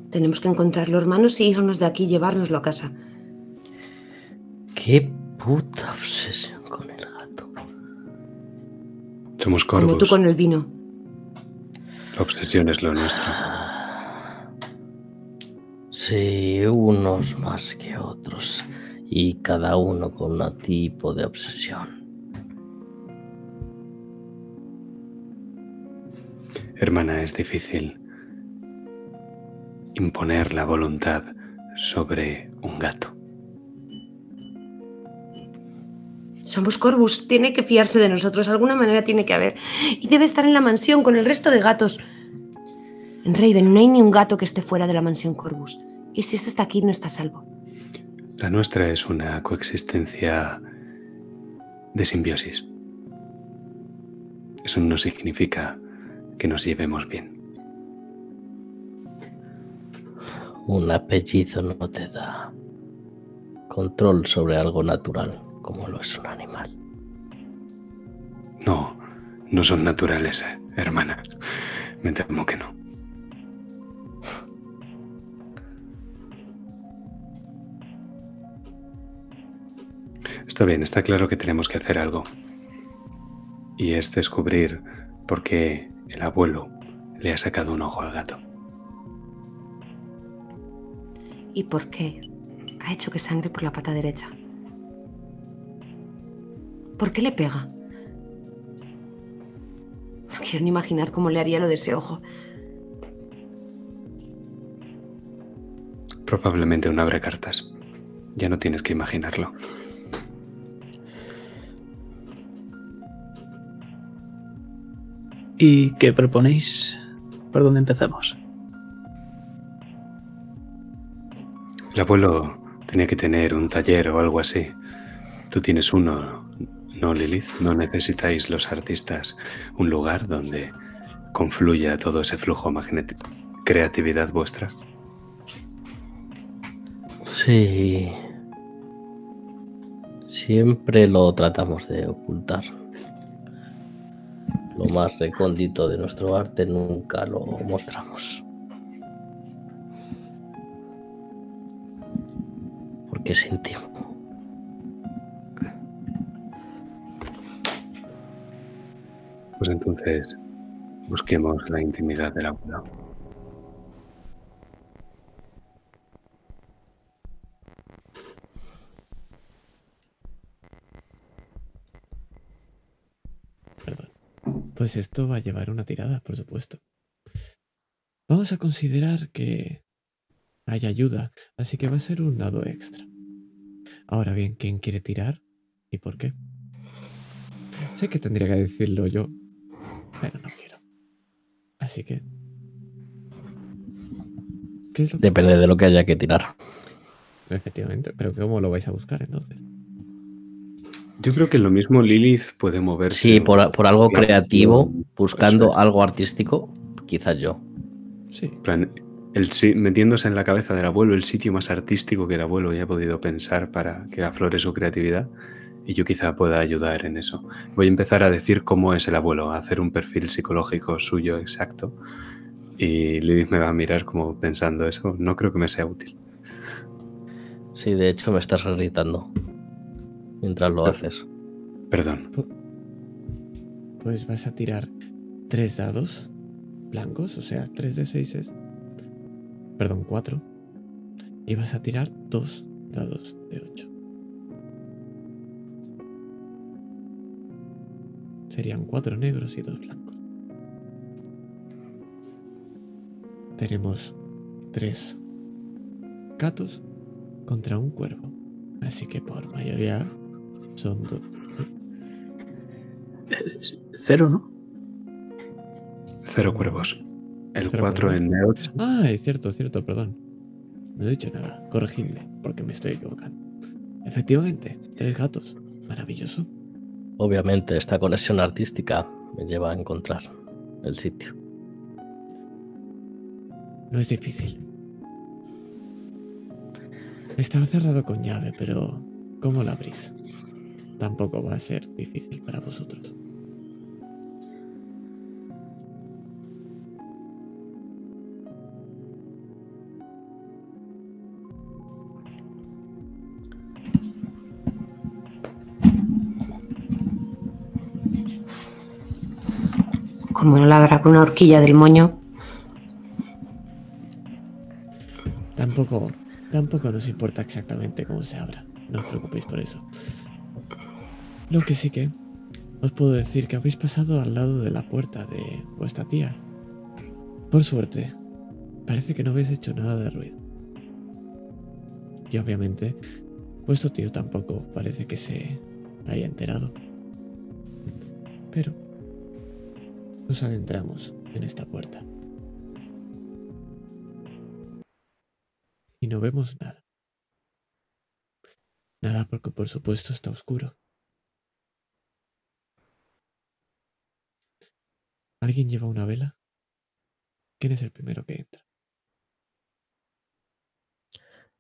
Tenemos que encontrarlo, hermanos, y irnos de aquí y llevárnoslo a casa. Qué puta obsesión con el gato. Somos Como tú corvos. con el vino. La obsesión es lo nuestro. Sí, unos más que otros. Y cada uno con un tipo de obsesión. Hermana, es difícil imponer la voluntad sobre un gato. Somos Corvus, tiene que fiarse de nosotros, alguna manera tiene que haber. Y debe estar en la mansión con el resto de gatos. En Raven no hay ni un gato que esté fuera de la mansión Corvus. Y si este está aquí, no está a salvo. La nuestra es una coexistencia de simbiosis. Eso no significa que nos llevemos bien. Un apellido no te da control sobre algo natural como lo es un animal. No, no son naturales, eh, hermana. Me temo que no. Está bien, está claro que tenemos que hacer algo. Y es descubrir por qué el abuelo le ha sacado un ojo al gato. ¿Y por qué ha hecho que sangre por la pata derecha? ¿Por qué le pega? No quiero ni imaginar cómo le haría lo de ese ojo. Probablemente un abre cartas. Ya no tienes que imaginarlo. ¿Y qué proponéis? ¿Por dónde empezamos? El abuelo tenía que tener un taller o algo así. Tú tienes uno, ¿no, Lilith? ¿No necesitáis los artistas un lugar donde confluya todo ese flujo magnético? ¿Creatividad vuestra? Sí. Siempre lo tratamos de ocultar. Lo más recóndito de nuestro arte nunca lo mostramos. Es íntimo. Pues entonces busquemos la intimidad del abuelo. Perdón. Pues esto va a llevar una tirada, por supuesto. Vamos a considerar que hay ayuda, así que va a ser un dado extra. Ahora bien, ¿quién quiere tirar y por qué? Sé que tendría que decirlo yo, pero no quiero. Así que... ¿Qué es lo que- Depende de lo que haya que tirar. Efectivamente, pero ¿cómo lo vais a buscar entonces? Yo creo que lo mismo Lilith puede moverse. Sí, por, por algo creativo, buscando algo artístico, quizás yo. Sí, el, metiéndose en la cabeza del abuelo el sitio más artístico que el abuelo haya podido pensar para que aflore su creatividad. Y yo quizá pueda ayudar en eso. Voy a empezar a decir cómo es el abuelo, a hacer un perfil psicológico suyo exacto. Y Lilith me va a mirar como pensando eso. No creo que me sea útil. Sí, de hecho me estás irritando mientras lo haces. Perdón. pues vas a tirar tres dados blancos, o sea, 3 de 6 es... Perdón, 4. Y vas a tirar dos dados de 8. Serían cuatro negros y dos blancos. Tenemos tres gatos contra un cuervo. Así que por mayoría son dos. Cero, ¿no? Cero cuervos. El Cero 4 cuervos. en Neox. Ah, es cierto, es cierto, perdón. No he dicho nada. Corregidme, porque me estoy equivocando. Efectivamente, tres gatos. Maravilloso. Obviamente esta conexión artística me lleva a encontrar el sitio. No es difícil. Estaba cerrado con llave, pero ¿cómo lo abrís? Tampoco va a ser difícil para vosotros. Como no la habrá con una horquilla del moño, Tampoco, tampoco nos importa exactamente cómo se abra. No os preocupéis por eso. Lo que sí que os puedo decir que habéis pasado al lado de la puerta de vuestra tía. Por suerte, parece que no habéis hecho nada de ruido. Y obviamente, vuestro tío tampoco parece que se haya enterado. Pero nos adentramos en esta puerta. y no vemos nada. Nada porque por supuesto está oscuro. ¿Alguien lleva una vela? ¿Quién es el primero que entra?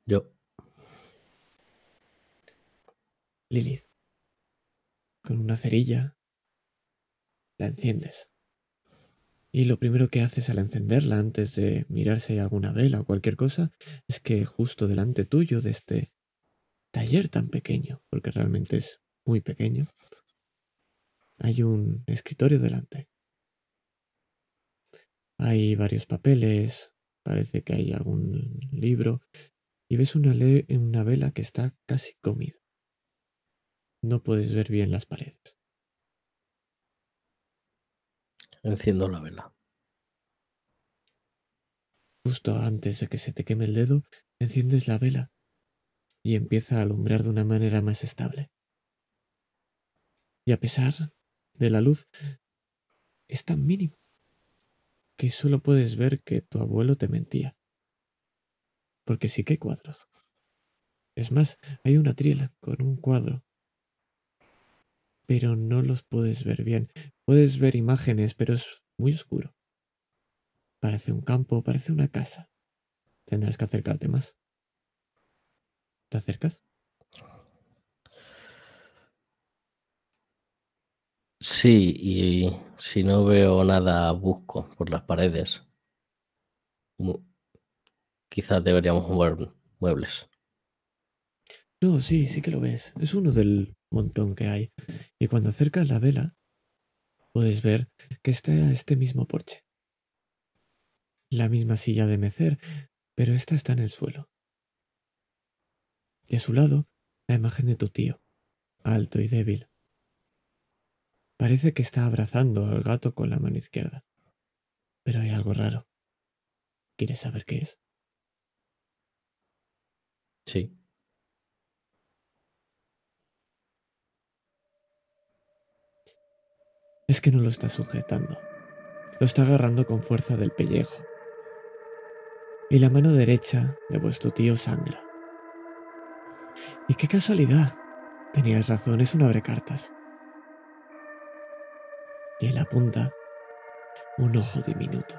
Yo, Lilith. Con una cerilla la enciendes. Y lo primero que haces al encenderla antes de mirar si hay alguna vela o cualquier cosa es que justo delante tuyo de este taller tan pequeño, porque realmente es muy pequeño, hay un escritorio delante. Hay varios papeles, parece que hay algún libro y ves una, una vela que está casi comida. No puedes ver bien las paredes. Enciendo la vela. Justo antes de que se te queme el dedo, enciendes la vela y empieza a alumbrar de una manera más estable. Y a pesar de la luz, es tan mínimo que solo puedes ver que tu abuelo te mentía. Porque sí que hay cuadros. Es más, hay una trila con un cuadro. Pero no los puedes ver bien. Puedes ver imágenes, pero es muy oscuro. Parece un campo, parece una casa. Tendrás que acercarte más. ¿Te acercas? Sí, y si no veo nada, busco por las paredes. Quizás deberíamos mover muebles. No, sí, sí que lo ves. Es uno del montón que hay. Y cuando acercas la vela, puedes ver que está este mismo porche. La misma silla de mecer, pero esta está en el suelo. Y a su lado, la imagen de tu tío, alto y débil. Parece que está abrazando al gato con la mano izquierda. Pero hay algo raro. ¿Quieres saber qué es? Sí. Es que no lo está sujetando. Lo está agarrando con fuerza del pellejo. Y la mano derecha de vuestro tío sangra. Y qué casualidad. Tenías razón, es un abrecartas. Y en la punta, un ojo diminuto.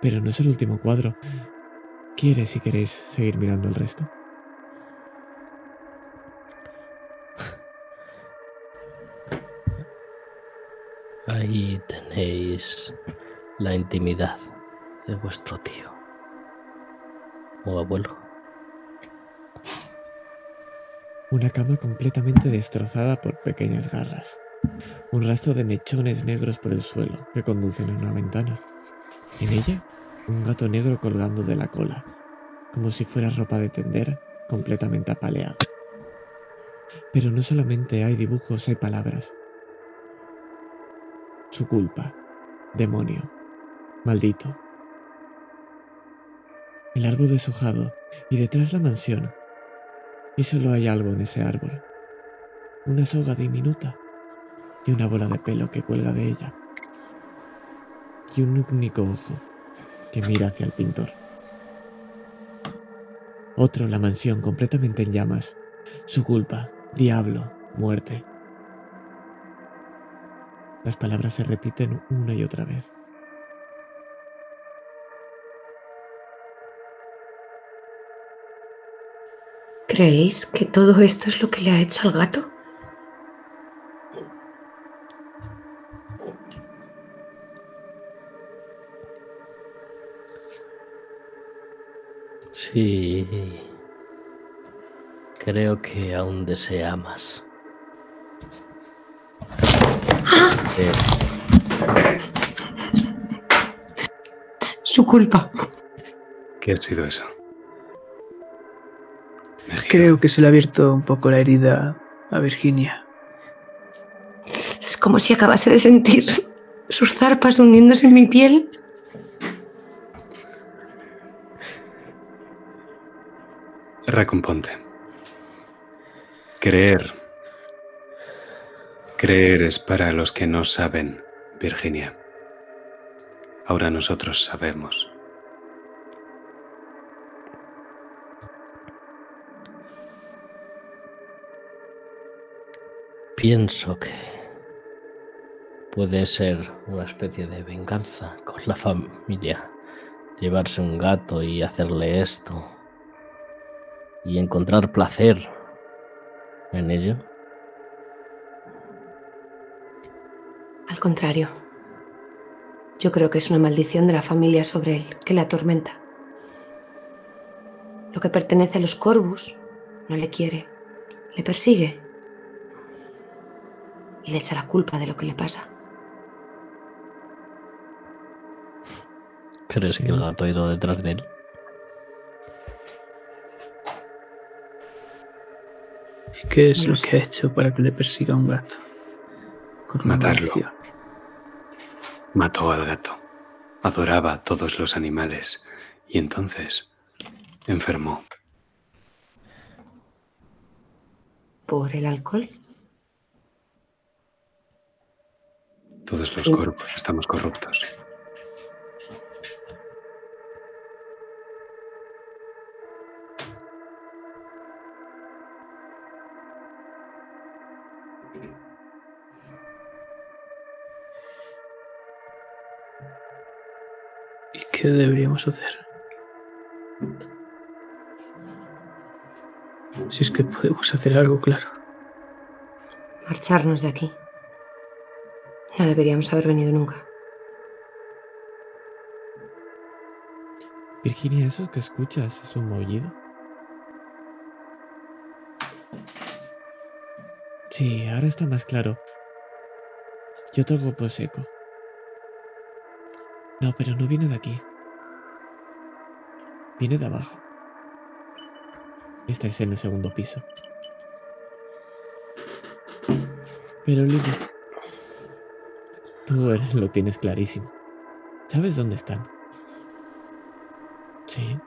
Pero no es el último cuadro. ¿Quieres si queréis seguir mirando el resto? Ahí tenéis la intimidad de vuestro tío o abuelo. Una cama completamente destrozada por pequeñas garras. Un rastro de mechones negros por el suelo que conducen a una ventana. En ella, un gato negro colgando de la cola, como si fuera ropa de tender, completamente apaleado. Pero no solamente hay dibujos, hay palabras. Su culpa. Demonio. Maldito. El árbol deshojado y detrás la mansión. Y solo hay algo en ese árbol. Una soga diminuta y una bola de pelo que cuelga de ella. Y un único ojo que mira hacia el pintor. Otro, la mansión completamente en llamas. Su culpa, diablo, muerte. Las palabras se repiten una y otra vez. ¿Creéis que todo esto es lo que le ha hecho al gato? Sí. Creo que aún desea más. Su culpa. ¿Qué ha sido eso? Mejía, Creo que se le ha abierto un poco la herida a Virginia. Es como si acabase de sentir sus zarpas hundiéndose en mi piel. Recomponte. Creer. Creer es para los que no saben, Virginia. Ahora nosotros sabemos. pienso que puede ser una especie de venganza con la familia. Llevarse un gato y hacerle esto. Y encontrar placer en ello. Al contrario. Yo creo que es una maldición de la familia sobre él que le atormenta. Lo que pertenece a los Corvus no le quiere, le persigue y le echa la culpa de lo que le pasa. ¿Crees que el gato ha ido detrás de él? ¿Y qué es No lo sé. que ha hecho para que le persiga un gato? Con una Matarlo. maldición. Mató al gato. Adoraba a todos los animales. Y entonces enfermó. ¿Por el alcohol? Todos los cuerpos estamos corruptos. Qué deberíamos hacer? Si es que podemos hacer algo, claro. Marcharnos de aquí. No deberíamos haber venido nunca. Virginia, ¿eso que escuchas es un maullido? Sí, ahora está más claro. Y otro golpe seco. No, pero no viene de aquí. Viene de abajo. Estáis en el segundo piso. Pero Lilith, tú eres- lo tienes clarísimo. ¿Sabes dónde están? Sí.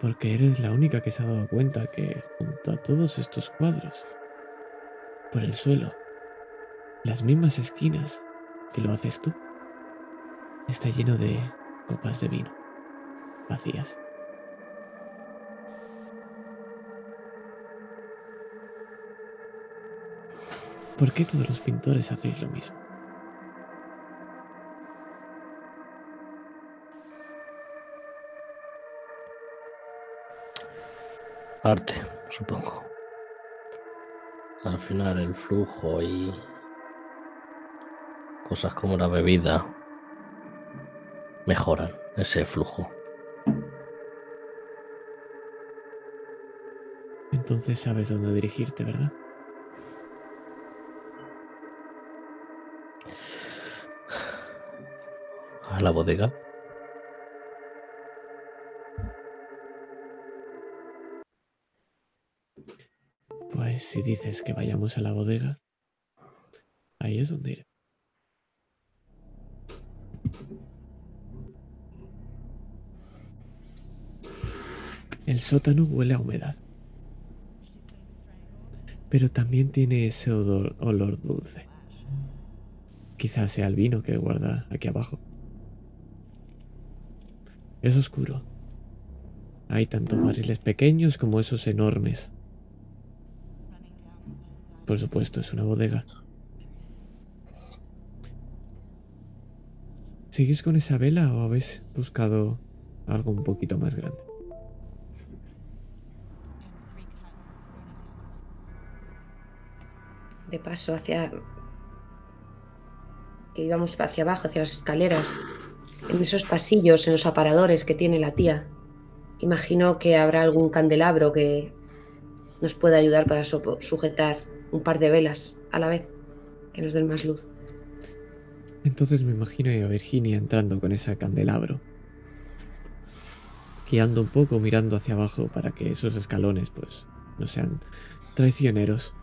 Porque eres la única que se ha dado cuenta que junto a todos estos cuadros, por el suelo, las mismas esquinas que lo haces tú, está lleno de copas de vino, vacías. ¿Por qué todos los pintores hacéis lo mismo? Arte, supongo. Al final el flujo y cosas como la bebida mejoran ese flujo. Entonces sabes dónde dirigirte, ¿verdad? A la bodega. Pues si dices que vayamos a la bodega, ahí es donde iré. El sótano huele a humedad. Pero también tiene ese olor dulce. Quizás sea el vino que guarda aquí abajo. Es oscuro. Hay tantos barriles pequeños como esos enormes. Por supuesto, es una bodega. ¿Sigues con esa vela o habéis buscado algo un poquito más grande? De paso hacia. que íbamos hacia abajo, hacia las escaleras. En esos pasillos, en los aparadores que tiene la tía. Imagino que habrá algún candelabro que nos pueda ayudar para sujetar un par de velas a la vez, que nos den más luz. Entonces me imagino a Virginia entrando con ese candelabro. Guiando un poco, mirando hacia abajo para que esos escalones, pues, no sean traicioneros.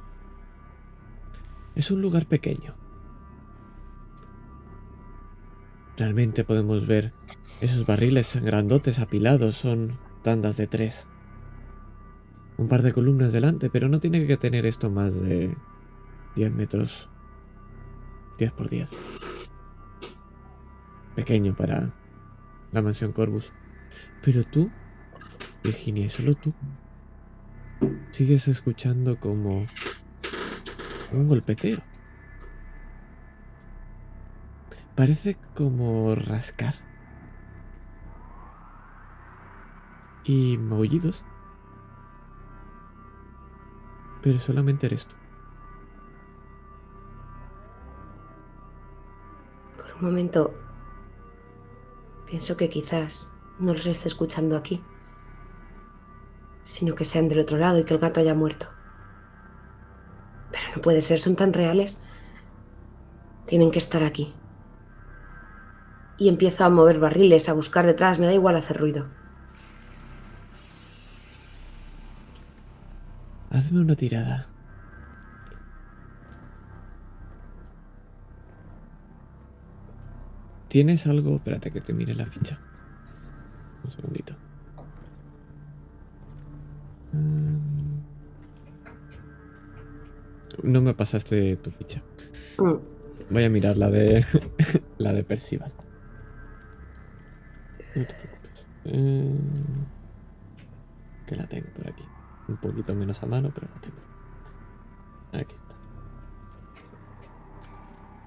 Es un lugar pequeño. Realmente podemos ver esos barriles grandotes apilados, son tandas de tres. Un par de columnas delante, pero no tiene que tener esto más de 10 metros. 10 por 10 pequeño para la mansión Corvus. Pero tú, Virginia, y solo tú, sigues escuchando como un golpeteo. Parece como rascar. Y maullidos. Pero solamente eres tú. Por un momento pienso que quizás no los esté escuchando aquí, sino que sean del otro lado y que el gato haya muerto. Pero no puede ser, son tan reales. Tienen que estar aquí. Y empiezo a mover barriles, a buscar detrás, me da igual hacer ruido. Hazme una tirada. ¿Tienes algo? Espérate que te mire la ficha. Un segundito. Mm. No me pasaste tu ficha. Mm, Voy a mirar la de la de Percival. No te preocupes. Eh, que la tengo por aquí. Un poquito menos a mano, pero la tengo. Aquí está.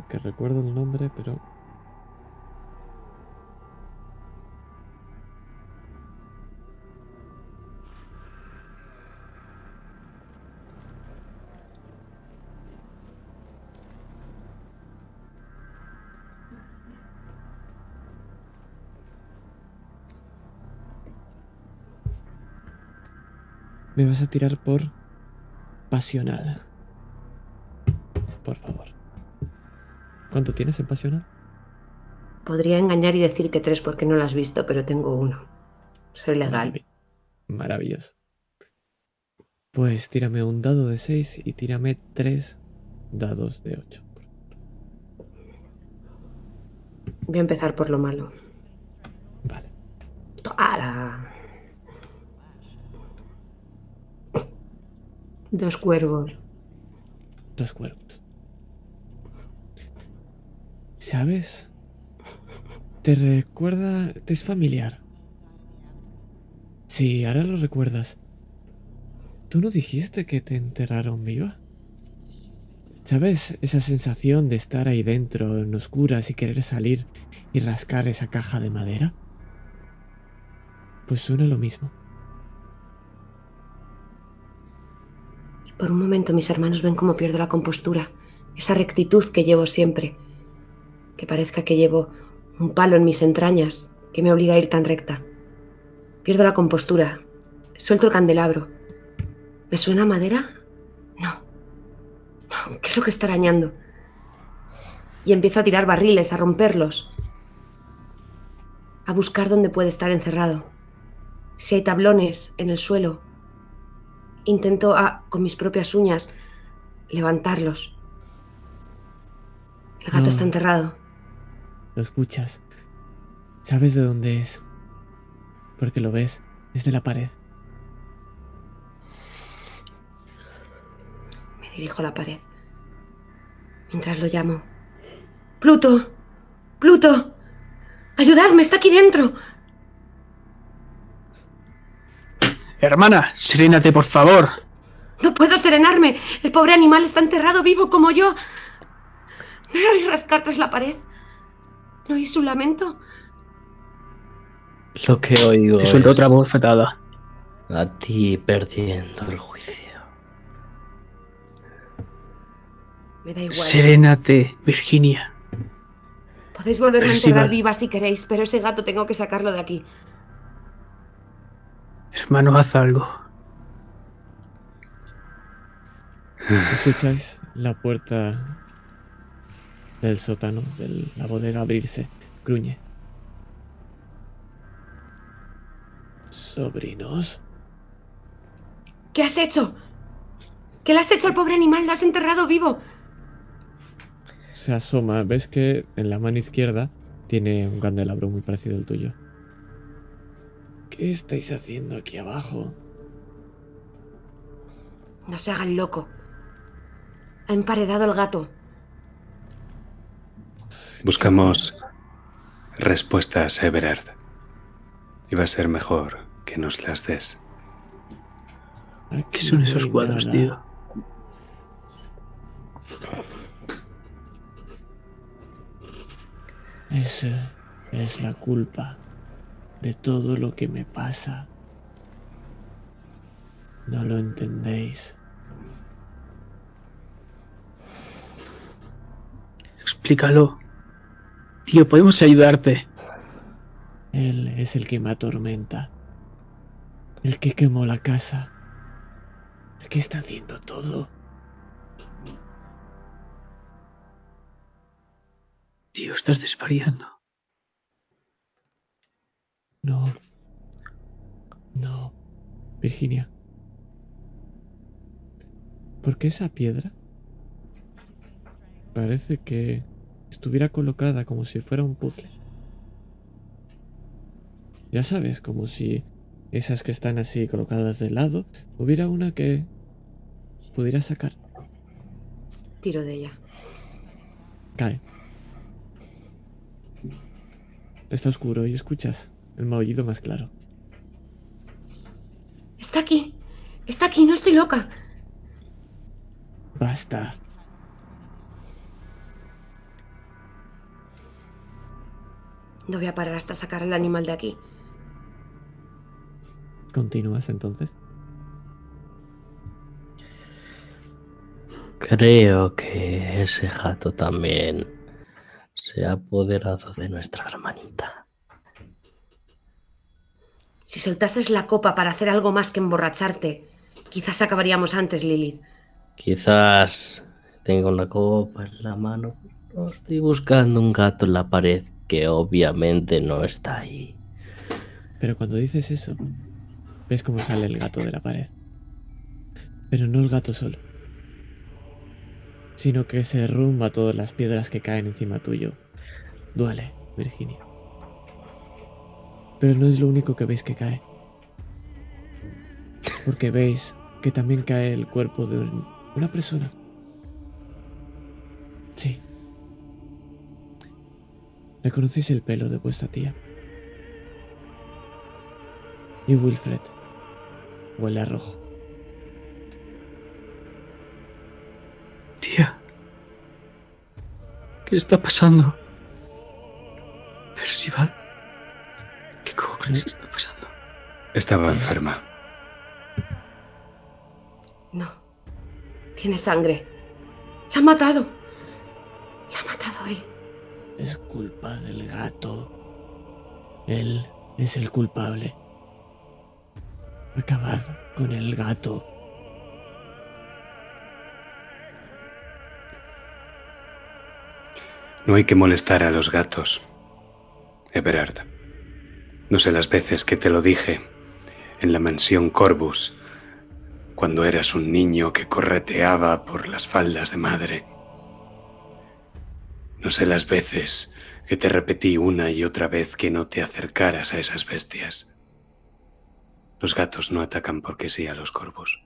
Que recuerdo el nombre, pero. Me vas a tirar por pasional. Por favor. ¿Cuánto tienes en pasional? Podría engañar y decir que tres porque no lo has visto, pero tengo uno. Soy legal. Maravi- Maravilloso. Pues tírame un dado de 6 y tírame tres dados de 8. Voy a empezar por lo malo. Vale. ¡Hala! Dos cuervos. Dos cuervos. ¿Sabes? Te recuerda... Te es familiar. Sí, ahora lo recuerdas. ¿Tú no dijiste que te enterraron viva? ¿Sabes esa sensación de estar ahí dentro, en oscuras y querer salir y rascar esa caja de madera? Pues suena lo mismo. Por un momento mis hermanos ven cómo pierdo la compostura, esa rectitud que llevo siempre. Que parezca que llevo un palo en mis entrañas que me obliga a ir tan recta. Pierdo la compostura, suelto el candelabro. ¿Me suena a madera? No. No, ¿Qué es lo que está arañando? Y empiezo a tirar barriles, a romperlos. A buscar dónde puede estar encerrado. Si hay tablones en el suelo, intento a- con mis propias uñas levantarlos. El gato No. está enterrado. Lo escuchas. Sabes de dónde es. Porque lo ves desde la pared. Me dirijo a la pared. Mientras lo llamo. Pluto. Pluto. Ayudadme, está aquí dentro. Hermana, serénate, por favor. No puedo serenarme. El pobre animal está enterrado vivo como yo. ¿No oís rascar tras la pared? ¿No oís su lamento? Lo que oigo Te suelto es otra voz fetada. a ti perdiendo el juicio. Me da igual. Serénate, Virginia. Podéis volverme a enterrar viva si queréis, pero ese gato tengo que sacarlo de aquí. Hermano, haz algo. Escucháis la puerta del sótano de la bodega abrirse. Gruñe. Sobrinos. ¿Qué has hecho? ¿Qué le has hecho al pobre animal? Lo has enterrado vivo. Se asoma. Ves que en la mano izquierda tiene un candelabro muy parecido al tuyo. ¿Qué estáis haciendo aquí abajo? No se haga el loco. Ha emparedado el gato. Buscamos respuestas, Everard. Y va a ser mejor que nos las des. ¿Qué son esos cuadros, nada. tío? Esa es la culpa de todo lo que me pasa. No lo entendéis. Explícalo. Tío, podemos ayudarte. Él es el que me atormenta. El que quemó la casa. El que está haciendo todo. Tío, estás desvariando. No. No. Virginia. ¿Por qué esa piedra? Parece que estuviera colocada como si fuera un puzzle. Ya sabes, como si esas que están así colocadas de lado, hubiera una que pudiera sacar. Tiro de ella. Cae. Está oscuro y escuchas el maullido más claro. Está aquí. Está aquí, no estoy loca. Basta. No voy a parar hasta sacar al animal de aquí. ¿Continúas entonces? Creo que ese gato también se ha apoderado de nuestra hermanita. Si soltases la copa para hacer algo más que emborracharte, quizás acabaríamos antes, Lilith. Quizás tenga una copa en la mano. Estoy buscando un gato en la pared que obviamente no está ahí. Pero cuando dices eso, ves cómo sale el gato de la pared. Pero no el gato solo, sino que se derrumba todas las piedras que caen encima tuyo. Duele, Virginia. Pero no es lo único que veis que cae. Porque veis que también cae el cuerpo de un- una persona. Sí. Reconocéis el pelo de vuestra tía. Y Wilfred huele a rojo. Tía. ¿Qué está pasando? Percival. ¿Qué cojones está pasando? Estaba enferma. No. Tiene sangre. La ha matado. La ha matado él. Es culpa del gato. Él es el culpable. Acabad con el gato. No hay que molestar a los gatos. Everard. No sé las veces que te lo dije en la mansión Corvus, cuando eras un niño que correteaba por las faldas de madre. No sé las veces que te repetí una y otra vez que no te acercaras a esas bestias. Los gatos no atacan porque sí a los corvus.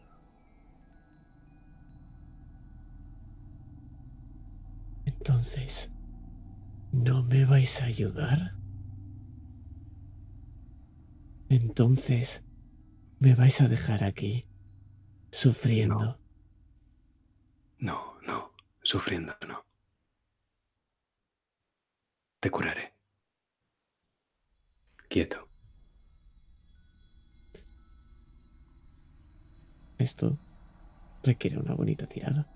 Entonces, ¿no me vais a ayudar? Entonces, ¿me vais a dejar aquí, sufriendo? No, no, sufriendo no. Te curaré. Quieto. Esto requiere una bonita tirada.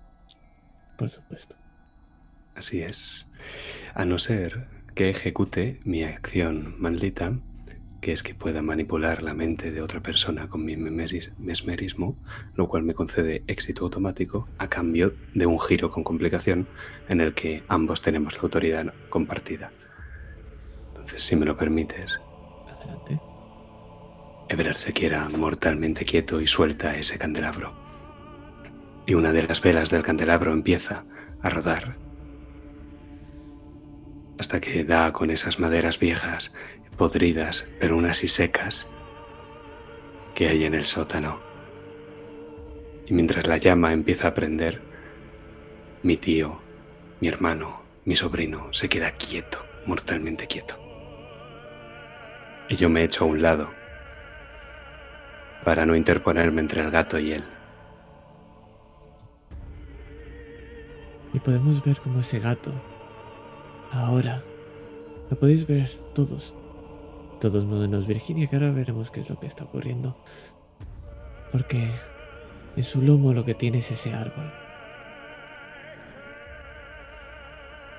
Por supuesto. Así es. A no ser que ejecute mi acción maldita, que es que pueda manipular la mente de otra persona con mi mesmerismo, lo cual me concede éxito automático a cambio de un giro con complicación en el que ambos tenemos la autoridad compartida. Entonces, si me lo permites, Adelante. Everard se quiera mortalmente quieto y suelta ese candelabro. Y una de las velas del candelabro empieza a rodar hasta que da con esas maderas viejas, podridas, pero aún así secas, que hay en el sótano. Y mientras la llama empieza a prender, mi tío, mi hermano, mi sobrino se queda quieto, mortalmente quieto. Y yo me echo a un lado para no interponerme entre el gato y él. Y podemos ver cómo ese gato, ahora, lo podéis ver todos. Todos menos Virginia, que ahora veremos qué es lo que está ocurriendo. Porque en su lomo lo que tiene es ese árbol.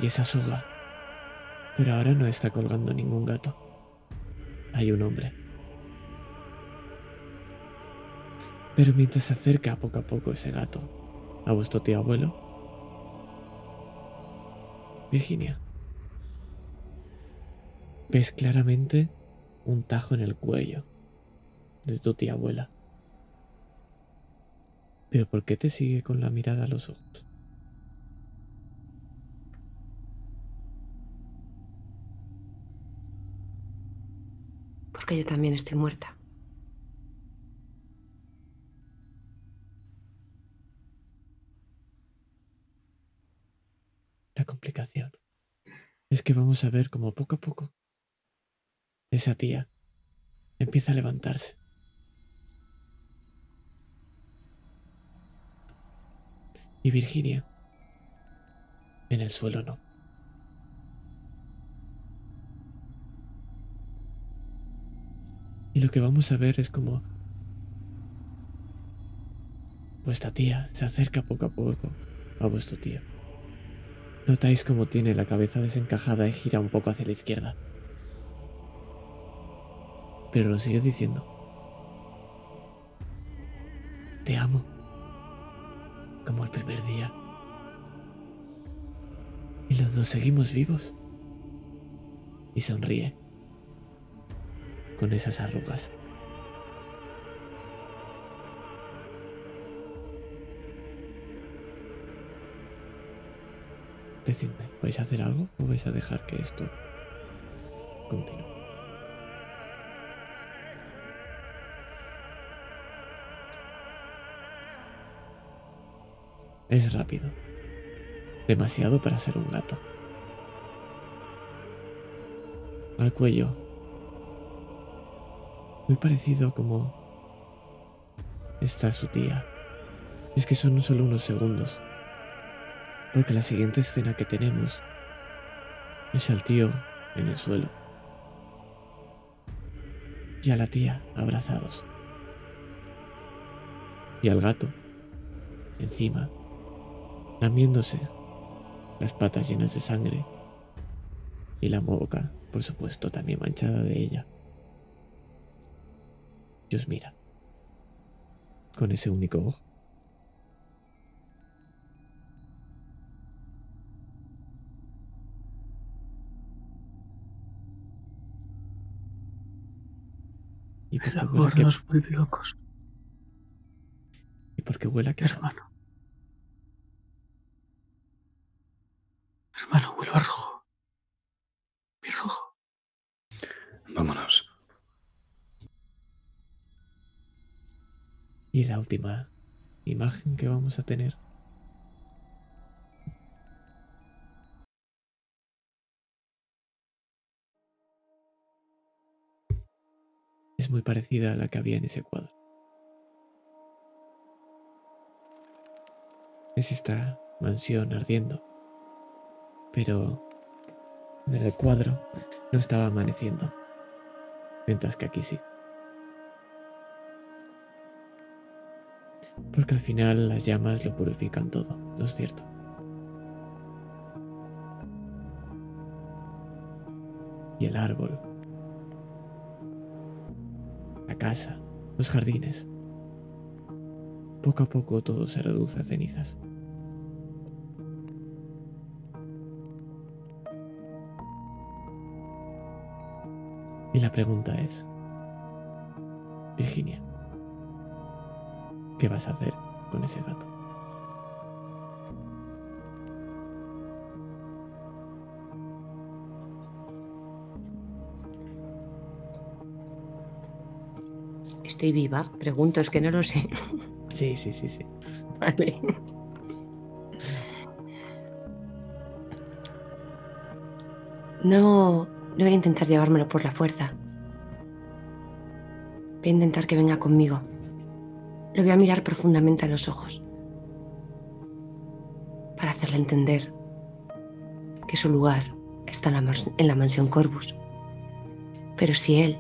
Y esa soga. Pero ahora no está colgando ningún gato. Hay un hombre. Pero mientras se acerca poco a poco ese gato a vuestro tío abuelo, Virginia, ves claramente un tajo en el cuello de tu tía abuela. Pero ¿por qué te sigue con la mirada a los ojos? Porque yo también estoy muerta. La complicación es que vamos a ver como poco a poco esa tía empieza a levantarse. Y Virginia en el suelo no. Y lo que vamos a ver es como vuestra tía se acerca poco a poco a vuestro tío. Notáis cómo tiene la cabeza desencajada y gira un poco hacia la izquierda. Pero lo sigue diciendo. Te amo. Como el primer día. Y los dos seguimos vivos. Y sonríe. Con esas arrugas. Decidme, ¿vais a hacer algo o vais a dejar que esto continúe? Es rápido. Demasiado para ser un gato. Al cuello. Muy parecido como está su tía. Es que son solo unos segundos. Porque la siguiente escena que tenemos es al tío en el suelo. Y a la tía abrazados. Y al gato encima, lamiéndose las patas llenas de sangre y la boca, por supuesto, también manchada de ella. Y os mira con ese único ojo. Y porque El amor nos vuelve locos. Y porque huele a que... Hermano. Hermano, huele a rojo. Mi rojo. Vámonos. Y la última imagen que vamos a tener. Es muy parecida a la que había en ese cuadro. Es esta mansión ardiendo. Pero en el cuadro no estaba amaneciendo. Mientras que aquí sí. Porque al final las llamas lo purifican todo, ¿no es cierto? Y el árbol, la casa, los jardines. Poco a poco todo se reduce a cenizas. Y la pregunta es, Virginia, ¿qué vas a hacer con ese gato? ¿Estoy viva? Pregunto, es que no lo sé. Sí, sí, sí, sí. Vale. No, no voy a intentar llevármelo por la fuerza. Voy a intentar que venga conmigo. Lo voy a mirar profundamente a los ojos. Para hacerle entender que su lugar está en la, en la mansión Corvus. Pero si él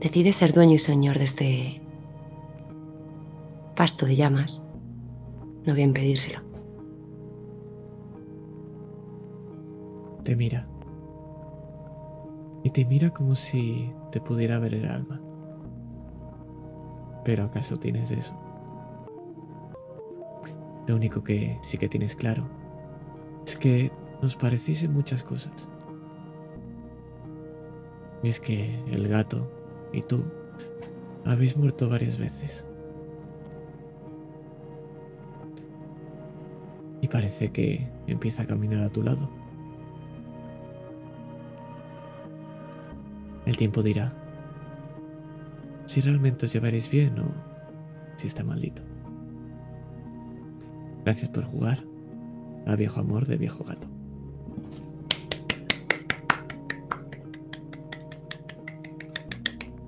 decide ser dueño y señor de este pasto de llamas, no voy a impedírselo. Te mira. Y te mira como si te pudiera ver el alma. Pero ¿acaso tienes eso? Lo único que sí que tienes claro es que nos pareciesen muchas cosas. Y es que el gato y tú habéis muerto varias veces. Y parece que empieza a caminar a tu lado. El tiempo dirá si realmente os llevaréis bien o si está maldito. Gracias por jugar a viejo amor de viejo gato.